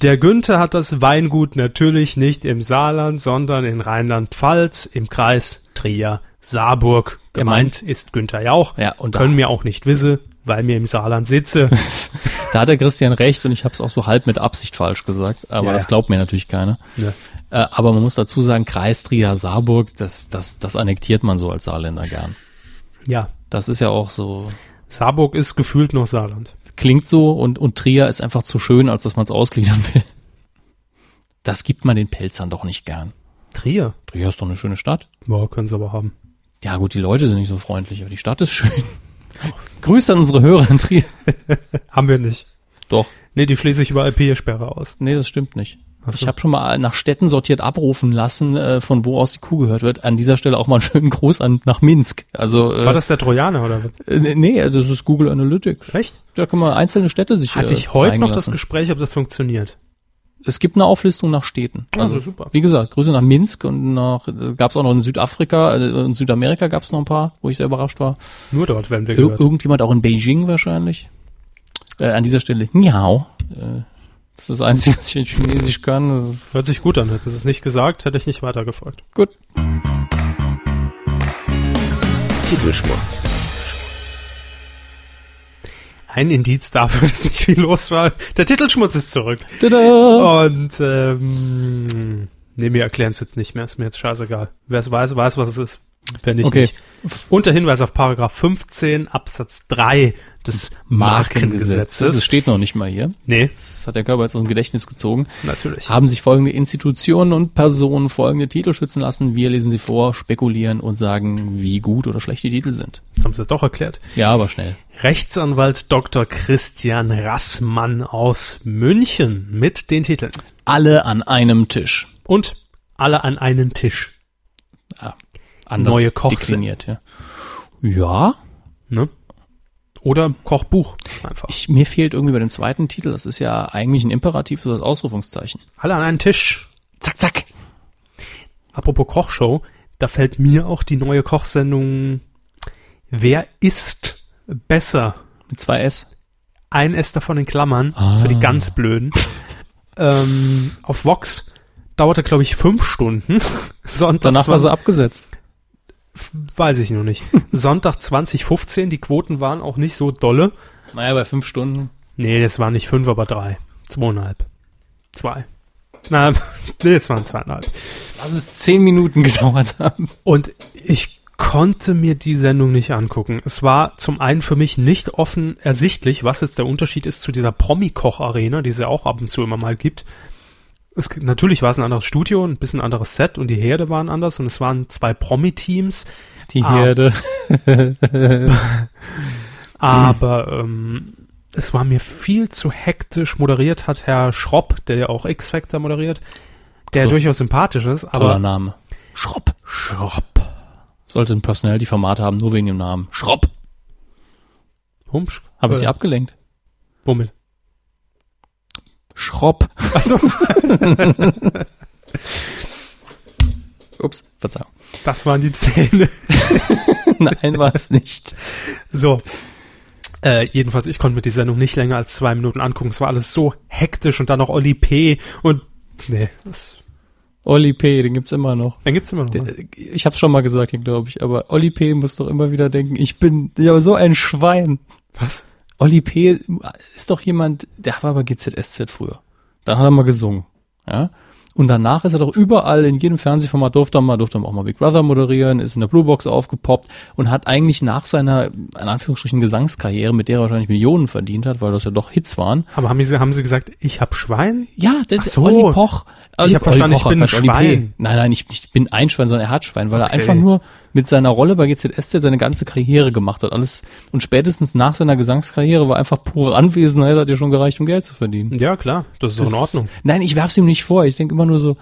Der Günther hat das Weingut natürlich nicht im Saarland, sondern in Rheinland-Pfalz im Kreis Trier-Saarburg. Er Gemeint ist Günther Jauch. Ja, und da, Können mir auch nicht wisse, weil mir im Saarland sitze. da hat der Christian recht und ich habe es auch so halb mit Absicht falsch gesagt, aber Ja, das ja. glaubt mir natürlich keiner. Ne. Äh, aber man muss dazu sagen, Kreis Trier Saarburg, das, das, das annektiert man so als Saarländer gern. Ja, Das ist ja auch so, Saarburg ist gefühlt noch Saarland. klingt so und, und Trier ist einfach zu schön, als dass man es ausgliedern will. Das gibt man den Pelzern doch nicht gern. Trier? Trier ist doch eine schöne Stadt. Ja, können sie aber haben. Ja gut, die Leute sind nicht so freundlich, aber die Stadt ist schön. Grüße an unsere Hörer in Trier. Haben wir nicht. Doch, Nee, die schließe ich über IP-Sperre aus. nee, das stimmt nicht. So. Ich habe schon mal nach Städten sortiert abrufen lassen, äh, von wo aus die Kuh gehört wird. An dieser Stelle auch mal einen schönen Gruß an nach Minsk. Also äh, War das der Trojaner oder was? äh, nee, das ist Google Analytics. Echt? Da kann man einzelne Städte sich Hatte äh, ich heute noch das lassen. Gespräch, ob das funktioniert. Es gibt eine Auflistung nach Städten. Also super. Wie gesagt, Grüße nach Minsk und nach gab es auch noch in Südafrika, äh, in Südamerika gab es noch ein paar, wo ich sehr überrascht war. Nur dort werden wir Ir gehört. irgendjemand auch in Beijing wahrscheinlich. Äh, an dieser Stelle Niao. Das ist das Einzige, was ich in Chinesisch kann. Hört sich gut an. Hätte es nicht gesagt, hätte ich nicht weitergefragt. Gut. Titelschmutz. Ein Indiz dafür, dass nicht viel los war. Der Titelschmutz ist zurück. Tada! Und ähm, nee, wir erklären es jetzt nicht mehr. Ist mir jetzt scheißegal. Wer es weiß, weiß, was es ist. Wenn nicht, Okay. nicht. Unter Hinweis auf Paragraph 15 Absatz 3 des Es Markengesetzes. steht noch nicht mal hier. Nee, Das hat der Körper jetzt aus dem Gedächtnis gezogen. natürlich. Haben sich folgende Institutionen und Personen folgende Titel schützen lassen. Wir lesen sie vor, spekulieren und sagen, wie gut oder schlecht die Titel sind. Das haben sie doch erklärt. Ja, aber schnell. Rechtsanwalt Dr. Christian Rassmann aus München mit den Titeln. Alle an einem Tisch. Und alle an einen Tisch. Anders Neue dekliniert, ja. Ja, Ne? Oder Kochbuch. Einfach. ich, mir fehlt irgendwie bei dem zweiten Titel, das ist ja eigentlich ein Imperativ für das Ausrufungszeichen. Alle an einen Tisch. Zack, zack. Apropos Kochshow, da fällt mir auch die neue Kochsendung Wer isst besser? Mit zwei S. Ein S davon in Klammern Ah. für die ganz Blöden. ähm, auf Vox dauerte, glaube ich, fünf Stunden. Sonntag Danach war 20 sie abgesetzt. Weiß ich noch nicht. Sonntag 2015, die Quoten waren auch nicht so dolle. Naja, bei fünf Stunden. Nee, das waren nicht fünf, aber drei. Zweieinhalb. Zwei. Na, nee, es waren zweieinhalb. Lass es zehn Minuten gedauert haben. Und ich konnte mir die Sendung nicht angucken. Es war zum einen für mich nicht offen ersichtlich, was jetzt der Unterschied ist zu dieser Promi-Koch-Arena, die es ja auch ab und zu immer mal gibt. Es, natürlich war es ein anderes Studio, ein bisschen anderes Set und die Herde waren anders und es waren zwei Promi-Teams, Die Ah. Herde. aber ähm, es war mir viel zu hektisch. Moderiert hat Herr Schropp, der ja auch X-Factor moderiert, der Cool. durchaus sympathisch ist, Toller aber Name. Schropp. Schropp. Sollte ein Personality-Format haben, nur wegen dem Namen. Schropp. Humsch. Habe ich Äh, sie abgelenkt. Womit? Schropp. Achso. Ups, Verzeihung. Das waren die Zähne. Nein, war es nicht. So. Äh, jedenfalls, ich konnte mir die Sendung nicht länger als zwei Minuten angucken. Es war alles so hektisch und dann noch Oli P. und nee, das, Oli P., den gibt's immer noch. den gibt's immer noch. Der, mal. ich hab's schon mal gesagt, glaube ich, aber Oli P. muss doch immer wieder denken, ich bin ja so ein Schwein. Was? Oli P. ist doch jemand, der war bei GZSZ früher. Dann hat er mal gesungen, ja. Und danach ist er doch überall in jedem Fernsehformat durfte er mal, durfte er auch mal Big Brother moderieren, ist in der Blue Box aufgepoppt und hat eigentlich nach seiner, in Anführungsstrichen, Gesangskarriere, mit der er wahrscheinlich Millionen verdient hat, weil das ja doch Hits waren. Aber haben sie, haben sie gesagt, ich hab Schwein? Ja, Ach so. Olli Poch. Ich hab verstanden, ich bin ein Olli. Schwein. Nein, nein, ich, ich bin ein Schwein, sondern er hat Schwein, weil er Okay. einfach nur mit seiner Rolle bei GZSZ seine ganze Karriere gemacht hat. Alles und spätestens nach seiner Gesangskarriere war einfach pure Anwesenheit, hat ja schon gereicht, um Geld zu verdienen. Ja, klar, das ist doch in Das- Ordnung. Nein, ich werf's ihm nicht vor. Ich denke immer nur so,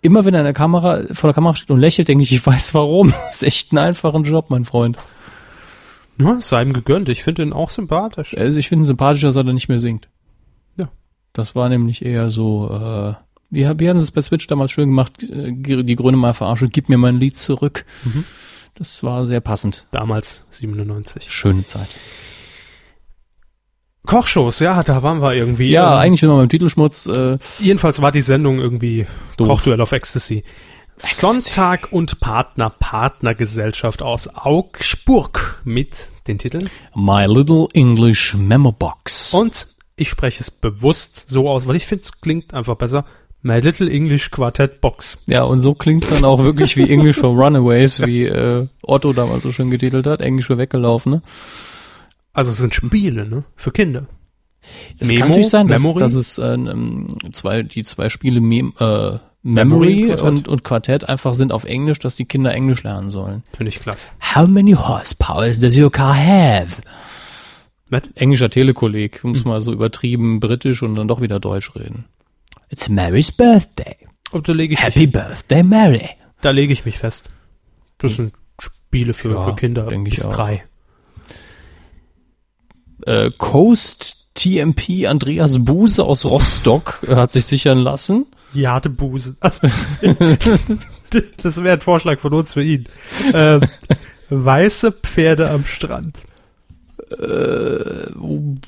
immer wenn er in der Kamera, vor der Kamera steht und lächelt, denke ich, ich weiß warum. Das ist echt ein einfacher Job, mein Freund. Ja, sei ihm gegönnt. Ich finde ihn auch sympathisch. Also ich finde ihn sympathischer, dass er nicht mehr singt. Ja. Das war nämlich eher so, äh, wie, wie hatten sie es bei Switch damals schön gemacht, äh, die Grüne mal verarsche, gib mir mein Lied zurück. Mhm. Das war sehr passend. Damals 97. Schöne Zeit. Kochshows, ja, da waren wir irgendwie. Ja, Ähm, eigentlich sind wir beim Titelschmutz. Äh, Jedenfalls war die Sendung irgendwie Doof. Kochduell auf Ecstasy. Sonntag und Partner, Partnergesellschaft aus Augsburg mit den Titeln. My Little English Memo Box. Und ich spreche es bewusst so aus, weil ich finde, es klingt einfach besser. My Little English Quartet Box. Ja, und so klingt's dann auch wirklich wie English for Runaways, wie äh, Otto damals so schön getitelt hat. Englisch für Weggelaufene. Also es sind Spiele, ne? Für Kinder. Es Memo, kann natürlich sein, dass, Memory? dass es äh, ähm, zwei, die zwei Spiele Mem äh, Memory, Memory, und, und Quartett einfach sind auf Englisch, dass die Kinder Englisch lernen sollen. Finde ich klasse. How many horsepowers does your car have? Was? Englischer Telekolleg, muss mal so übertrieben britisch und dann doch wieder Deutsch reden. It's Mary's birthday. Und da lege ich, Happy Birthday, Mary. da lege ich mich fest. Das sind Spiele für, Ja, für Kinder bis drei. Äh, Coast TMP Andreas Buse aus Rostock äh, hat sich sichern lassen. Jadebusen. Also, das wäre ein Vorschlag von uns für ihn. Ähm, weiße Pferde am Strand. Rum,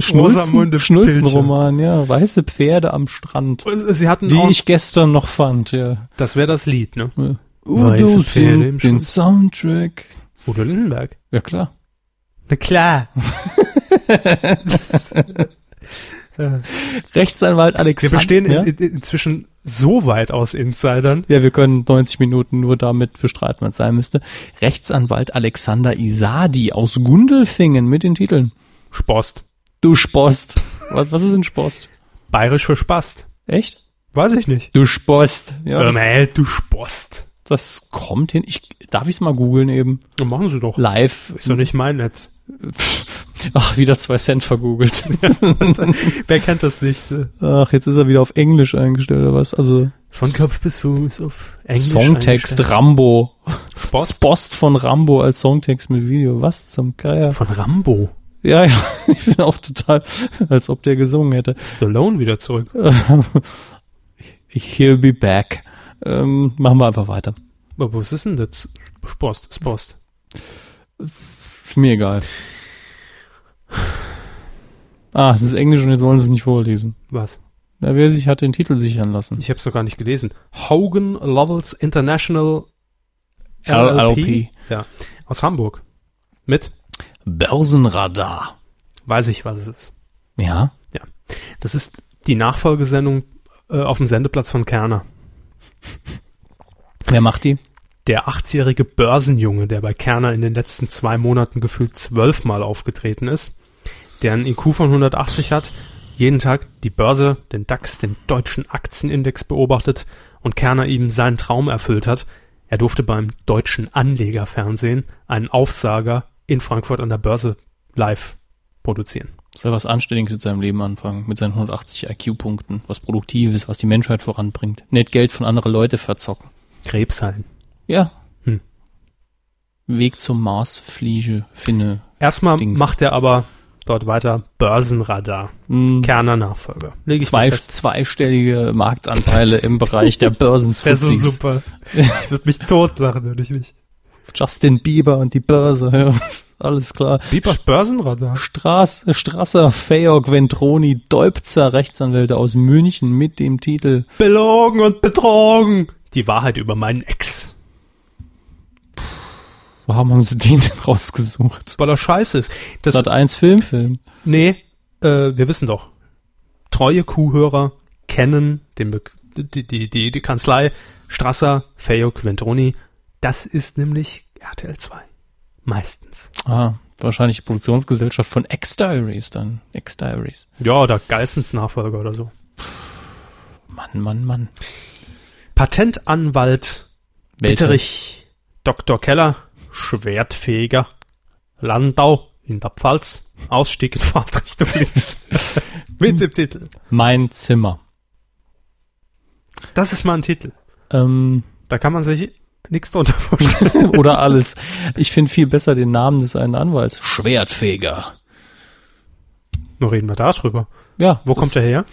Schnulzen, Schnulzenroman, ja. Weiße Pferde am Strand. Sie hatten Die ich gestern noch fand, ja. das wäre das Lied, ne? ja. Weiße Udo Pferde im singt den Soundtrack. Udo Lindenberg. Ja, klar. Na klar. Rechtsanwalt Wir Alexander. bestehen ja? in, in, inzwischen so weit aus Insidern. ja, wir können 90 Minuten nur damit bestreiten, was sein müsste. Rechtsanwalt Alexander Isadi aus Gundelfingen mit den Titeln. Spost. Du Spost. Was, was ist ein Spost? Bayerisch für Spast. Echt? Weiß ich nicht. Du Spost. Ja, ähm, hey, du Spost. das kommt hin. Ich, darf ich es mal googeln eben? Dann machen sie doch. Live. Ist doch nicht mein Netz. Ach, wieder zwei Cent vergoogelt. Wer kennt das nicht? Ach, jetzt ist er wieder auf Englisch eingestellt oder was? Also Von Kopf bis Fuß auf Englisch. Songtext. Rambo. Spost? Spost von Rambo als Songtext mit Video. Was zum Geier? Von Rambo. Ja, ja, ich bin auch total, als ob der gesungen hätte. Stallone wieder zurück. He'll be back. Ähm, machen wir einfach weiter. Aber was ist denn das? Spost, Spost. Ist mir egal. Ah, es ist Englisch und jetzt wollen sie es nicht vorlesen. Was? Na, wer sich hat den Titel sichern lassen? Ich habe es doch gar nicht gelesen. Hogan Lovells International LLP. Ja, aus Hamburg. Mit? Börsenradar. Weiß ich, was es ist. Ja. Das ist die Nachfolgesendung äh, auf dem Sendeplatz von Kerner. Wer macht die? Der 80-jährige Börsenjunge, der bei Kerner in den letzten zwei Monaten gefühlt zwölfmal aufgetreten ist, der einen IQ von 180 hat, jeden Tag die Börse, den DAX, den deutschen Aktienindex beobachtet und Kerner ihm seinen Traum erfüllt hat. Er durfte beim deutschen Anlegerfernsehen einen Aufsager in Frankfurt an der Börse live produzieren. Soll was Anständiges mit seinem Leben anfangen, mit seinen 180 IQ-Punkten, was Produktives, was die Menschheit voranbringt. Nicht Geld von andere Leute verzocken. Krebs heilen. Ja. Hm. Weg zum Mars, Fliege, Finne. Erstmal Dings. macht er aber dort weiter Börsenradar. Hm. Kerner Nachfolger. Zwei, zweistellige Marktanteile im Bereich der Das wäre so super. Ich würde mich totlachen, wenn ich mich. Justin Bieber und die Börse, ja. Alles klar. Biebers Börsenradar. Straß, Strasser, Fayok, Ventroni, Deubzer, Rechtsanwälte aus München mit dem Titel Belogen und betrogen. Die Wahrheit über meinen Ex. Warum haben sie den denn rausgesucht? Weil er scheiße ist. Das, Sat 1 Filmfilm. nee, äh, wir wissen doch. Treue Kuhhörer kennen den Be die, die, die, die Kanzlei Strasser, Fayok, Ventroni. Das ist nämlich RTL 2. Meistens. Ah, wahrscheinlich die Produktionsgesellschaft von X-Diaries dann. X-Diaries. Ja, oder Geissens Nachfolger oder so. Mann, Mann, Mann. Patentanwalt Welcher? Bitterich, Dr. Keller, Schwertfeger, Landau in der Pfalz, Ausstieg in Fahrtrichtung links. Mit dem Titel. Mein Zimmer. Das ist mal ein Titel. Ähm, Da kann man sich nichts drunter vorstellen. oder alles. Ich finde viel besser den Namen des einen Anwalts. Schwertfeger. Nur reden wir darüber. Ja. Wo das- kommt er her?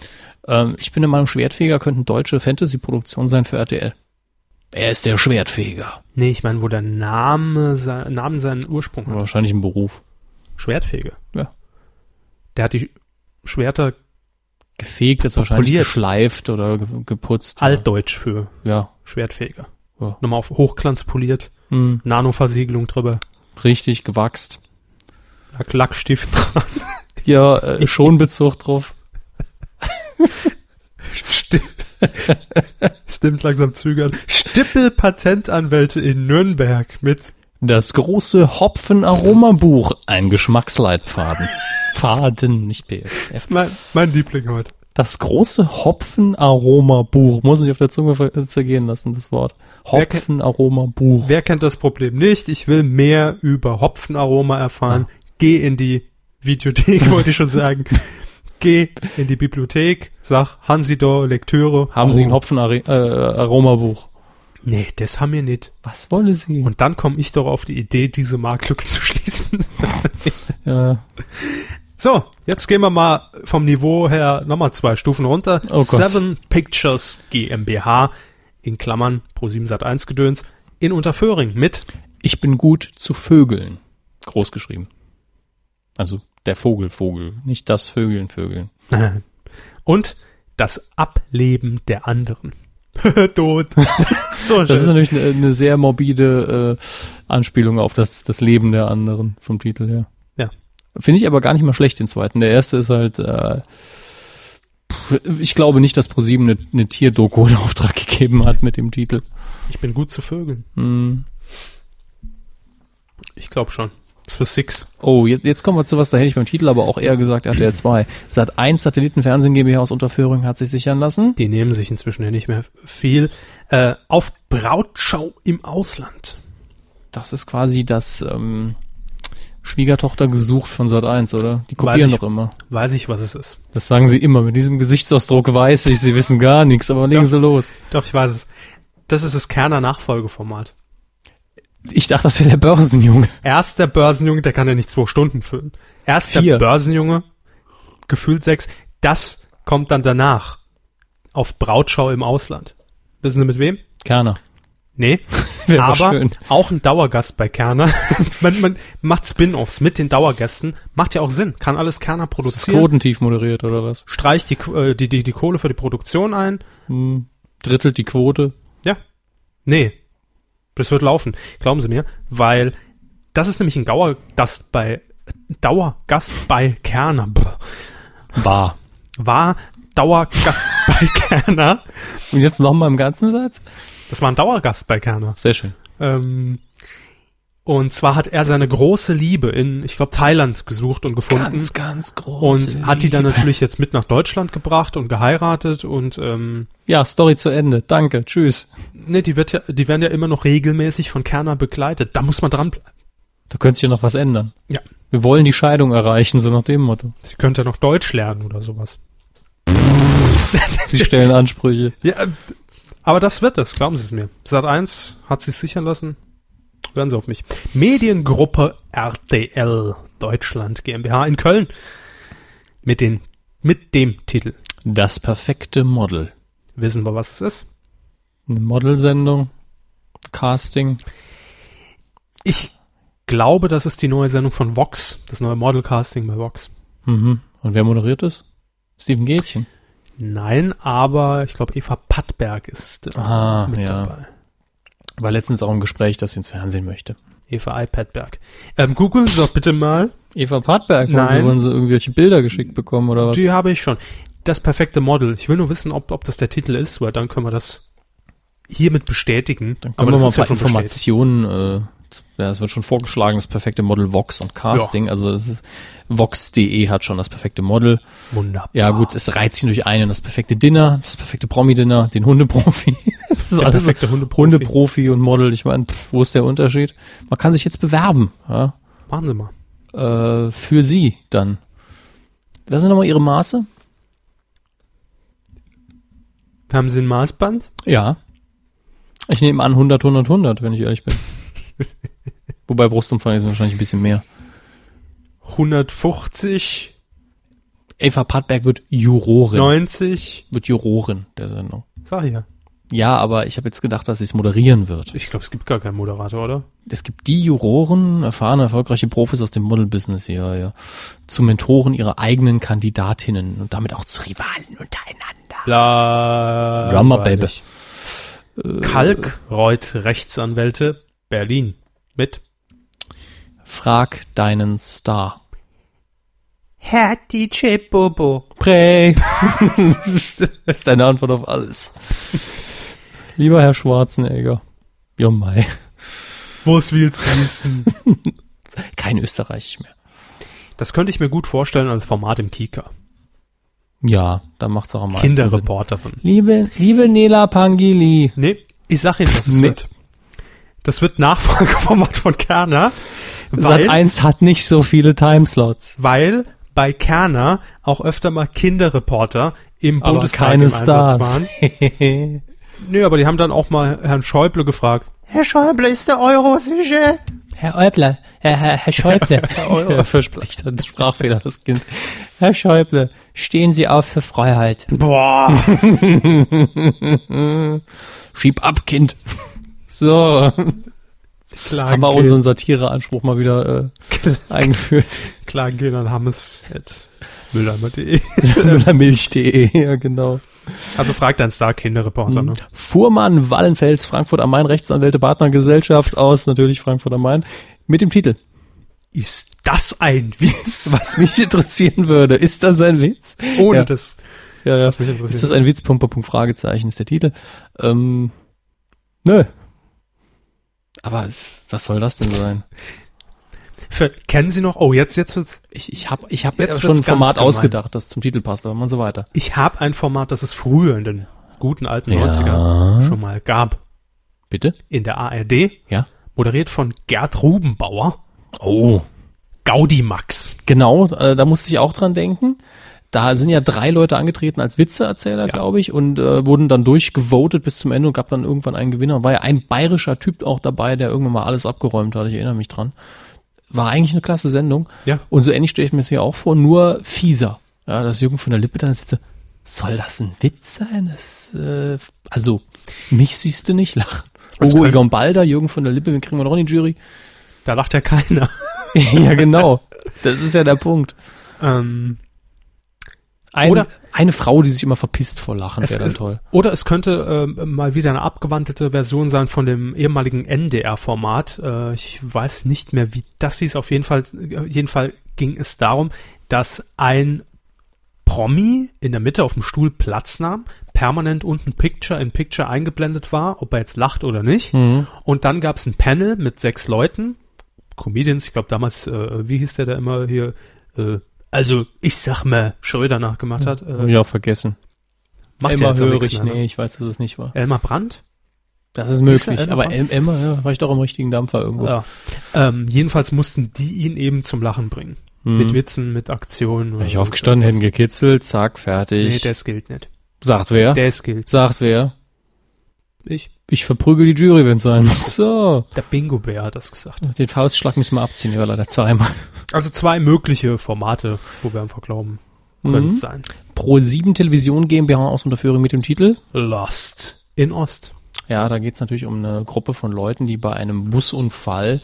Ähm, ich bin der Meinung, Schwertfeger könnte eine deutsche Fantasy-Produktion sein für RTL. Er ist der Schwertfeger. Nee, ich meine, wo der Name, sein, Namen seinen Ursprung hat. Wahrscheinlich ein Beruf. Schwertfeger. Ja. Der hat die Schwerter Gefegt, jetzt wahrscheinlich Poliert. geschleift oder ge geputzt. altdeutsch für Ja. Schwertfeger. Ja. Nochmal auf Hochglanz poliert, Hm, Nanoversiegelung drüber, richtig gewachst. Lack Lackstift dran. Ja, äh, schon Bezug drauf. Sti- Stimmt langsam zögern. Stippel Patentanwälte in Nürnberg mit Das große Hopfen-Aromabuch. Ein Geschmacksleitfaden. Faden, nicht PF. ist mein, mein Liebling heute. Das große Hopfen-Aromabuch. Muss ich auf der Zunge zergehen lassen, das Wort. Hopfen-Aromabuch. Wer kennt das Problem nicht? Ich will mehr über Hopfenaroma erfahren. Geh in die Videothek, wollte ich schon sagen. Geh in die Bibliothek, sag Hansidor, Lektüre. Haben Sie ein Oh, Hopfen-Aromabuch? Nee, das haben wir nicht. Was wollen Sie? Und dann komme ich doch auf die Idee, diese Marktlücke zu schließen. ja, So, jetzt gehen wir mal vom Niveau her nochmal zwei Stufen runter. Oh Gott. Seven Pictures GmbH in Klammern Pro 7 Sat 1 Gedöns in Unterföhring mit ich bin gut zu Vögeln. Groß geschrieben. Also der Vogel, Vogel. Nicht das Vögeln, Vögeln. und das Ableben der anderen. Tot. so Das ist natürlich eine, eine sehr morbide äh, Anspielung auf das, das Leben der anderen vom Titel her. Ja. Finde ich aber gar nicht mal schlecht, den zweiten. Der erste ist halt, äh, ich glaube nicht, dass ProSieben eine, eine Tierdoku in Auftrag gegeben hat mit dem Titel. Ich bin gut zu Vögeln. Hm. Ich glaube schon. Das für Six. Oh, jetzt, jetzt kommen wir zu was, da hätte ich beim Titel aber auch eher gesagt, RTL 2. Sat 1 Satellitenfernsehen GmbH aus Unterföhring hat sich sichern lassen. Die nehmen sich inzwischen ja nicht mehr viel. Äh, auf Brautschau im Ausland. Das ist quasi das ähm, Schwiegertochter gesucht von Sat 1, oder? Die kopieren ich. doch immer. Weiß ich, was es ist. Das sagen sie immer. Mit diesem Gesichtsausdruck weiß ich, sie wissen gar nichts, aber legen Ja. sie los. Doch, ich weiß es. Das ist das Kerner Nachfolgeformat. Ich dachte, das wäre der Börsenjunge. Erst der Börsenjunge, der kann ja nicht zwei Stunden füllen. Erst Vier. der Börsenjunge, gefühlt sechs. Das kommt dann danach. Auf Brautschau im Ausland. Wissen Sie mit wem? Kerner. Nee. Aber auch ein Dauergast bei Kerner. man, man macht Spin-offs mit den Dauergästen. Macht ja auch Sinn. Kann alles Kerner Das ist produzieren. quotentief moderiert, oder was? Streicht die, äh, die, die, die Kohle für die Produktion ein. Hm. Drittelt die Quote. Ja. Nee. Das wird laufen. Glauben Sie mir. Weil das ist nämlich ein Dauergast bei, Dauergast bei Kerner. Bar. War Dauergast bei Kerner. Und jetzt nochmal im ganzen Satz? Das war ein Dauergast bei Kerner. Sehr schön. Ähm, und zwar hat er seine große Liebe in, ich glaube, Thailand gesucht und gefunden. Ganz, ganz groß. und hat die dann natürlich jetzt mit nach Deutschland gebracht und geheiratet und ähm, Ja, Story zu Ende. Danke. Tschüss. ne, die wird ja, die werden ja immer noch regelmäßig von Kerner begleitet. Da muss man dranbleiben. Da könnte sich ja noch was ändern. Ja. Wir wollen die Scheidung erreichen, so nach dem Motto. Sie könnte ja noch Deutsch lernen oder sowas. Sie stellen Ansprüche. Ja, aber das wird es, glauben Sie es mir. Sat 1 hat sich sichern lassen. Hören Sie auf mich. Mediengruppe RTL Deutschland GmbH in Köln. Mit den, mit dem Titel. Das perfekte Model. Wissen wir, was es ist? Eine Modelsendung. Casting. Ich glaube, das ist die neue Sendung von Vox. Das neue Modelcasting bei Vox. Mhm. Und wer moderiert es? Steven Gätchen. Nein, aber ich glaube, Eva Pattberg ist äh, Ah, mit ja. dabei. War letztens auch ein Gespräch, das sie ins Fernsehen möchte. Eva iPadberg. Ähm, googeln Sie doch bitte mal. Eva wollen sie, Nein. wollen sie irgendwelche Bilder geschickt bekommen oder was? Die habe ich schon. Das perfekte Model. Ich will nur wissen, ob, ob das der Titel ist, weil dann können wir das hiermit bestätigen. Dann können wir das mal ein paar. Informationen, äh, ja, es wird schon vorgeschlagen, das perfekte Model Vox und Casting. Also es ist Vox.de hat schon das perfekte Model. Wunderbar. Ja gut, es reizt sich durch einen das perfekte Dinner, das perfekte Promi-Dinner, den Hundeprofi. Das ist Der alles perfekte Hundeprofi. Hundeprofi und Model. Ich meine, pff, wo ist der Unterschied? Man kann sich jetzt bewerben, ja, Machen Sie mal. äh, für sie dann. Was sind nochmal Ihre Maße? Haben Sie ein Maßband? Ja. Ich nehme an 100, 100, 100, wenn ich ehrlich bin. Wobei Brustumfang ist wahrscheinlich ein bisschen mehr. 150, Eva Pattberg wird Jurorin. 90. Wird Jurorin der Sendung. Sag ich ja. Ja, aber ich habe jetzt gedacht, dass sie es moderieren wird. Ich glaube, es gibt gar keinen Moderator, oder? Es gibt die Juroren, erfahrene, erfolgreiche Profis aus dem Model-Business hier, ja, zu Mentoren ihrer eigenen Kandidatinnen und damit auch zu Rivalen untereinander. La Drummer Baby. Kalkreuth Rechtsanwälte Berlin mit Frag deinen Star. Herr DJ Bobo. Pray. das ist deine Antwort auf alles. Lieber Herr Schwarzenegger. Jo mei. Was willst du wissen? Kein Österreichisch mehr. Das könnte ich mir gut vorstellen als Format im Kika. Ja, da macht's auch am meisten Sinn. Kinderreporterin. Liebe, liebe Nela Pangili. Nee, ich sag Ihnen, was es Nee. wird. Das wird Nachfolgeformat von Kerner, Sat weil, 1 hat nicht so viele Timeslots. weil bei Kerner auch öfter mal Kinderreporter im Aber Bundestag keine im Einsatz Stars. waren. Nö, aber die haben dann auch mal Herrn Schäuble gefragt. Herr Schäuble, ist der Euro sicher? Herr Äubler, Herr, Herr, Herr Schäuble, er verspricht dann Sprachfehler, das Kind. Herr Schäuble, stehen Sie auf für Freiheit. Boah. Schieb ab, Kind. So, Klar, haben wir unseren Satireanspruch mal wieder äh, eingeführt. Klagen gehen an. Müllermilch.de, ja genau. Also fragt ein Star Kinderreporter, ne? Fuhrmann Wallenfels, Frankfurt am Main, Rechtsanwälte Partnergesellschaft aus natürlich Frankfurt am Main, mit dem Titel. Ist das ein Witz? Was mich interessieren würde, ist das ein Witz? Ohne Ja. das. Ja, ja. Was mich interessiert. Ist das ein Witz? Punkt, Punkt, Punkt, Fragezeichen ist der Titel. Ähm, nö. Aber was soll das denn sein? Für, kennen Sie noch? Oh, jetzt, jetzt wird's. Ich, ich habe ich hab Jetzt schon ein Format ausgedacht, das zum Titel passt, aber man so weiter. Ich habe ein Format, das es früher in den guten alten Ja. 90er schon mal gab. Bitte? In der ARD. Ja. Moderiert von Gerd Rubenbauer. Oh. Gaudimax. Genau, äh, da musste ich auch dran denken. Da sind ja drei Leute angetreten als Witzeerzähler, Ja. glaube ich, und äh, wurden dann durchgevotet bis zum Ende und gab dann irgendwann einen Gewinner. War ja ein bayerischer Typ auch dabei, der irgendwann mal alles abgeräumt hat. Ich erinnere mich dran. War eigentlich eine klasse Sendung. Ja. Und so ähnlich stelle ich mir das hier auch vor, nur fieser. Ja, dass Jürgen von der Lippe dann sitze, soll das ein Witz sein? Das, äh, also, mich siehst du nicht lachen. Das können- Egon Balder, Jürgen von der Lippe, wen kriegen wir noch in die Jury? Da lacht ja keiner. ja, genau. Das ist ja der Punkt. Ähm, Ein, Oder- eine Frau, die sich immer verpisst vor Lachen, wäre dann toll. oder es könnte ähm, mal wieder eine abgewandelte Version sein von dem ehemaligen NDR-Format. Äh, ich weiß nicht mehr, wie das hieß. Auf jeden Fall, äh, jeden Fall ging es darum, dass ein Promi in der Mitte auf dem Stuhl Platz nahm, permanent unten Picture in Picture eingeblendet war, ob er jetzt lacht oder nicht. Mhm. Und dann gab es ein Panel mit sechs Leuten, Comedians, ich glaube damals, äh, wie hieß der da immer hier, äh, also ich sag mal, Schröder nachgemacht hat. Äh, Ja, vergessen. macht ja Elmar nichts Hörig, mehr, ne? nee, ich weiß, dass es nicht war. Elmar Brandt? Das ist Ist möglich, Elmar aber? El Elmar, ja, war ich doch im richtigen Dampfer irgendwo. Ja. Ähm, jedenfalls mussten die ihn eben zum Lachen bringen. Mhm. Mit Witzen, mit Aktionen. Wäre ich aufgestanden, hätten gekitzelt, zack, fertig. Nee, das gilt nicht. Sagt wer? Das gilt. Sagt wer? Ich. Ich verprügel die Jury, wenn es sein muss. So. Der Bingo-Bär hat das gesagt. Den Faustschlag müssen wir abziehen, war leider zweimal. Also zwei mögliche Formate, wo wir einfach glauben, könnte Mhm. es sein. Pro 7 Television GmbH aus Unterführung mit dem Titel. Lost in Ost. Ja, da geht's natürlich um eine Gruppe von Leuten, die bei einem Busunfall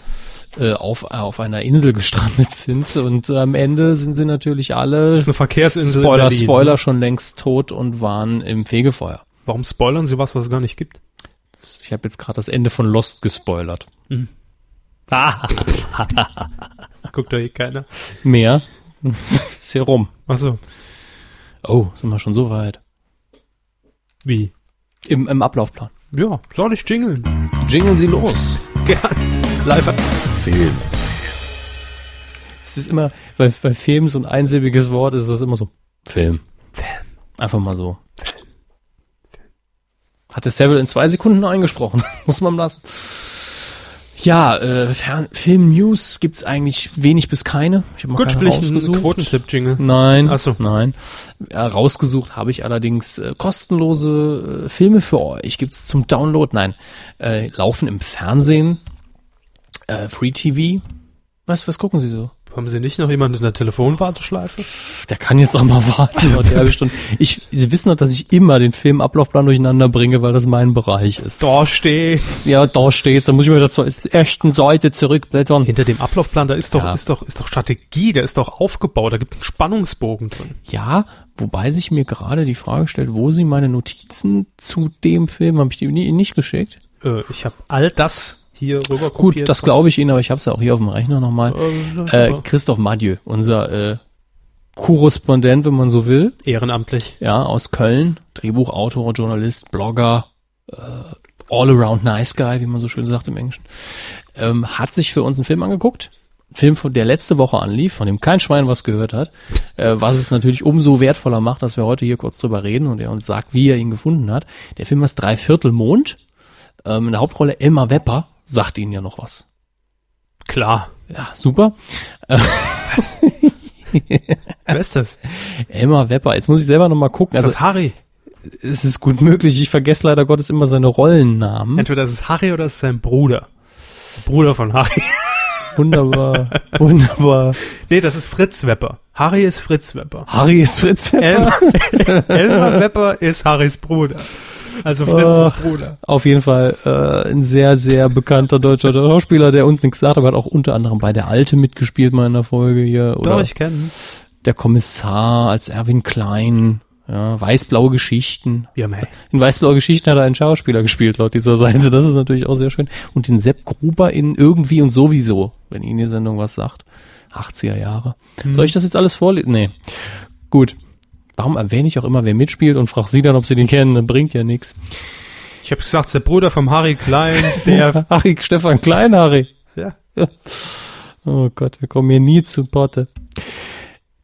äh, auf, äh, auf einer Insel gestrandet sind und äh, am Ende sind sie natürlich alle, Das ist eine Verkehrsinsel Spoiler. Spoiler, schon längst tot und waren im Fegefeuer. Warum spoilern sie was, was es gar nicht gibt? Ich habe jetzt gerade das Ende von Lost gespoilert. Mhm. Ah, Guckt da eh keiner. mehr. Ist hier rum. Ach so. Oh, sind wir schon so weit. Wie? Im, im Ablaufplan. Ja, soll ich jingeln? Jingeln Sie los. Gern. Live. Film, Es ist immer, bei, bei Film so ein einsilbiges Wort ist das immer so. Film. Film. Einfach mal so. Hat der Seville in zwei Sekunden eingesprochen. Muss man lassen. Ja, äh, Film-News gibt's eigentlich wenig bis keine. Ich habe mal Gut, keine rausgesucht. Quotentipp-Jingle. Nein, Ach so. nein. Ja, rausgesucht habe ich allerdings äh, kostenlose äh, Filme für euch. Gibt's zum Download? Nein. Äh, laufen im Fernsehen. Äh, Free TV. Was, was gucken Sie so? Haben Sie nicht noch jemanden in der Telefonwarteschleife? Der kann jetzt auch mal warten. die halbe Stunde. Ich, Sie wissen doch, dass ich immer den Filmablaufplan durcheinander bringe, weil das mein Bereich ist. Da steht's. Ja, da steht's. Da muss ich mir zur ersten Seite zurückblättern. Hinter dem Ablaufplan, da ist doch, Ja. ist doch, ist doch Strategie, der ist doch aufgebaut, da gibt einen Spannungsbogen drin. Ja, wobei sich mir gerade die Frage stellt, wo Sie meine Notizen zu dem Film, habe ich die Ihnen nicht geschickt? Äh, ich habe all das hier rüber Gut, das glaube ich Ihnen, aber ich habe es ja auch hier auf dem Rechner nochmal. Äh, Äh, Christoph Madieu, unser äh, Korrespondent, wenn man so will, Ehrenamtlich. ja, aus Köln, Drehbuchautor, Journalist, Blogger, äh, all-around nice guy, wie man so schön sagt im Englischen, ähm, hat sich für uns einen Film angeguckt. Ein Film, von der letzte Woche anlief, von dem kein Schwein was gehört hat, äh, was es natürlich umso wertvoller macht, dass wir heute hier kurz drüber reden und er uns sagt, wie er ihn gefunden hat. Der Film ist Dreiviertel Mond, ähm, in der Hauptrolle Elmar Wepper, sagt Ihnen ja noch was. Klar. Ja, super. Wer ist das? Elmar Wepper. Jetzt muss ich selber noch mal gucken. Ist Also, das Harry? es ist gut möglich. Ich vergesse leider Gottes immer seine Rollennamen. Entweder ist es Harry oder ist es sein Bruder. Bruder von Harry. Wunderbar. Wunderbar. Nee, das ist Fritz Wepper. Harry ist Fritz Wepper. Harry ist Fritz Wepper. Elmar, Elmar Wepper ist Harrys Bruder. Also Fritzs Oh. Bruder. Auf jeden Fall äh, ein sehr, sehr bekannter deutscher Schauspieler, der uns nichts sagt, aber hat auch unter anderem bei Der Alte mitgespielt mal in der Folge hier. Oder Doch, ich kenne. der Kommissar als Erwin Klein. Ja, weiß-blaue Geschichten. Ja, mei. In weiß-blaue Geschichten hat er einen Schauspieler gespielt, laut dieser Seite. Das ist natürlich auch sehr schön. Und den Sepp Gruber in Irgendwie und Sowieso, wenn Ihnen die Sendung was sagt. 80er Jahre. Soll ich das jetzt alles vorlesen? Nee. Gut. Warum erwähne ich auch immer, wer mitspielt und frage Sie dann, ob Sie den kennen? Das bringt ja nichts. Ich habe gesagt, der Bruder vom Harry Klein, der... Harry, Stefan Klein, Harry. ja. Oh Gott, wir kommen hier nie zu Potte.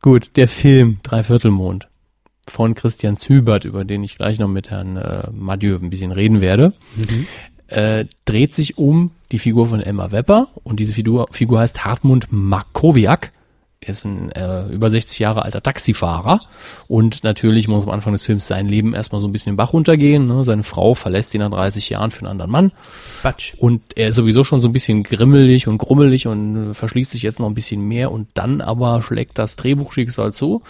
Gut, der Film Dreiviertelmond von Christian Zübert, über den ich gleich noch mit Herrn äh, Madieu ein bisschen reden werde, äh, dreht sich um die Figur von Emma Wepper und diese Figur, Figur heißt Hartmut Makowiak, ist ein äh, über 60 Jahre alter Taxifahrer und natürlich muss am Anfang des Films sein Leben erstmal so ein bisschen den Bach runtergehen. Ne? Seine Frau verlässt ihn nach 30 Jahren für einen anderen Mann Batsch. und er ist sowieso schon so ein bisschen grimmelig und grummelig und verschließt sich jetzt noch ein bisschen mehr und dann aber schlägt das Drehbuchschicksal zu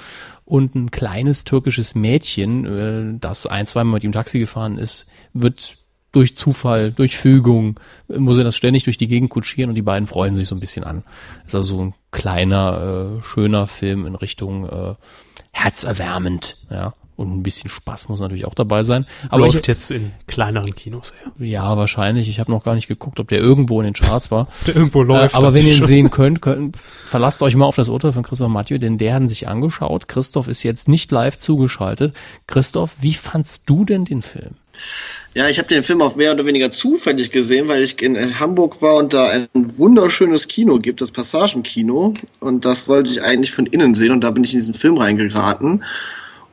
und ein kleines türkisches Mädchen, äh, das ein, zweimal mit ihm Taxi gefahren ist, wird durch Zufall, durch Fügung, äh, muss er das ständig durch die Gegend kutschieren und die beiden freuen sich so ein bisschen an. Ist also so ein kleiner, äh, schöner Film in Richtung äh, herzerwärmend, ja. Und ein bisschen Spaß muss natürlich auch dabei sein. Aber ich, Läuft jetzt in kleineren Kinos, ja. ja, wahrscheinlich. Ich habe noch gar nicht geguckt, ob der irgendwo in den Charts war. Der irgendwo läuft. äh, aber wenn ihr ich ihn schon. sehen könnt, könnt, verlasst euch mal auf das Urteil von Christoph Mathieu, denn der hat ihn sich angeschaut. Christoph ist jetzt nicht live zugeschaltet. Christoph, wie fandst du denn den Film? Ja, ich habe den Film auch mehr oder weniger zufällig gesehen, weil ich in äh, Hamburg war und da ein wunderschönes Kino gibt, das Passagenkino. Und das wollte ich eigentlich von innen sehen und da bin ich in diesen Film reingeraten.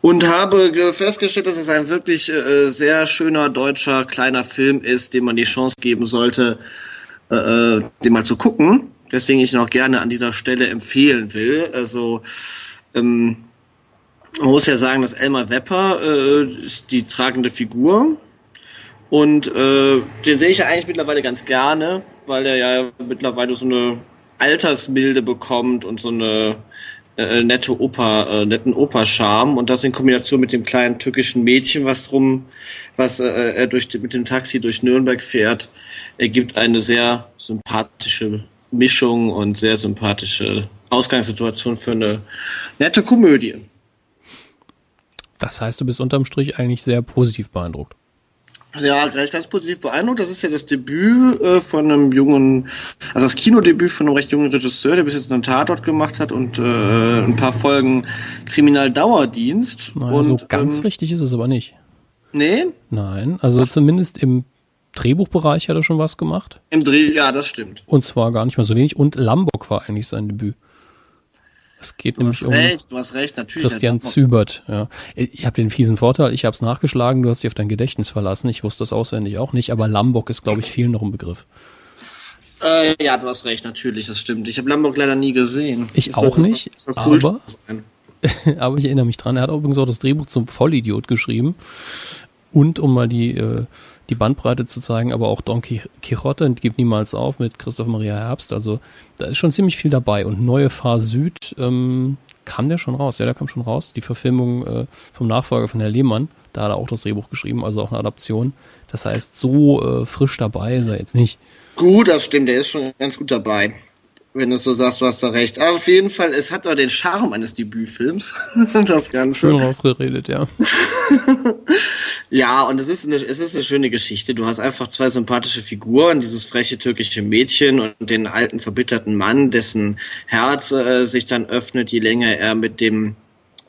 Und habe ge- festgestellt, dass es ein wirklich äh, sehr schöner deutscher kleiner Film ist, dem man die Chance geben sollte, äh, äh, den mal zu gucken. Deswegen ich ihn auch gerne an dieser Stelle empfehlen will. Also ähm, man muss ja sagen, dass Elmar Wepper äh, ist die tragende Figur. Und äh, den sehe ich ja eigentlich mittlerweile ganz gerne, weil er ja mittlerweile so eine Altersmilde bekommt und so eine äh, nette Oper, äh, netten Opercharme und das in Kombination mit dem kleinen türkischen Mädchen, was drum, was äh, er durch mit dem Taxi durch Nürnberg fährt, ergibt eine sehr sympathische Mischung und sehr sympathische Ausgangssituation für eine nette Komödie. Das heißt, du bist unterm Strich eigentlich sehr positiv beeindruckt. Ja, gleich ganz positiv beeindruckt. Das ist ja das Debüt äh, von einem jungen, also das Kinodebüt von einem recht jungen Regisseur, der bis jetzt einen Tatort gemacht hat und äh, ein paar Folgen Kriminaldauerdienst. Naja, und, so ganz ähm, richtig ist es aber nicht. Nee, Nein, also zumindest im Drehbuchbereich hat er schon was gemacht. im Dreh, ja, das stimmt. Und zwar gar nicht mal so wenig. Und Lambok war eigentlich sein Debüt. Es geht Du nämlich hast um recht, du hast recht, natürlich. Christian er- Zübert. Ja. Ich habe den fiesen Vorteil, ich habe es nachgeschlagen, du hast dich auf dein Gedächtnis verlassen. Ich wusste das auswendig auch nicht, aber Lambok ist, glaube ich, vielen noch ein Begriff. Äh, ja, du hast recht, natürlich, das stimmt. Ich habe Lamborg leider nie gesehen. Ich Das auch nicht, soll Kult aber- aber ich erinnere mich dran. Er hat übrigens auch das Drehbuch zum Vollidiot geschrieben. Und um mal die, äh, die Bandbreite zu zeigen, aber auch Don Quix- Quixote gibt niemals auf mit Christoph Maria Herbst. Also da ist schon ziemlich viel dabei. Und Neue Fahr Süd, ähm, kam der schon raus? Ja, der kam schon raus. Die Verfilmung äh, vom Nachfolger von Herr Lehmann. Da hat er auch das Drehbuch geschrieben, also auch eine Adaption. Das heißt, so äh, frisch dabei ist er jetzt nicht. Gut, das stimmt, der ist schon ganz gut dabei. Wenn du es so sagst, du hast da recht. Aber auf jeden Fall, es hat doch den Charme eines Debütfilms. das Ganze. Schön rausgeredet, ja. Ja, und es ist, eine, es ist eine schöne Geschichte. Du hast einfach zwei sympathische Figuren, dieses freche türkische Mädchen und den alten verbitterten Mann, dessen Herz äh, sich dann öffnet, je länger er mit dem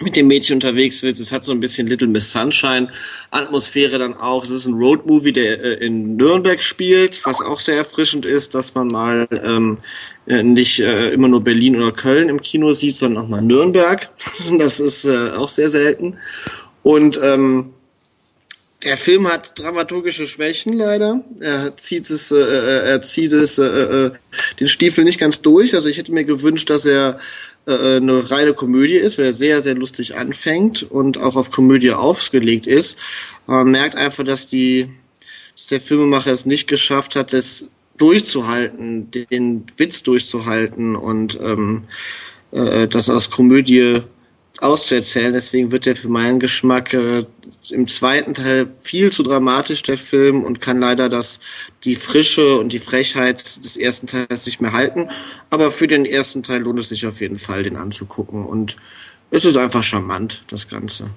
mit dem Mädchen unterwegs wird. Es hat so ein bisschen Little Miss Sunshine Atmosphäre dann auch. Es ist ein Roadmovie, der äh, in Nürnberg spielt, was auch sehr erfrischend ist, dass man mal ähm, äh, nicht äh, immer nur Berlin oder Köln im Kino sieht, sondern auch mal Nürnberg. Das ist äh, auch sehr selten. Und ähm, der Film hat dramaturgische Schwächen leider. Er zieht es, äh, äh, er zieht es äh, äh, den Stiefel nicht ganz durch. Also ich hätte mir gewünscht, dass er äh, eine reine Komödie ist, weil er sehr, sehr lustig anfängt und auch auf Komödie ausgelegt ist. Man merkt einfach, dass die, dass der Filmemacher es nicht geschafft hat, das durchzuhalten, den Witz durchzuhalten und ähm, äh, das als Komödie auszuerzählen. Deswegen wird der für meinen Geschmack äh, im zweiten Teil viel zu dramatisch, der Film, und kann leider das, die Frische und die Frechheit des ersten Teils nicht mehr halten. Aber für den ersten Teil lohnt es sich auf jeden Fall, den anzugucken. Und es ist einfach charmant, das Ganze.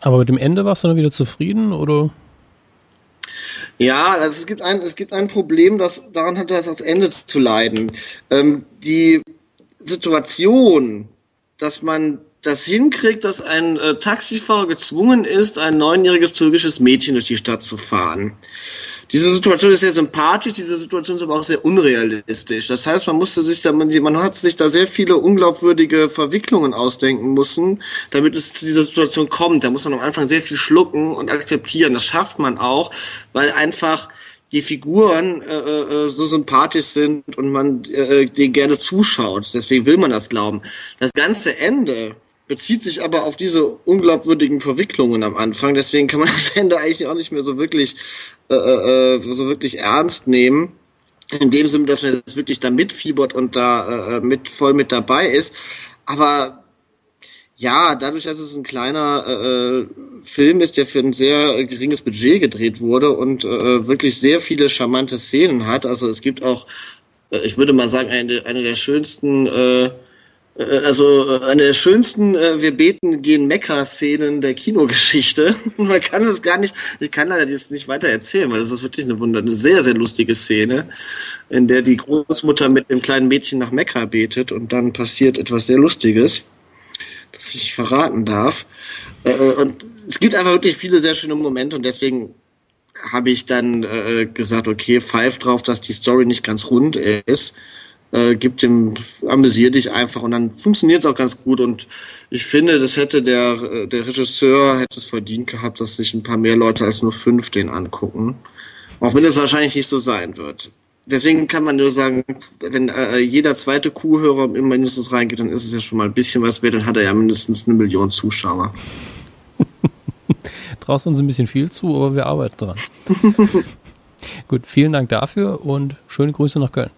Aber mit dem Ende warst du dann wieder zufrieden oder? Ja, also es gibt ein, es gibt ein Problem, das daran hat das Ende zu leiden. Ähm, die Situation, dass man das hinkriegt, dass ein äh, Taxifahrer gezwungen ist, ein neunjähriges türkisches Mädchen durch die Stadt zu fahren. Diese Situation ist sehr sympathisch, diese Situation ist aber auch sehr unrealistisch. Das heißt, man musste sich da, man, man hat sich da sehr viele unglaubwürdige Verwicklungen ausdenken müssen, damit es zu dieser Situation kommt. Da muss man am Anfang sehr viel schlucken und akzeptieren. Das schafft man auch, weil einfach die Figuren äh, äh, so sympathisch sind und man äh, denen gerne zuschaut. Deswegen will man das glauben. Das ganze Ende bezieht sich aber auf diese unglaubwürdigen Verwicklungen am Anfang. Deswegen kann man das Ende eigentlich auch nicht mehr so wirklich, äh, äh, so wirklich ernst nehmen. In dem Sinne, dass man jetzt wirklich da mitfiebert und da äh, mit voll mit dabei ist. Aber ja, dadurch, dass es ein kleiner äh, Film ist, der für ein sehr geringes Budget gedreht wurde und äh, wirklich sehr viele charmante Szenen hat. Also es gibt auch, äh, ich würde mal sagen, eine, eine der schönsten äh, äh, also äh, eine der schönsten äh, Wir beten gehen Mekka-Szenen der Kinogeschichte. Man kann es gar nicht, ich kann leider das nicht weiter erzählen, weil das ist wirklich eine Wunder, eine sehr, sehr lustige Szene, in der die Großmutter mit dem kleinen Mädchen nach Mekka betet und dann passiert etwas sehr Lustiges, das ich verraten darf. Und es gibt einfach wirklich viele sehr schöne Momente und deswegen habe ich dann gesagt, okay, pfeif drauf, dass die Story nicht ganz rund ist äh, gibt dem, amüsier dich einfach und dann funktioniert es auch ganz gut und ich finde, das hätte der, äh, der Regisseur hätte es verdient gehabt, dass sich ein paar mehr Leute als nur fünf den angucken. Auch wenn es wahrscheinlich nicht so sein wird. Deswegen kann man nur sagen, wenn äh, jeder zweite Kuhhörer mindestens reingeht, dann ist es ja schon mal ein bisschen was wert, dann hat er ja mindestens eine Million Zuschauer. Traust uns ein bisschen viel zu, aber wir arbeiten dran. Gut, vielen Dank dafür und schöne Grüße nach Köln.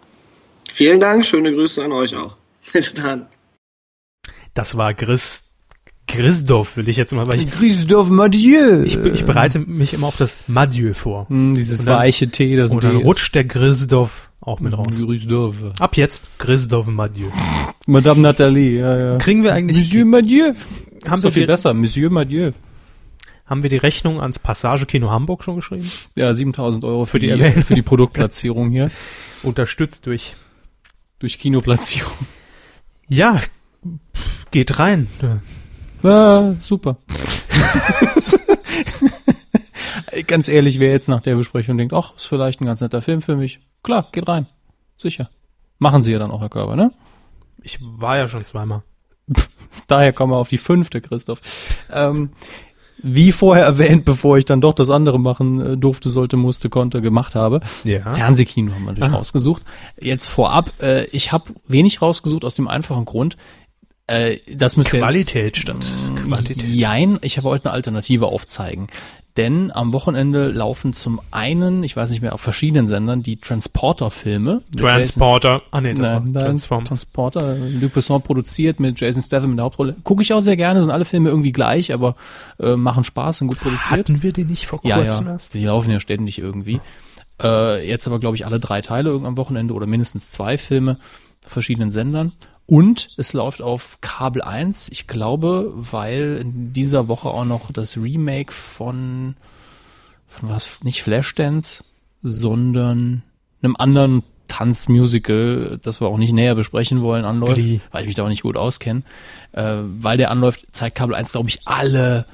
Vielen Dank, schöne Grüße an euch auch. Bis dann. Das war Chris Christoph, will ich jetzt mal, weil ich, Christoph Madieu. ich, ich bereite mich immer auf das Madieu vor. Hm, dieses dann- weiche T, das Und dann D ist. rutscht der Christoph auch mit raus. Christoph. Ab jetzt Christoph Madieu. Madame Nathalie, ja, ja. Kriegen wir eigentlich, Monsieur Madieu. haben wir, so viel die, besser. Monsieur Madieu. haben wir die Rechnung ans Passagekino Hamburg schon geschrieben? Ja, 7000 Euro für, die für die Produktplatzierung hier. Unterstützt durch, Durch Kinoplatzierung. ja, geht rein. Ja, super. ganz ehrlich, wer jetzt nach der Besprechung denkt, ach, ist vielleicht ein ganz netter Film für mich. Klar, geht rein. Sicher. Machen Sie ja dann auch, Herr Körber, ne? Ich war ja schon zweimal. Daher kommen wir auf die fünfte, Christoph. Ähm, wie vorher erwähnt, bevor ich dann doch das andere machen äh, durfte, sollte, musste, konnte, gemacht habe. Ja. Fernsehkino haben wir natürlich Aha. rausgesucht. Jetzt vorab, äh, ich habe wenig rausgesucht aus dem einfachen Grund, äh, das müsste Qualität statt jetzt, Quantität. Jein, ich wollte eine Alternative aufzeigen. Denn am Wochenende laufen zum einen, ich weiß nicht mehr, auf verschiedenen Sendern die Transporter-Filme. Transporter. Ah nee, das Nein, war Transform. Transporter, Luc Besson produziert mit Jason Statham in der Hauptrolle. Gucke ich auch sehr gerne, sind alle Filme irgendwie gleich, aber äh, machen Spaß, sind gut produziert. Hatten wir den nicht vor ja, kurzem ja, erst? die laufen ja ständig irgendwie. Äh, jetzt aber, glaube ich, alle drei Teile irgendwann am Wochenende oder mindestens zwei Filme auf verschiedenen Sendern. Und es läuft auf Kabel 1, ich glaube, weil in dieser Woche auch noch das Remake von, von was, nicht Flashdance, sondern einem anderen Tanzmusical, das wir auch nicht näher besprechen wollen, anläuft, Glee. weil ich mich da auch nicht gut auskenne. Äh, weil der anläuft, zeigt Kabel 1, glaube ich, alle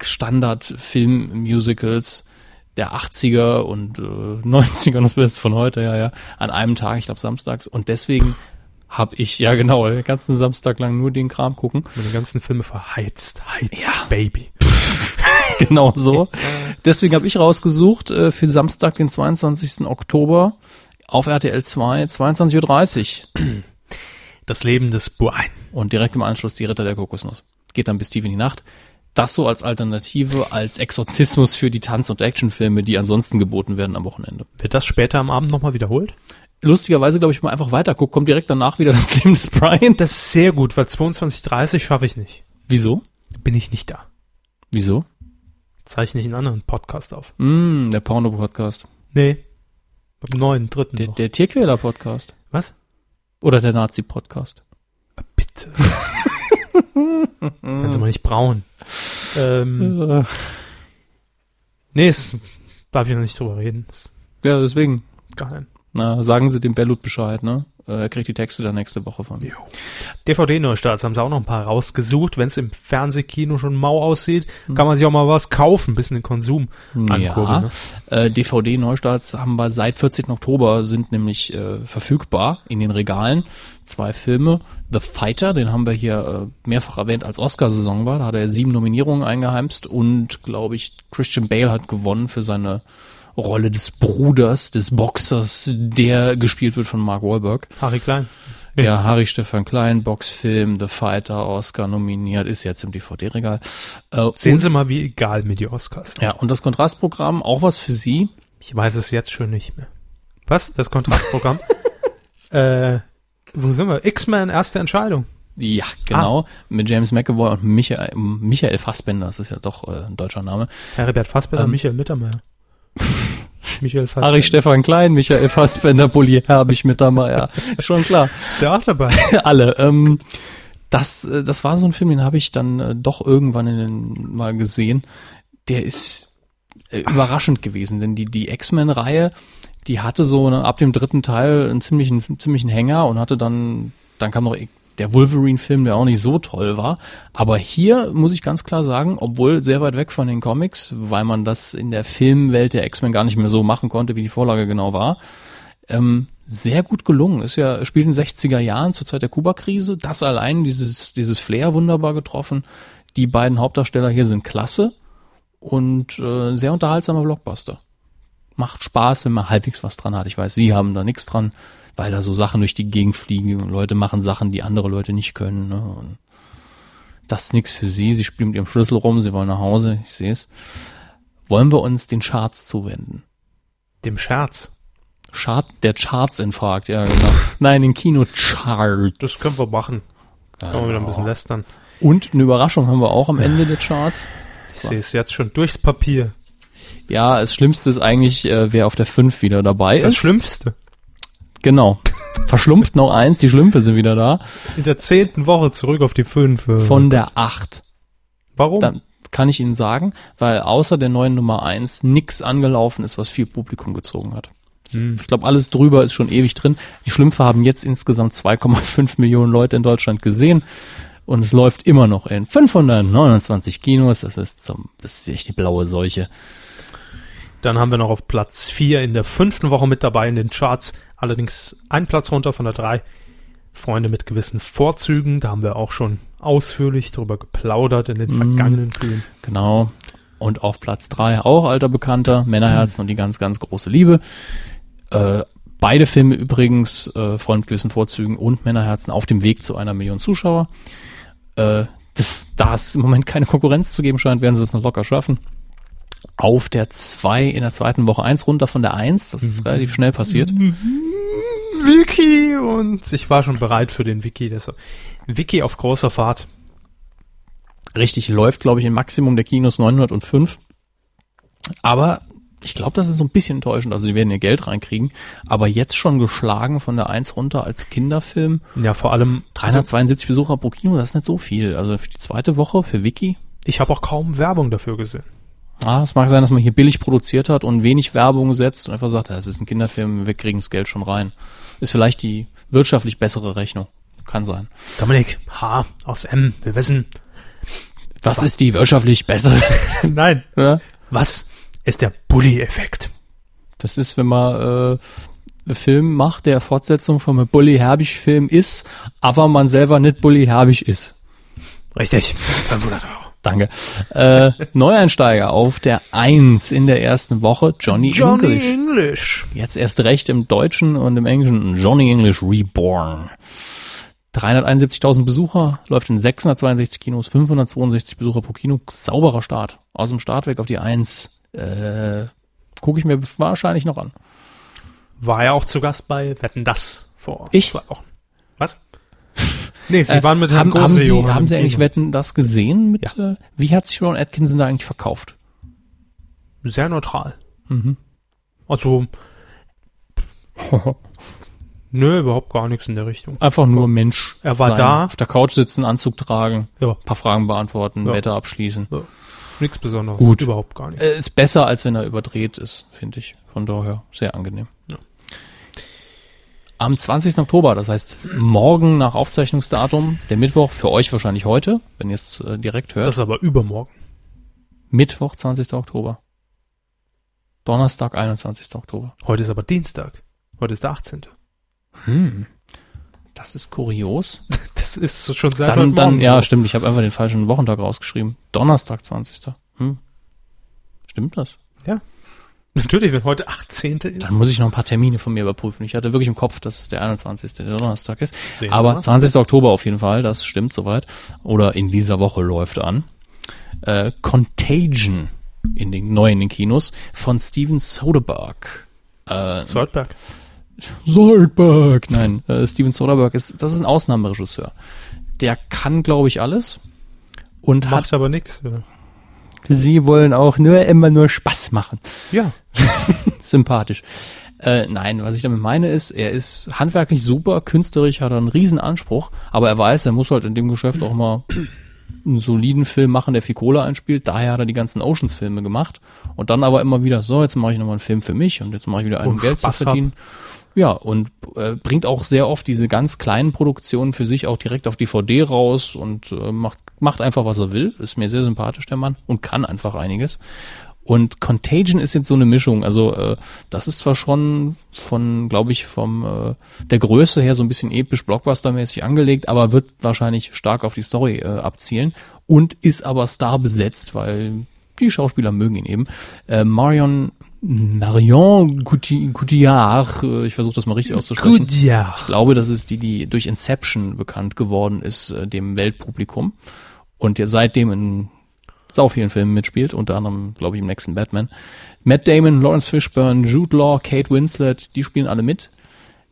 Standard-Film-Musicals der 80er und äh, 90er und das Beste von heute, ja, ja, an einem Tag, ich glaube samstags. Und deswegen habe ich, ja genau, den ganzen Samstag lang nur den Kram gucken. Mit den ganzen Filme verheizt. Heizt, Ja. Baby. genau so. Deswegen habe ich rausgesucht äh, für Samstag, den 22. Oktober auf RTL 2, 22.30 Uhr. Das Leben des Buein. Und direkt im Anschluss die Ritter der Kokosnuss. Geht dann bis tief in die Nacht. Das so als Alternative, als Exorzismus für die Tanz- und Actionfilme, die ansonsten geboten werden am Wochenende. Wird das später am Abend nochmal wiederholt? Lustigerweise, glaube ich, mal einfach weitergucken, kommt direkt danach wieder das Leben des Brian. Das ist sehr gut, weil 22.30 schaffe ich nicht. Wieso? Bin ich nicht da. Wieso? Zeichne ich einen anderen Podcast auf. Mm, der Porno-Podcast. Nee. Beim neuen, dritten Der, noch. der Tierquäler-Podcast. Was? Oder der Nazi-Podcast. Bitte. Wenn sie mal nicht braun. Ähm, nee, es darf ich noch nicht drüber reden. Ja, deswegen. gar nicht. Na, sagen Sie dem Bellut Bescheid, ne? Äh, Er kriegt die Texte dann nächste Woche von mir. DVD-Neustarts haben sie auch noch ein paar rausgesucht. Wenn es im Fernsehkino schon mau aussieht, kann man sich auch mal was kaufen, bisschen den Konsum ankurbeln. Ne? Äh, DVD-Neustarts haben wir seit 14. Oktober sind nämlich äh, verfügbar in den Regalen. Zwei Filme. The Fighter, den haben wir hier äh, mehrfach erwähnt, als Oscarsaison war. Da hat er sieben Nominierungen eingeheimst und, glaube ich, Christian Bale hat gewonnen für seine Rolle des Bruders, des Boxers, der gespielt wird von Mark Wahlberg. Harry Klein. Ja, Harry Stefan Klein, Boxfilm, The Fighter, Oscar nominiert, ist jetzt im DVD-Regal. Äh, Sehen und- Sie mal, wie egal mir die Oscars sind. Ja, und das Kontrastprogramm, auch was für Sie. Ich weiß es jetzt schon nicht mehr. Was? Das Kontrastprogramm? äh, wo sind wir? X-Men, erste Entscheidung. Ja, genau. Mit James McAvoy und Michael, Michael Fassbender, das ist ja doch äh, ein deutscher Name. Herbert Fassbender, Ähm. Michael Mittermeier. Michael Fassbender. Harry Stefan Klein, Michael Fassbender, Bulli Herbig mit dabei, ja. Schon klar. Ist der auch dabei? Alle. Ähm, das, äh, das war so ein Film, den habe ich dann äh, doch irgendwann in den, mal gesehen. Der ist äh, überraschend gewesen, denn die, die X-Men-Reihe, die hatte so ab dem dritten Teil einen ziemlichen, ziemlichen Hänger und hatte dann, dann kam noch der Wolverine-Film, der auch nicht so toll war. Aber hier muss ich ganz klar sagen, obwohl sehr weit weg von den Comics, weil man das in der Filmwelt der X-Men gar nicht mehr so machen konnte, wie die Vorlage genau war, ähm, sehr gut gelungen. Ist ja, spielt in den 60er Jahren zur Zeit der Kuba-Krise. Das allein, dieses, dieses Flair wunderbar getroffen. Die beiden Hauptdarsteller hier sind klasse und äh, sehr unterhaltsamer Blockbuster. Macht Spaß, wenn man halbwegs was dran hat. Ich weiß, Sie haben da nichts dran, weil da so Sachen durch die Gegend fliegen und Leute machen Sachen, die andere Leute nicht können. Ne? Und das ist nichts für Sie. Sie spielen mit Ihrem Schlüssel rum, Sie wollen nach Hause, ich sehe es. Wollen wir uns den Charts zuwenden? Dem Scherz. Chart, der Charts infragt, ja genau. Nein, den Kinocharts. Das können wir machen. Können wir wieder ein bisschen Genau. lästern. Und eine Überraschung haben wir auch am Ende der Charts. Ich sehe es jetzt schon durchs Papier. Ja, das Schlimmste ist eigentlich, äh, wer auf der 5 wieder dabei Das ist. Schlimmste. Genau. Verschlumpft noch eins, die Schlümpfe sind wieder da. In der zehnten Woche zurück auf die fünf. äh, Von der 8. Warum? Dann kann ich Ihnen sagen, weil außer der neuen Nummer 1 nix angelaufen ist, was viel Publikum gezogen hat. Hm. Ich glaube, alles drüber ist schon ewig drin. Die Schlümpfe haben jetzt insgesamt 2,5 Millionen Leute in Deutschland gesehen. Und es läuft immer noch in 529 Kinos. Das ist zum, das ist echt die blaue Seuche. Dann haben wir noch auf Platz 4 in der fünften Woche mit dabei in den Charts. Allerdings ein Platz runter von der 3. Freunde mit gewissen Vorzügen. Da haben wir auch schon ausführlich drüber geplaudert in den vergangenen Filmen. Genau. Und auf Platz drei auch alter Bekannter, Männerherzen und die ganz, ganz große Liebe. Äh, beide Filme übrigens, äh, Freund mit gewissen Vorzügen und Männerherzen auf dem Weg zu einer Million Zuschauer. Äh, das, da es im Moment keine Konkurrenz zu geben scheint, werden sie es noch locker schaffen. Auf der zwei in der zweiten Woche eins runter von der eins, das ist relativ schnell passiert. Wiki und ich war schon bereit für den Wiki. Deshalb. Wiki auf großer Fahrt. Richtig, läuft, glaube ich, im Maximum der Kinos 905. Aber ich glaube, das ist so ein bisschen enttäuschend. Also die werden ihr Geld reinkriegen. Aber jetzt schon geschlagen von der 1 runter als Kinderfilm. Ja, vor allem, also 372 Besucher pro Kino, das ist nicht so viel. Also für die zweite Woche, für Wiki. ich habe auch kaum Werbung dafür gesehen. Ah, es mag sein, dass man hier billig produziert hat und wenig Werbung setzt und einfach sagt, das ist ein Kinderfilm, wir kriegen das Geld schon rein. Ist vielleicht die wirtschaftlich bessere Rechnung. Kann sein. Dominik, H aus M, wir wissen. Was ist die wirtschaftlich bessere? Nein, Ja? was ist der Bully-Effekt? Das ist, wenn man äh, einen Film macht, der Fortsetzung von einem Bully Herbig Film ist, aber man selber nicht Bully Herbig ist. Richtig, 500 Euro. Danke. Äh, Neueinsteiger auf der Eins in der ersten Woche, Johnny, Johnny English. English. Jetzt erst recht im Deutschen und im Englischen Johnny English Reborn. 371.000 Besucher, läuft in 662 Kinos, 562 Besucher pro Kino, sauberer Start. Aus dem Start weg auf die Eins. Äh, Gucke ich mir wahrscheinlich noch an. War ja auch zu Gast bei Wetten das vor Ich? zwei Wochen. Nee, sie Äh, waren mit haben, Herrn haben Sie, Goseo haben Sie eigentlich. Wetten das gesehen? Mit, äh, wie hat sich Ron Atkinson da eigentlich verkauft? Sehr neutral. Mhm. Also, nö, überhaupt gar nichts in der Richtung. Einfach nur Mensch. Er war sein, da. Auf der Couch sitzen, Anzug tragen, Ja, paar Fragen beantworten, Ja. Wetter abschließen. nichts Besonderes. Gut. Überhaupt gar nichts. Äh, ist besser, als wenn er überdreht ist, finde ich. Von daher sehr angenehm. Ja. Am 20. Oktober, das heißt morgen nach Aufzeichnungsdatum, der Mittwoch, für euch wahrscheinlich heute, wenn ihr es äh, direkt hört. Das ist aber übermorgen. Mittwoch, 20. Oktober. Donnerstag, 21. Oktober. Heute ist aber Dienstag. Heute ist der 18. Hm. Das ist kurios. Das ist schon seit Dann, dann, Morgen ja, so. stimmt, ich habe einfach den falschen Wochentag rausgeschrieben. Donnerstag, 20. Hm. Stimmt das? Natürlich, wenn heute 18. ist. Dann muss ich noch ein paar Termine von mir überprüfen. Ich hatte wirklich im Kopf, dass es der 21. der Donnerstag ist. Sehen Aber mal. 20. Oktober auf jeden Fall, das stimmt soweit. Oder in dieser Woche läuft an. Äh, Contagion in den neu in den Kinos von Steven Soderbergh. Äh, Soldberg. Soderbergh. Nein, äh, Steven Soderbergh ist, das ist ein Ausnahmeregisseur. Der kann, glaube ich, alles. Und hat, Macht aber nichts. Sie wollen auch nur immer nur Spaß machen. Ja. sympathisch. Äh, nein, was ich damit meine ist, er ist handwerklich super, künstlerisch hat er einen riesen Anspruch, aber er weiß, er muss halt in dem Geschäft auch mal einen soliden Film machen, der viel Kohle einspielt. Daher hat er die ganzen Oceans-Filme gemacht und dann aber immer wieder, so, jetzt mache ich nochmal einen Film für mich und jetzt mache ich wieder einen, um Geld zu Spaß hab. Ja, und äh, bringt auch sehr oft diese ganz kleinen Produktionen für sich auch direkt auf DVD raus und äh, macht, macht einfach, was er will. Ist mir sehr sympathisch, der Mann, und kann einfach einiges. Und Contagion ist jetzt so eine Mischung. Also äh, das ist zwar schon von, glaube ich, vom äh, der Größe her so ein bisschen episch Blockbuster-mäßig angelegt, aber wird wahrscheinlich stark auf die Story äh, abzielen und ist aber star besetzt, weil die Schauspieler mögen ihn eben. Äh, Marion Marion Coti- Cotillard, äh, ich versuche das mal richtig auszusprechen. ja. Ich glaube, das ist die, die durch Inception bekannt geworden ist, äh, dem Weltpublikum. Und der seitdem in sau vielen Filmen mitspielt, unter anderem, glaube ich, im nächsten Batman. Matt Damon, Lawrence Fishburne, Jude Law, Kate Winslet, die spielen alle mit.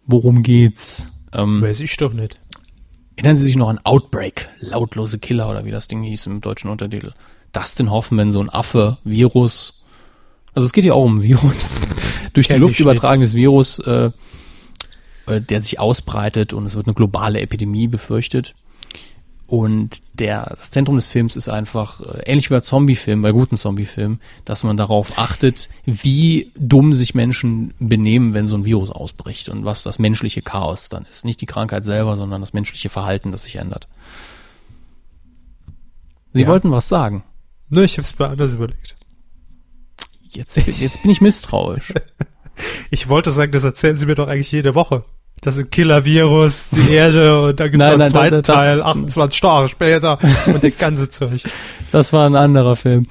Worum geht's? Ähm, Weiß ich doch nicht. Erinnern Sie sich noch an Outbreak, lautlose Killer oder wie das Ding hieß im deutschen Untertitel. Dustin Hoffman, so ein Affe, Virus. Also es geht ja auch um Virus. Durch die Luft übertragenes Virus, äh, äh, der sich ausbreitet und es wird eine globale Epidemie befürchtet. Und der, das Zentrum des Films ist einfach, äh, ähnlich wie bei Zombie-Filmen, bei guten Zombie-Filmen, dass man darauf achtet, wie dumm sich Menschen benehmen, wenn so ein Virus ausbricht und was das menschliche Chaos dann ist. Nicht die Krankheit selber, sondern das menschliche Verhalten, das sich ändert. Sie Ja. wollten was sagen. Ne, ich hab's mir anders überlegt. Jetzt, jetzt bin ich misstrauisch. Ich wollte sagen, das erzählen Sie mir doch eigentlich jede Woche. Das ist ein Killer-Virus, die Erde und dann Nein, noch einen zweiten das- das- Teil, 28 Jahre später und das ganze Zeug. Das war ein anderer Film.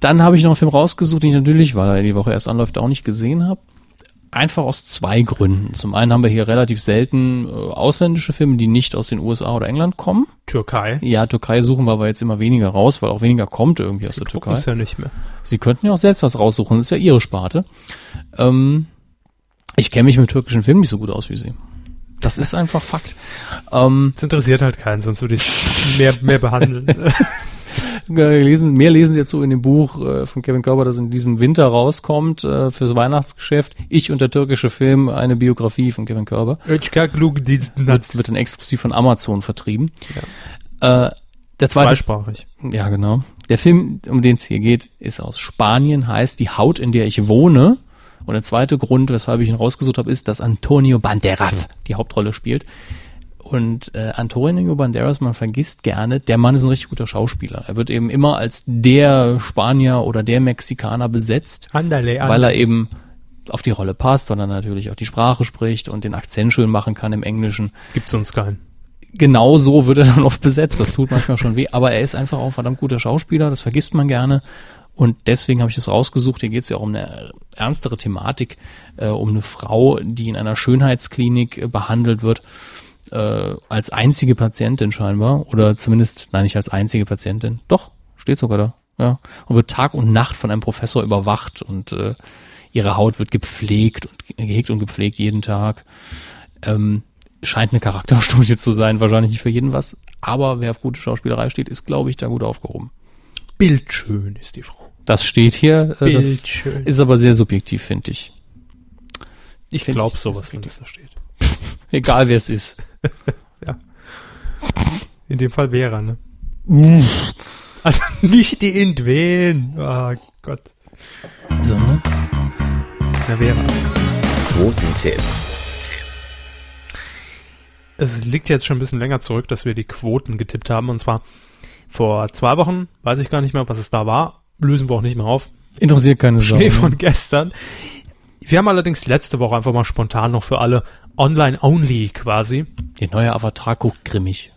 Dann habe ich noch einen Film rausgesucht, den ich natürlich, weil er die Woche erst anläuft, auch nicht gesehen habe. Einfach aus zwei Gründen. Zum einen haben wir hier relativ selten äh, ausländische Filme, die nicht aus den USA oder England kommen. Türkei. Ja, Türkei suchen wir aber jetzt immer weniger raus, weil auch weniger kommt irgendwie aus der Türkei. Es ja nicht mehr. Sie könnten ja auch selbst was raussuchen, das ist ja ihre Sparte. Ähm, ich kenne mich mit türkischen Filmen nicht so gut aus wie Sie. Das ist einfach Fakt. Ähm, Das interessiert halt keinen, sonst würde ich mehr, mehr behandeln. äh, lesen, mehr lesen Sie jetzt so in dem Buch äh, von Kevin Körber, das in diesem Winter rauskommt, äh, fürs Weihnachtsgeschäft. Ich und der türkische Film, eine Biografie von Kevin Körber. Wird, wird dann exklusiv von Amazon vertrieben. Äh, der zweite zweisprachig. Ja, genau. Der Film, um den es hier geht, ist aus Spanien, heißt Die Haut, in der ich wohne. Und der zweite Grund, weshalb ich ihn rausgesucht habe, ist, dass Antonio Banderas die Hauptrolle spielt. Und äh, Antonio Banderas, man vergisst gerne, der Mann ist ein richtig guter Schauspieler. Er wird eben immer als der Spanier oder der Mexikaner besetzt, Andale, weil er eben auf die Rolle passt, sondern natürlich auch die Sprache spricht und den Akzent schön machen kann im Englischen Gibt's sonst keinen. genau so wird er dann oft besetzt. Das tut manchmal schon weh, aber er ist einfach auch ein verdammt guter Schauspieler, das vergisst man gerne. Und deswegen habe ich es rausgesucht. Hier geht es ja auch um eine ernstere Thematik, äh, um eine Frau, die in einer Schönheitsklinik äh, behandelt wird, äh, als einzige Patientin scheinbar. Oder zumindest, nein, nicht als einzige Patientin. Doch, steht sogar da. Ja. Und wird Tag und Nacht von einem Professor überwacht und äh, ihre Haut wird gepflegt und gehegt und gepflegt jeden Tag. Ähm, scheint eine Charakterstudie zu sein, wahrscheinlich nicht für jeden was. Aber wer auf gute Schauspielerei steht, ist, glaube ich, da gut aufgehoben. Bildschön ist die Frau. Das steht hier. Äh, das Bildschön. ist aber sehr subjektiv, finde ich. Ich glaube sowas, wenn das da steht. Egal wer es ist. In dem Fall Vera, ne? Also nicht die Indwen. Oh Gott. So, ne? Na, Vera. Quotentipp. Es liegt jetzt schon ein bisschen länger zurück, dass wir die Quoten getippt haben. Und zwar vor zwei Wochen, weiß ich gar nicht mehr, was es da war. Lösen wir auch nicht mehr auf. Interessiert keine Sau. Schnee ne? von gestern. Wir haben allerdings letzte Woche einfach mal spontan noch für alle online-only quasi. Der neue Avatar guckt grimmig.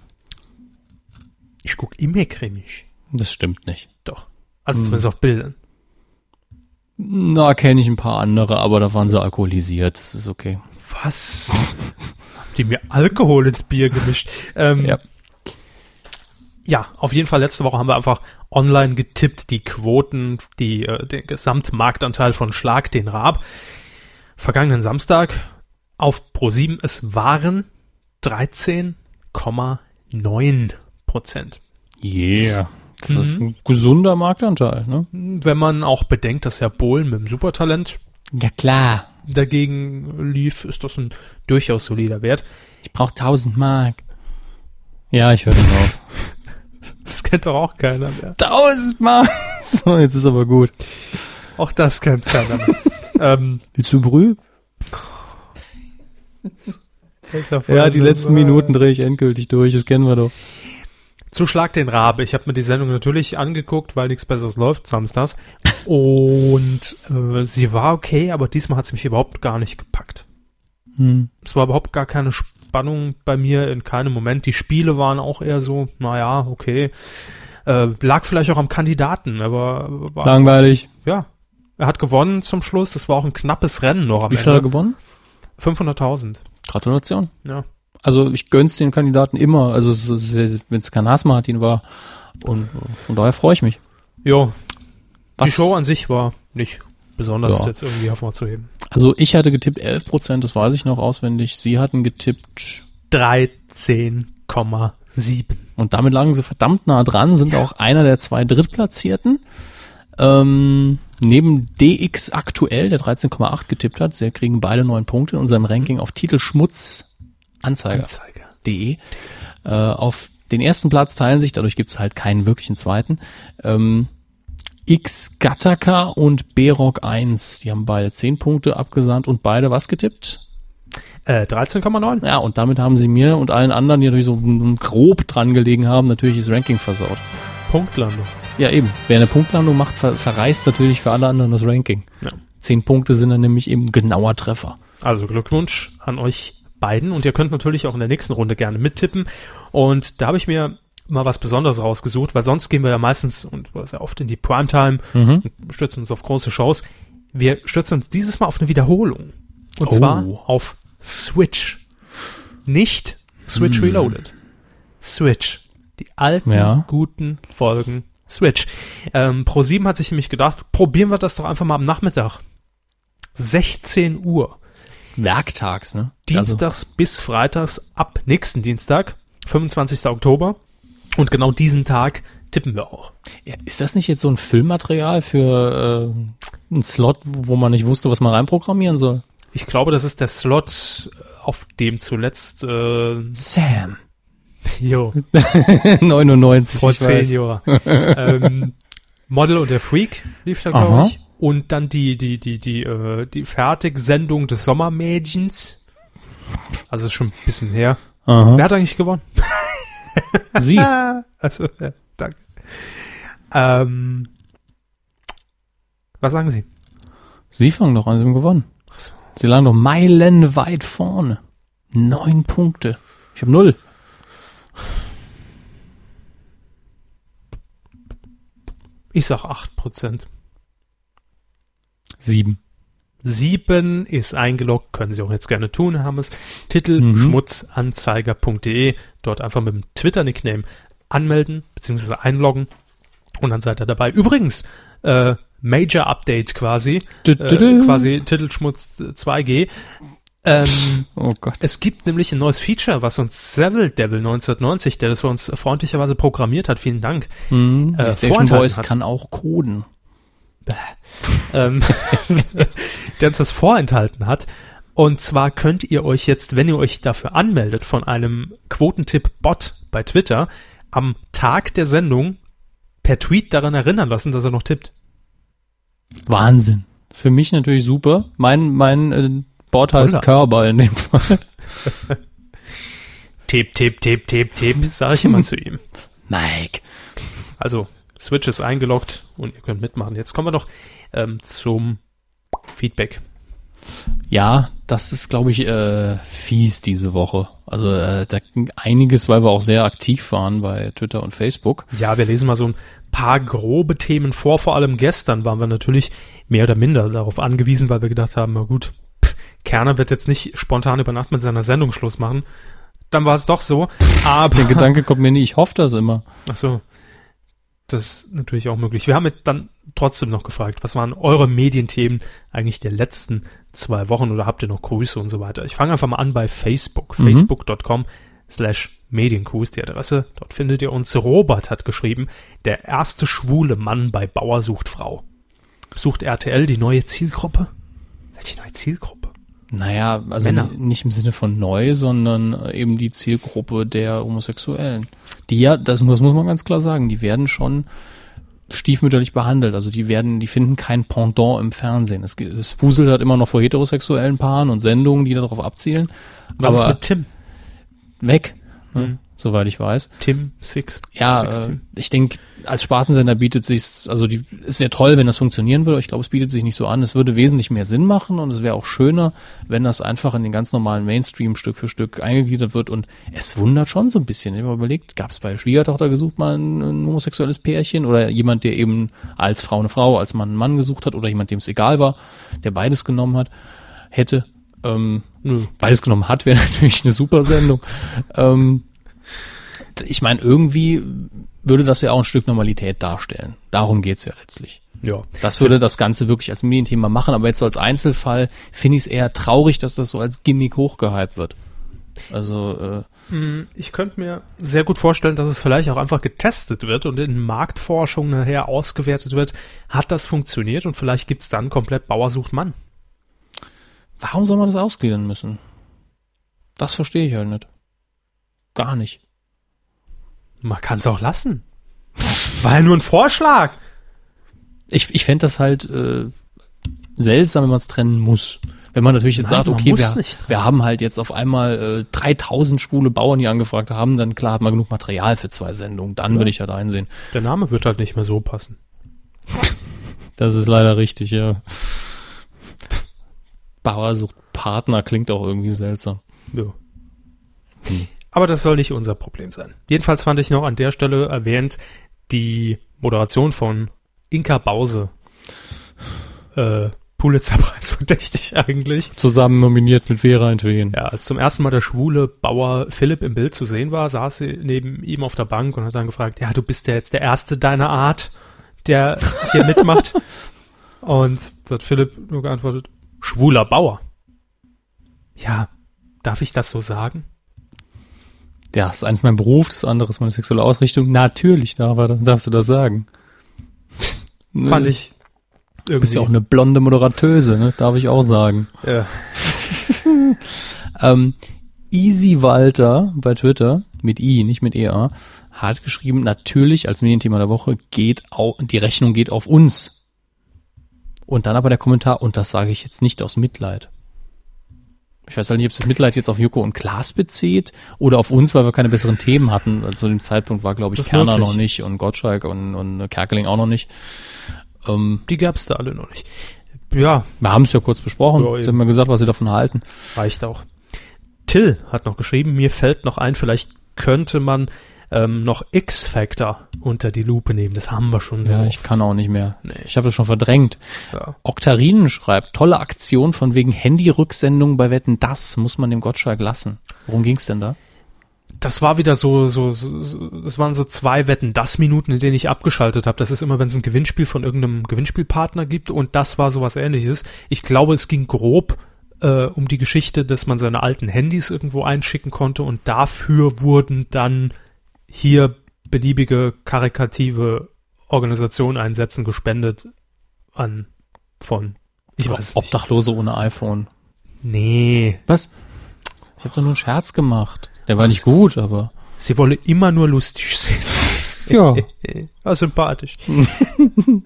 Ich guck immer cremig. Das stimmt nicht. Doch. Also Hm. zumindest auf Bildern. Na, kenne ich ein paar andere, aber da waren sie alkoholisiert. Das ist okay. Was? Haben die mir Alkohol ins Bier gemischt? Ähm, Ja. ja, auf jeden Fall letzte Woche haben wir einfach online getippt, die Quoten, die, äh, den Gesamtmarktanteil von Schlag den Raab. Vergangenen Samstag auf Pro7, es waren 13,9 Prozent. Yeah. Das ist Mhm. ein gesunder Marktanteil, ne? Wenn man auch bedenkt, dass Herr Bohlen mit dem Supertalent Ja, klar. dagegen lief, ist das ein durchaus solider Wert. Ich brauche 1000 Mark. Ja, ich höre dann auf. Das kennt doch auch keiner mehr. 1000 Mark! So, jetzt ist aber gut. Auch das kennt keiner mehr. ähm, Willst du Brühe? ja Ja, die letzten Minuten drehe ich endgültig durch, das kennen wir doch. Zu Schlag den Rabe. Ich habe mir die Sendung natürlich angeguckt, weil nichts Besseres läuft samstags. Und äh, sie war okay, aber diesmal hat sie mich überhaupt gar nicht gepackt. Hm. Es war überhaupt gar keine Spannung bei mir in keinem Moment. Die Spiele waren auch eher so, naja, okay. Äh, lag vielleicht auch am Kandidaten, aber war, Langweilig. ja. Er hat gewonnen zum Schluss. Es war auch ein knappes Rennen noch am Wie viel hat er Ende. gewonnen? 500.000. Gratulation. Ja. Also ich gönn's den Kandidaten immer. Also wenn es kein Haas-Martin war. Und von daher freue ich mich. Jo, die Was- Show an sich war nicht besonders Ja. jetzt irgendwie hervorzuheben. Also ich hatte getippt 11 Prozent, das weiß ich noch auswendig. Sie hatten getippt 13,7. und damit lagen sie verdammt nah dran, sind auch einer der zwei Drittplatzierten. Ähm, neben DX aktuell, der 13,8 getippt hat, sie kriegen beide neun Punkte in unserem Ranking auf Titelschmutzanzeiger.de. Anzeige. Äh, auf den ersten Platz teilen sich, dadurch gibt's halt keinen wirklichen zweiten. Ähm, X Gattaca und B-Rock 1, die haben beide 10 Punkte abgesandt und beide was getippt? Äh, 13,9. Ja, und damit haben sie mir und allen anderen, die natürlich so grob dran gelegen haben, natürlich das Ranking versaut. Punktlandung. Ja, eben. Wer eine Punktlandung macht, ver verreißt natürlich für alle anderen das Ranking. Ja. Zehn Punkte sind dann nämlich eben genauer Treffer. Also Glückwunsch an euch beiden. Und ihr könnt natürlich auch in der nächsten Runde gerne mittippen. Und da habe ich mir mal was Besonderes rausgesucht, weil sonst gehen wir ja meistens und sehr oft in die Primetime Mhm. und stützen uns auf große Shows. Wir stützen uns dieses Mal auf eine Wiederholung. Und Oh. zwar auf Switch. Nicht Switch Hm. Reloaded. Switch. Die alten, Ja. guten Folgen Switch. Ähm, Pro7 hat sich nämlich gedacht, probieren wir das doch einfach mal am Nachmittag. 16 Uhr. Werktags, ne? Dienstags bis Freitags ab nächsten Dienstag, 25. Oktober. Und genau diesen Tag tippen wir auch. Also, ja, ist das nicht jetzt so ein Füllmaterial für äh, einen Slot, wo man nicht wusste, was man reinprogrammieren soll? Ich glaube, das ist der Slot, auf dem zuletzt äh, Sam. jo, 99, vor zehn. Jahren. ähm, Model und der Freak lief da, glaube ich. Und dann die, die, die, die, äh, die Fertigsendung des Sommermädchens. Also ist schon ein bisschen her. Aha. Wer hat eigentlich gewonnen? Sie. Also, ja, danke. Ähm, was sagen Sie? Sie fangen doch an, Sie haben gewonnen. So. Sie lagen doch meilenweit vorne. Neun Punkte. Ich habe null. Ich sag 8%. Sieben. 7 ist eingeloggt, können Sie auch jetzt gerne tun, haben es. Titel Mhm. schmutzanzeiger.de, dort einfach mit dem Twitter-Nickname anmelden, beziehungsweise einloggen und dann seid ihr dabei. Übrigens, äh, Major Update quasi, äh, quasi Titelschmutz 2G. Ähm, Oh Gott. es gibt nämlich ein neues Feature, was uns Seville Devil 1990, der das für uns freundlicherweise programmiert hat, vielen Dank, Mhm. äh, Station Voice hat. kann auch coden. ähm, der uns das vorenthalten hat. Und zwar könnt ihr euch jetzt, wenn ihr euch dafür anmeldet von einem Quotentipp-Bot bei Twitter, am Tag der Sendung per Tweet daran erinnern lassen, dass er noch tippt. Wahnsinn. Für mich natürlich super. Mein, mein äh, Bot heißt Holla. Körber in dem Fall. Tipp, tipp, tipp, tipp, tipp, sage ich immer zu ihm. Mike. Also, Switch ist eingeloggt und ihr könnt mitmachen. Jetzt kommen wir noch ähm, zum Feedback. Ja, das ist, glaube ich, äh, fies diese Woche. Also äh, da ging einiges, weil wir auch sehr aktiv waren bei Twitter und Facebook. Ja, wir lesen mal so ein paar grobe Themen vor. Vor allem gestern waren wir natürlich mehr oder minder darauf angewiesen, weil wir gedacht haben, na gut, Kerner wird jetzt nicht spontan über Nacht mit seiner Sendung Schluss machen. Dann war es doch so. Aber Der Gedanke kommt mir nie, ich hoffe das immer. Ach so. Das ist natürlich auch möglich. Wir haben jetzt dann trotzdem noch gefragt, was waren eure Medienthemen eigentlich der letzten zwei Wochen oder habt ihr noch Grüße und so weiter? Ich fange einfach mal an bei Facebook. Mhm. Facebook.com slash Medienkuh ist die Adresse. Dort findet ihr uns. Robert hat geschrieben, der erste schwule Mann bei Bauer sucht Frau. Sucht RTL die neue Zielgruppe? Welche neue Zielgruppe? Naja, also Männer. nicht im Sinne von neu, sondern äh, eben die Zielgruppe der Homosexuellen. Die ja, das muss, muss man ganz klar sagen, die werden schon stiefmütterlich behandelt. Also die werden, die finden kein Pendant im Fernsehen. Es, es fuselt halt immer noch vor heterosexuellen Paaren und Sendungen, die darauf abzielen. Was aber ist mit Tim? weg, ne, Mhm. Soweit ich weiß. Tim Six. Ja, Six äh, ich denke, als Spartensender bietet sich, also die, es wäre toll, wenn das funktionieren würde. aber Ich glaube, es bietet sich nicht so an. Es würde wesentlich mehr Sinn machen und es wäre auch schöner, wenn das einfach in den ganz normalen Mainstream Stück für Stück eingegliedert wird. Und es wundert schon so ein bisschen. Ich habe überlegt, gab es bei Schwiegertochter gesucht mal ein, ein homosexuelles Pärchen oder jemand, der eben als Frau eine Frau, als Mann einen Mann gesucht hat oder jemand, dem es egal war, der beides genommen hat, hätte. Ähm, beides genommen hat, wäre natürlich eine super Sendung. ähm, ich meine, irgendwie würde das ja auch ein Stück Normalität darstellen. Darum geht's ja letztlich. Ja. Das würde das Ganze wirklich als Medienthema machen, aber jetzt so als Einzelfall finde ich es eher traurig, dass das so als Gimmick hochgehypt wird. Also, äh, Mm, Ich könnte mir sehr gut vorstellen, dass es vielleicht auch einfach getestet wird und in Marktforschung nachher ausgewertet wird, hat das funktioniert und vielleicht gibt's dann komplett Bauer sucht Mann. warum soll man das ausgliedern müssen? Das verstehe ich halt nicht. Gar nicht. Man kann es auch lassen. War ja nur ein Vorschlag. Ich, ich fände das halt äh, seltsam, wenn man es trennen muss. Wenn man natürlich jetzt Nein, sagt, okay, wir, wir haben halt jetzt auf einmal äh, 3000 schwule Bauern, die angefragt haben, dann klar hat man genug Material für zwei Sendungen. Dann würde ich halt einsehen. Der Name wird halt nicht mehr so passen. Das ist leider richtig, ja. Bauer sucht Partner klingt auch irgendwie seltsam. Ja. Hm. Aber das soll nicht unser Problem sein. Jedenfalls fand ich noch an der Stelle erwähnt die Moderation von Inka Bause. Äh, Pulitzerpreis verdächtig eigentlich. Zusammen nominiert mit Vera Entwehen. Ja, als zum ersten Mal der schwule Bauer Philipp im Bild zu sehen war, saß sie neben ihm auf der Bank und hat dann gefragt, ja, du bist ja jetzt der Erste deiner Art, der hier mitmacht. Und da hat Philipp nur geantwortet, schwuler Bauer. Ja, darf ich das so sagen? Ja, das eine ist mein Beruf, das andere ist meine sexuelle Ausrichtung. Natürlich darf er, darfst du das sagen. Fand ich Du irgendwie. bist ja auch eine blonde Moderatöse, ne? Darf ich auch sagen. ja. Ähm, Easy Walter bei Twitter, mit I, nicht mit EA, hat geschrieben, natürlich als Medienthema der Woche geht auch, die Rechnung geht auf uns. Und dann aber der Kommentar, und das sage ich jetzt nicht aus Mitleid. Ich weiß halt nicht, ob das Mitleid jetzt auf Joko und Klaas bezieht oder auf uns, weil wir keine besseren Themen hatten. Also zu dem Zeitpunkt war, glaube ich, Das Kerner möglich. noch nicht und Gottschalk und, und Kerkeling auch noch nicht. Ähm, Die gab's da alle noch nicht. Ja, wir haben es ja kurz besprochen. Ja, Sie haben mir gesagt, was sie davon halten. reicht auch. Till hat noch geschrieben, mir fällt noch ein, vielleicht könnte man ähm, noch X-Factor unter die Lupe nehmen. Das haben wir schon so. Ja, ich oft. kann auch nicht mehr. Nee. Ich habe das schon verdrängt. Ja. Oktarinen schreibt, tolle Aktion von wegen Handy-Rücksendung bei Wetten, das muss man dem Gottschalk lassen. Worum ging's denn da? Das war wieder so, so, so, so das waren so zwei Wetten, das Minuten, in denen ich abgeschaltet habe. Das ist immer, wenn es ein Gewinnspiel von irgendeinem Gewinnspielpartner gibt und das war sowas ähnliches. Ich glaube, es ging grob äh, um die Geschichte, dass man seine alten Handys irgendwo einschicken konnte und dafür wurden dann hier beliebige karikative Organisationen einsetzen, gespendet an von ich weiß nicht. Obdachlose ohne iPhone. Nee, Was? Ich habe doch nur einen Scherz gemacht. Der war nicht gut, aber. sie wolle immer nur lustig sehen. Ja. Ja, sympathisch.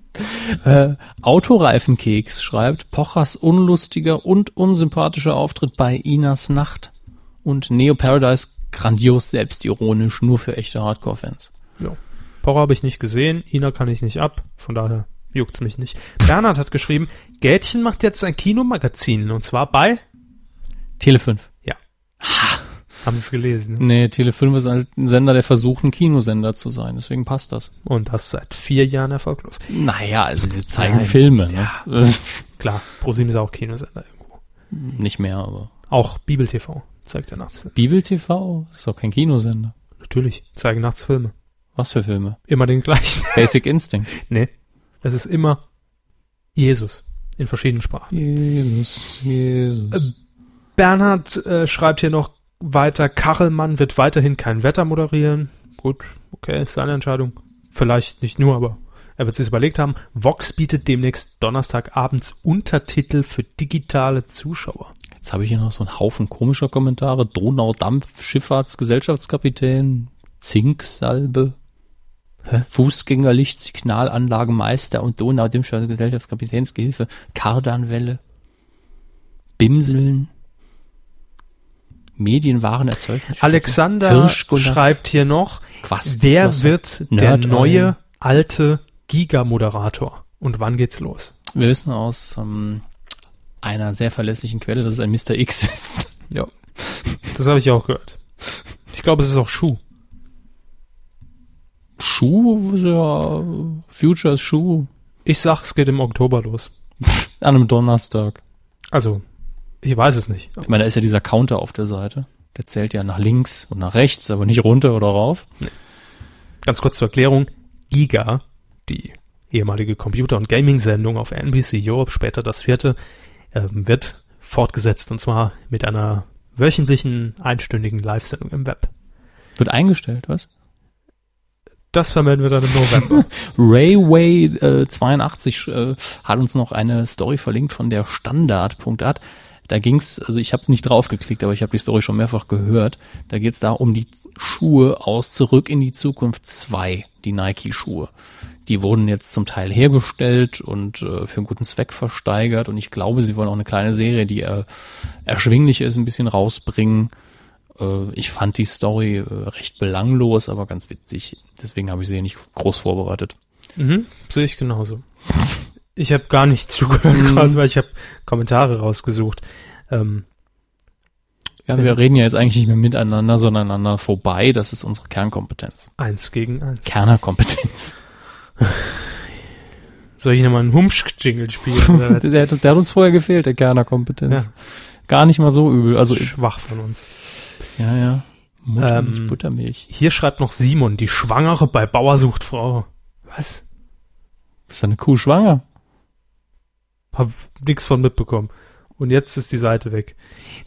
Äh, Autoreifenkeks schreibt, Pochers unlustiger und unsympathischer Auftritt bei Inas Nacht. Und Neo Paradise grandios selbstironisch, nur für echte Hardcore-Fans. Ja. Pocher habe ich nicht gesehen, Ina kann ich nicht ab, von daher juckt's mich nicht. Bernhard hat geschrieben, Gätchen macht jetzt ein Kinomagazin und zwar bei, Tele 5. haben Sie es gelesen, ne? Nee, Tele 5 ist halt ein Sender, der versucht, ein Kinosender zu sein. Deswegen passt das. und das seit vier Jahren erfolglos. Naja, also sie zeigen Nein. Filme, ne? Klar, ProSieben ist auch Kinosender irgendwo. Nicht mehr, aber. Auch Bibel TV zeigt ja nachts Filme. Bibel TV ist doch kein Kinosender. Natürlich, zeigen nachts Filme. Was für Filme? Immer den gleichen. Basic Instinct. nee, es ist immer Jesus in verschiedenen Sprachen. Jesus, Jesus. Bernhard äh, schreibt hier noch weiter, Kachelmann wird weiterhin kein Wetter moderieren. Gut, okay, ist seine Entscheidung. Vielleicht nicht nur, aber er wird sich überlegt haben. Vox bietet demnächst Donnerstagabends Untertitel für digitale Zuschauer. Jetzt habe ich hier noch so einen Haufen komischer Kommentare. Donaudampf, Schifffahrtsgesellschaftskapitän, Zinksalbe, Fußgängerlicht, Signalanlagenmeister und Donaudampf-Gesellschaftskapitänsgehilfe, Kardanwelle, Bimseln, Medienwarenerzeugnis. Alexander schreibt hier noch, Quastenflosser, wer wird der Nerd neue alte Giga-Moderator? Und wann geht's los? Wir wissen aus ähm, einer sehr verlässlichen Quelle, dass es ein Mr. X ist. Ja, das habe ich auch gehört. Ich glaube, es ist auch Schuh. Schuh, ja, Future ist Schuh. Ich sag, es geht im Oktober los. An einem Donnerstag. Also, ich weiß es nicht. Ich meine, da ist ja dieser Counter auf der Seite. Der zählt ja nach links und nach rechts, aber nicht runter oder rauf. Ganz kurz zur Erklärung. Giga, die ehemalige Computer- und Gaming-Sendung auf NBC Europe, später das vierte, ähm, wird fortgesetzt und zwar mit einer wöchentlichen, einstündigen Live-Sendung im Web. Wird eingestellt, was? Das vermelden wir dann im November. Rayway äh, 82 äh, hat uns noch eine Story verlinkt von der Standard.at. Da ging's, also ich habe nicht draufgeklickt, aber ich habe die Story schon mehrfach gehört. Da geht's da um die Schuhe aus Zurück in die Zukunft 2, die Nike-Schuhe. Die wurden jetzt zum Teil hergestellt und äh, für einen guten Zweck versteigert. Und ich glaube, sie wollen auch eine kleine Serie, die äh, erschwinglich ist, ein bisschen rausbringen. Äh, ich fand die Story äh, recht belanglos, aber ganz witzig. Deswegen habe ich sie nicht groß vorbereitet. mhm, sehe ich genauso. Ich habe gar nicht zugehört Mhm. gerade, weil ich habe Kommentare rausgesucht. Ähm, Ja, wir reden ja jetzt eigentlich nicht mehr miteinander, sondern aneinander vorbei. Das ist unsere Kernkompetenz. eins gegen eins. Kernerkompetenz. Soll ich nochmal einen Humsch-Jingle spielen? Der, der, der hat uns vorher gefehlt, der Kernerkompetenz. Ja. Gar nicht mal so übel. Also, schwach von uns. ja, ja. Muttermilch, Ähm, Buttermilch. Hier schreibt noch Simon, die Schwangere bei Bauer sucht Frau. Was? Ist eine Kuh schwanger? Hab nix von mitbekommen. Und jetzt ist die Seite weg.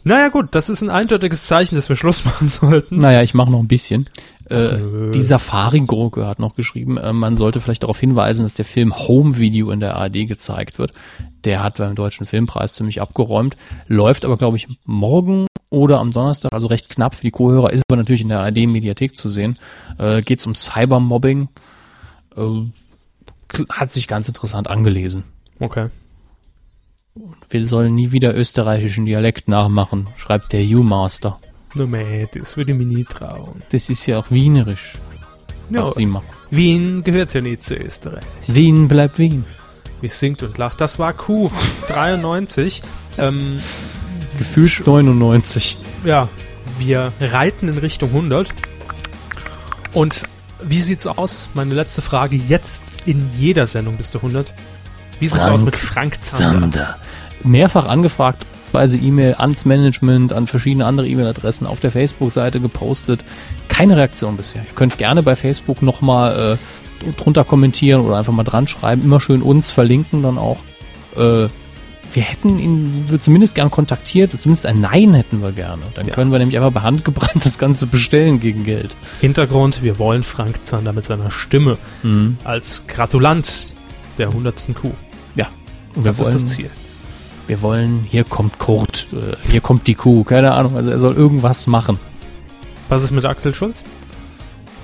Naja gut, das ist ein eindeutiges Zeichen, dass wir Schluss machen sollten. Naja, ich mache noch ein bisschen. Äh, die Safari-Gurke hat noch geschrieben, äh, man sollte vielleicht darauf hinweisen, dass der Film Home Video in der ARD gezeigt wird. Der hat beim Deutschen Filmpreis ziemlich abgeräumt, läuft aber, glaube ich, morgen oder am Donnerstag, also recht knapp für die Co-Hörer, ist aber natürlich in der ARD-Mediathek zu sehen. Äh, Geht es um Cybermobbing. Äh, hat sich ganz interessant angelesen. Okay. Wir sollen nie wieder österreichischen Dialekt nachmachen, schreibt der U-Master. No, mate, das würde ich mir nie trauen. Das ist ja auch wienerisch, was sie machen. Wien gehört ja nicht zu Österreich. Wien bleibt Wien. Wie singt und lacht. Das war Q93. Ähm, Gefühlt 99. ja, wir reiten in Richtung 100. Und wie sieht's aus? Meine letzte Frage jetzt in jeder Sendung bis zu 100. Wie sieht's Frank aus mit Frank Zander? Zander. Mehrfach angefragt, weise E-Mail ans Management, an verschiedene andere E-Mail-Adressen auf der Facebook-Seite gepostet. Keine Reaktion bisher. Ihr könnt gerne bei Facebook nochmal äh, drunter kommentieren oder einfach mal dran schreiben. Immer schön uns verlinken dann auch. Äh, wir hätten ihn wir zumindest gern kontaktiert. Zumindest ein Nein hätten wir gerne. Dann Ja. können wir nämlich einfach bei Hand gebrannt das Ganze bestellen gegen Geld. Hintergrund, wir wollen Frank Zander mit seiner Stimme als Gratulant der 100. Kuh. Ja. Und Das wollen, ist das Ziel. wir wollen, hier kommt Kurt, äh, hier kommt die Kuh, keine Ahnung. Also er soll irgendwas machen. Was ist mit Axel Schulz?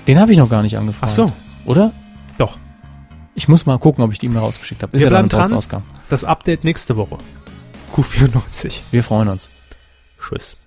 Den habe ich noch gar nicht angefragt. Ach so. Oder? Doch. Ich muss mal gucken, ob ich die E-Mail rausgeschickt habe. Ist Wir ja dann dran. Das Update nächste Woche. Q94. Wir freuen uns. Tschüss.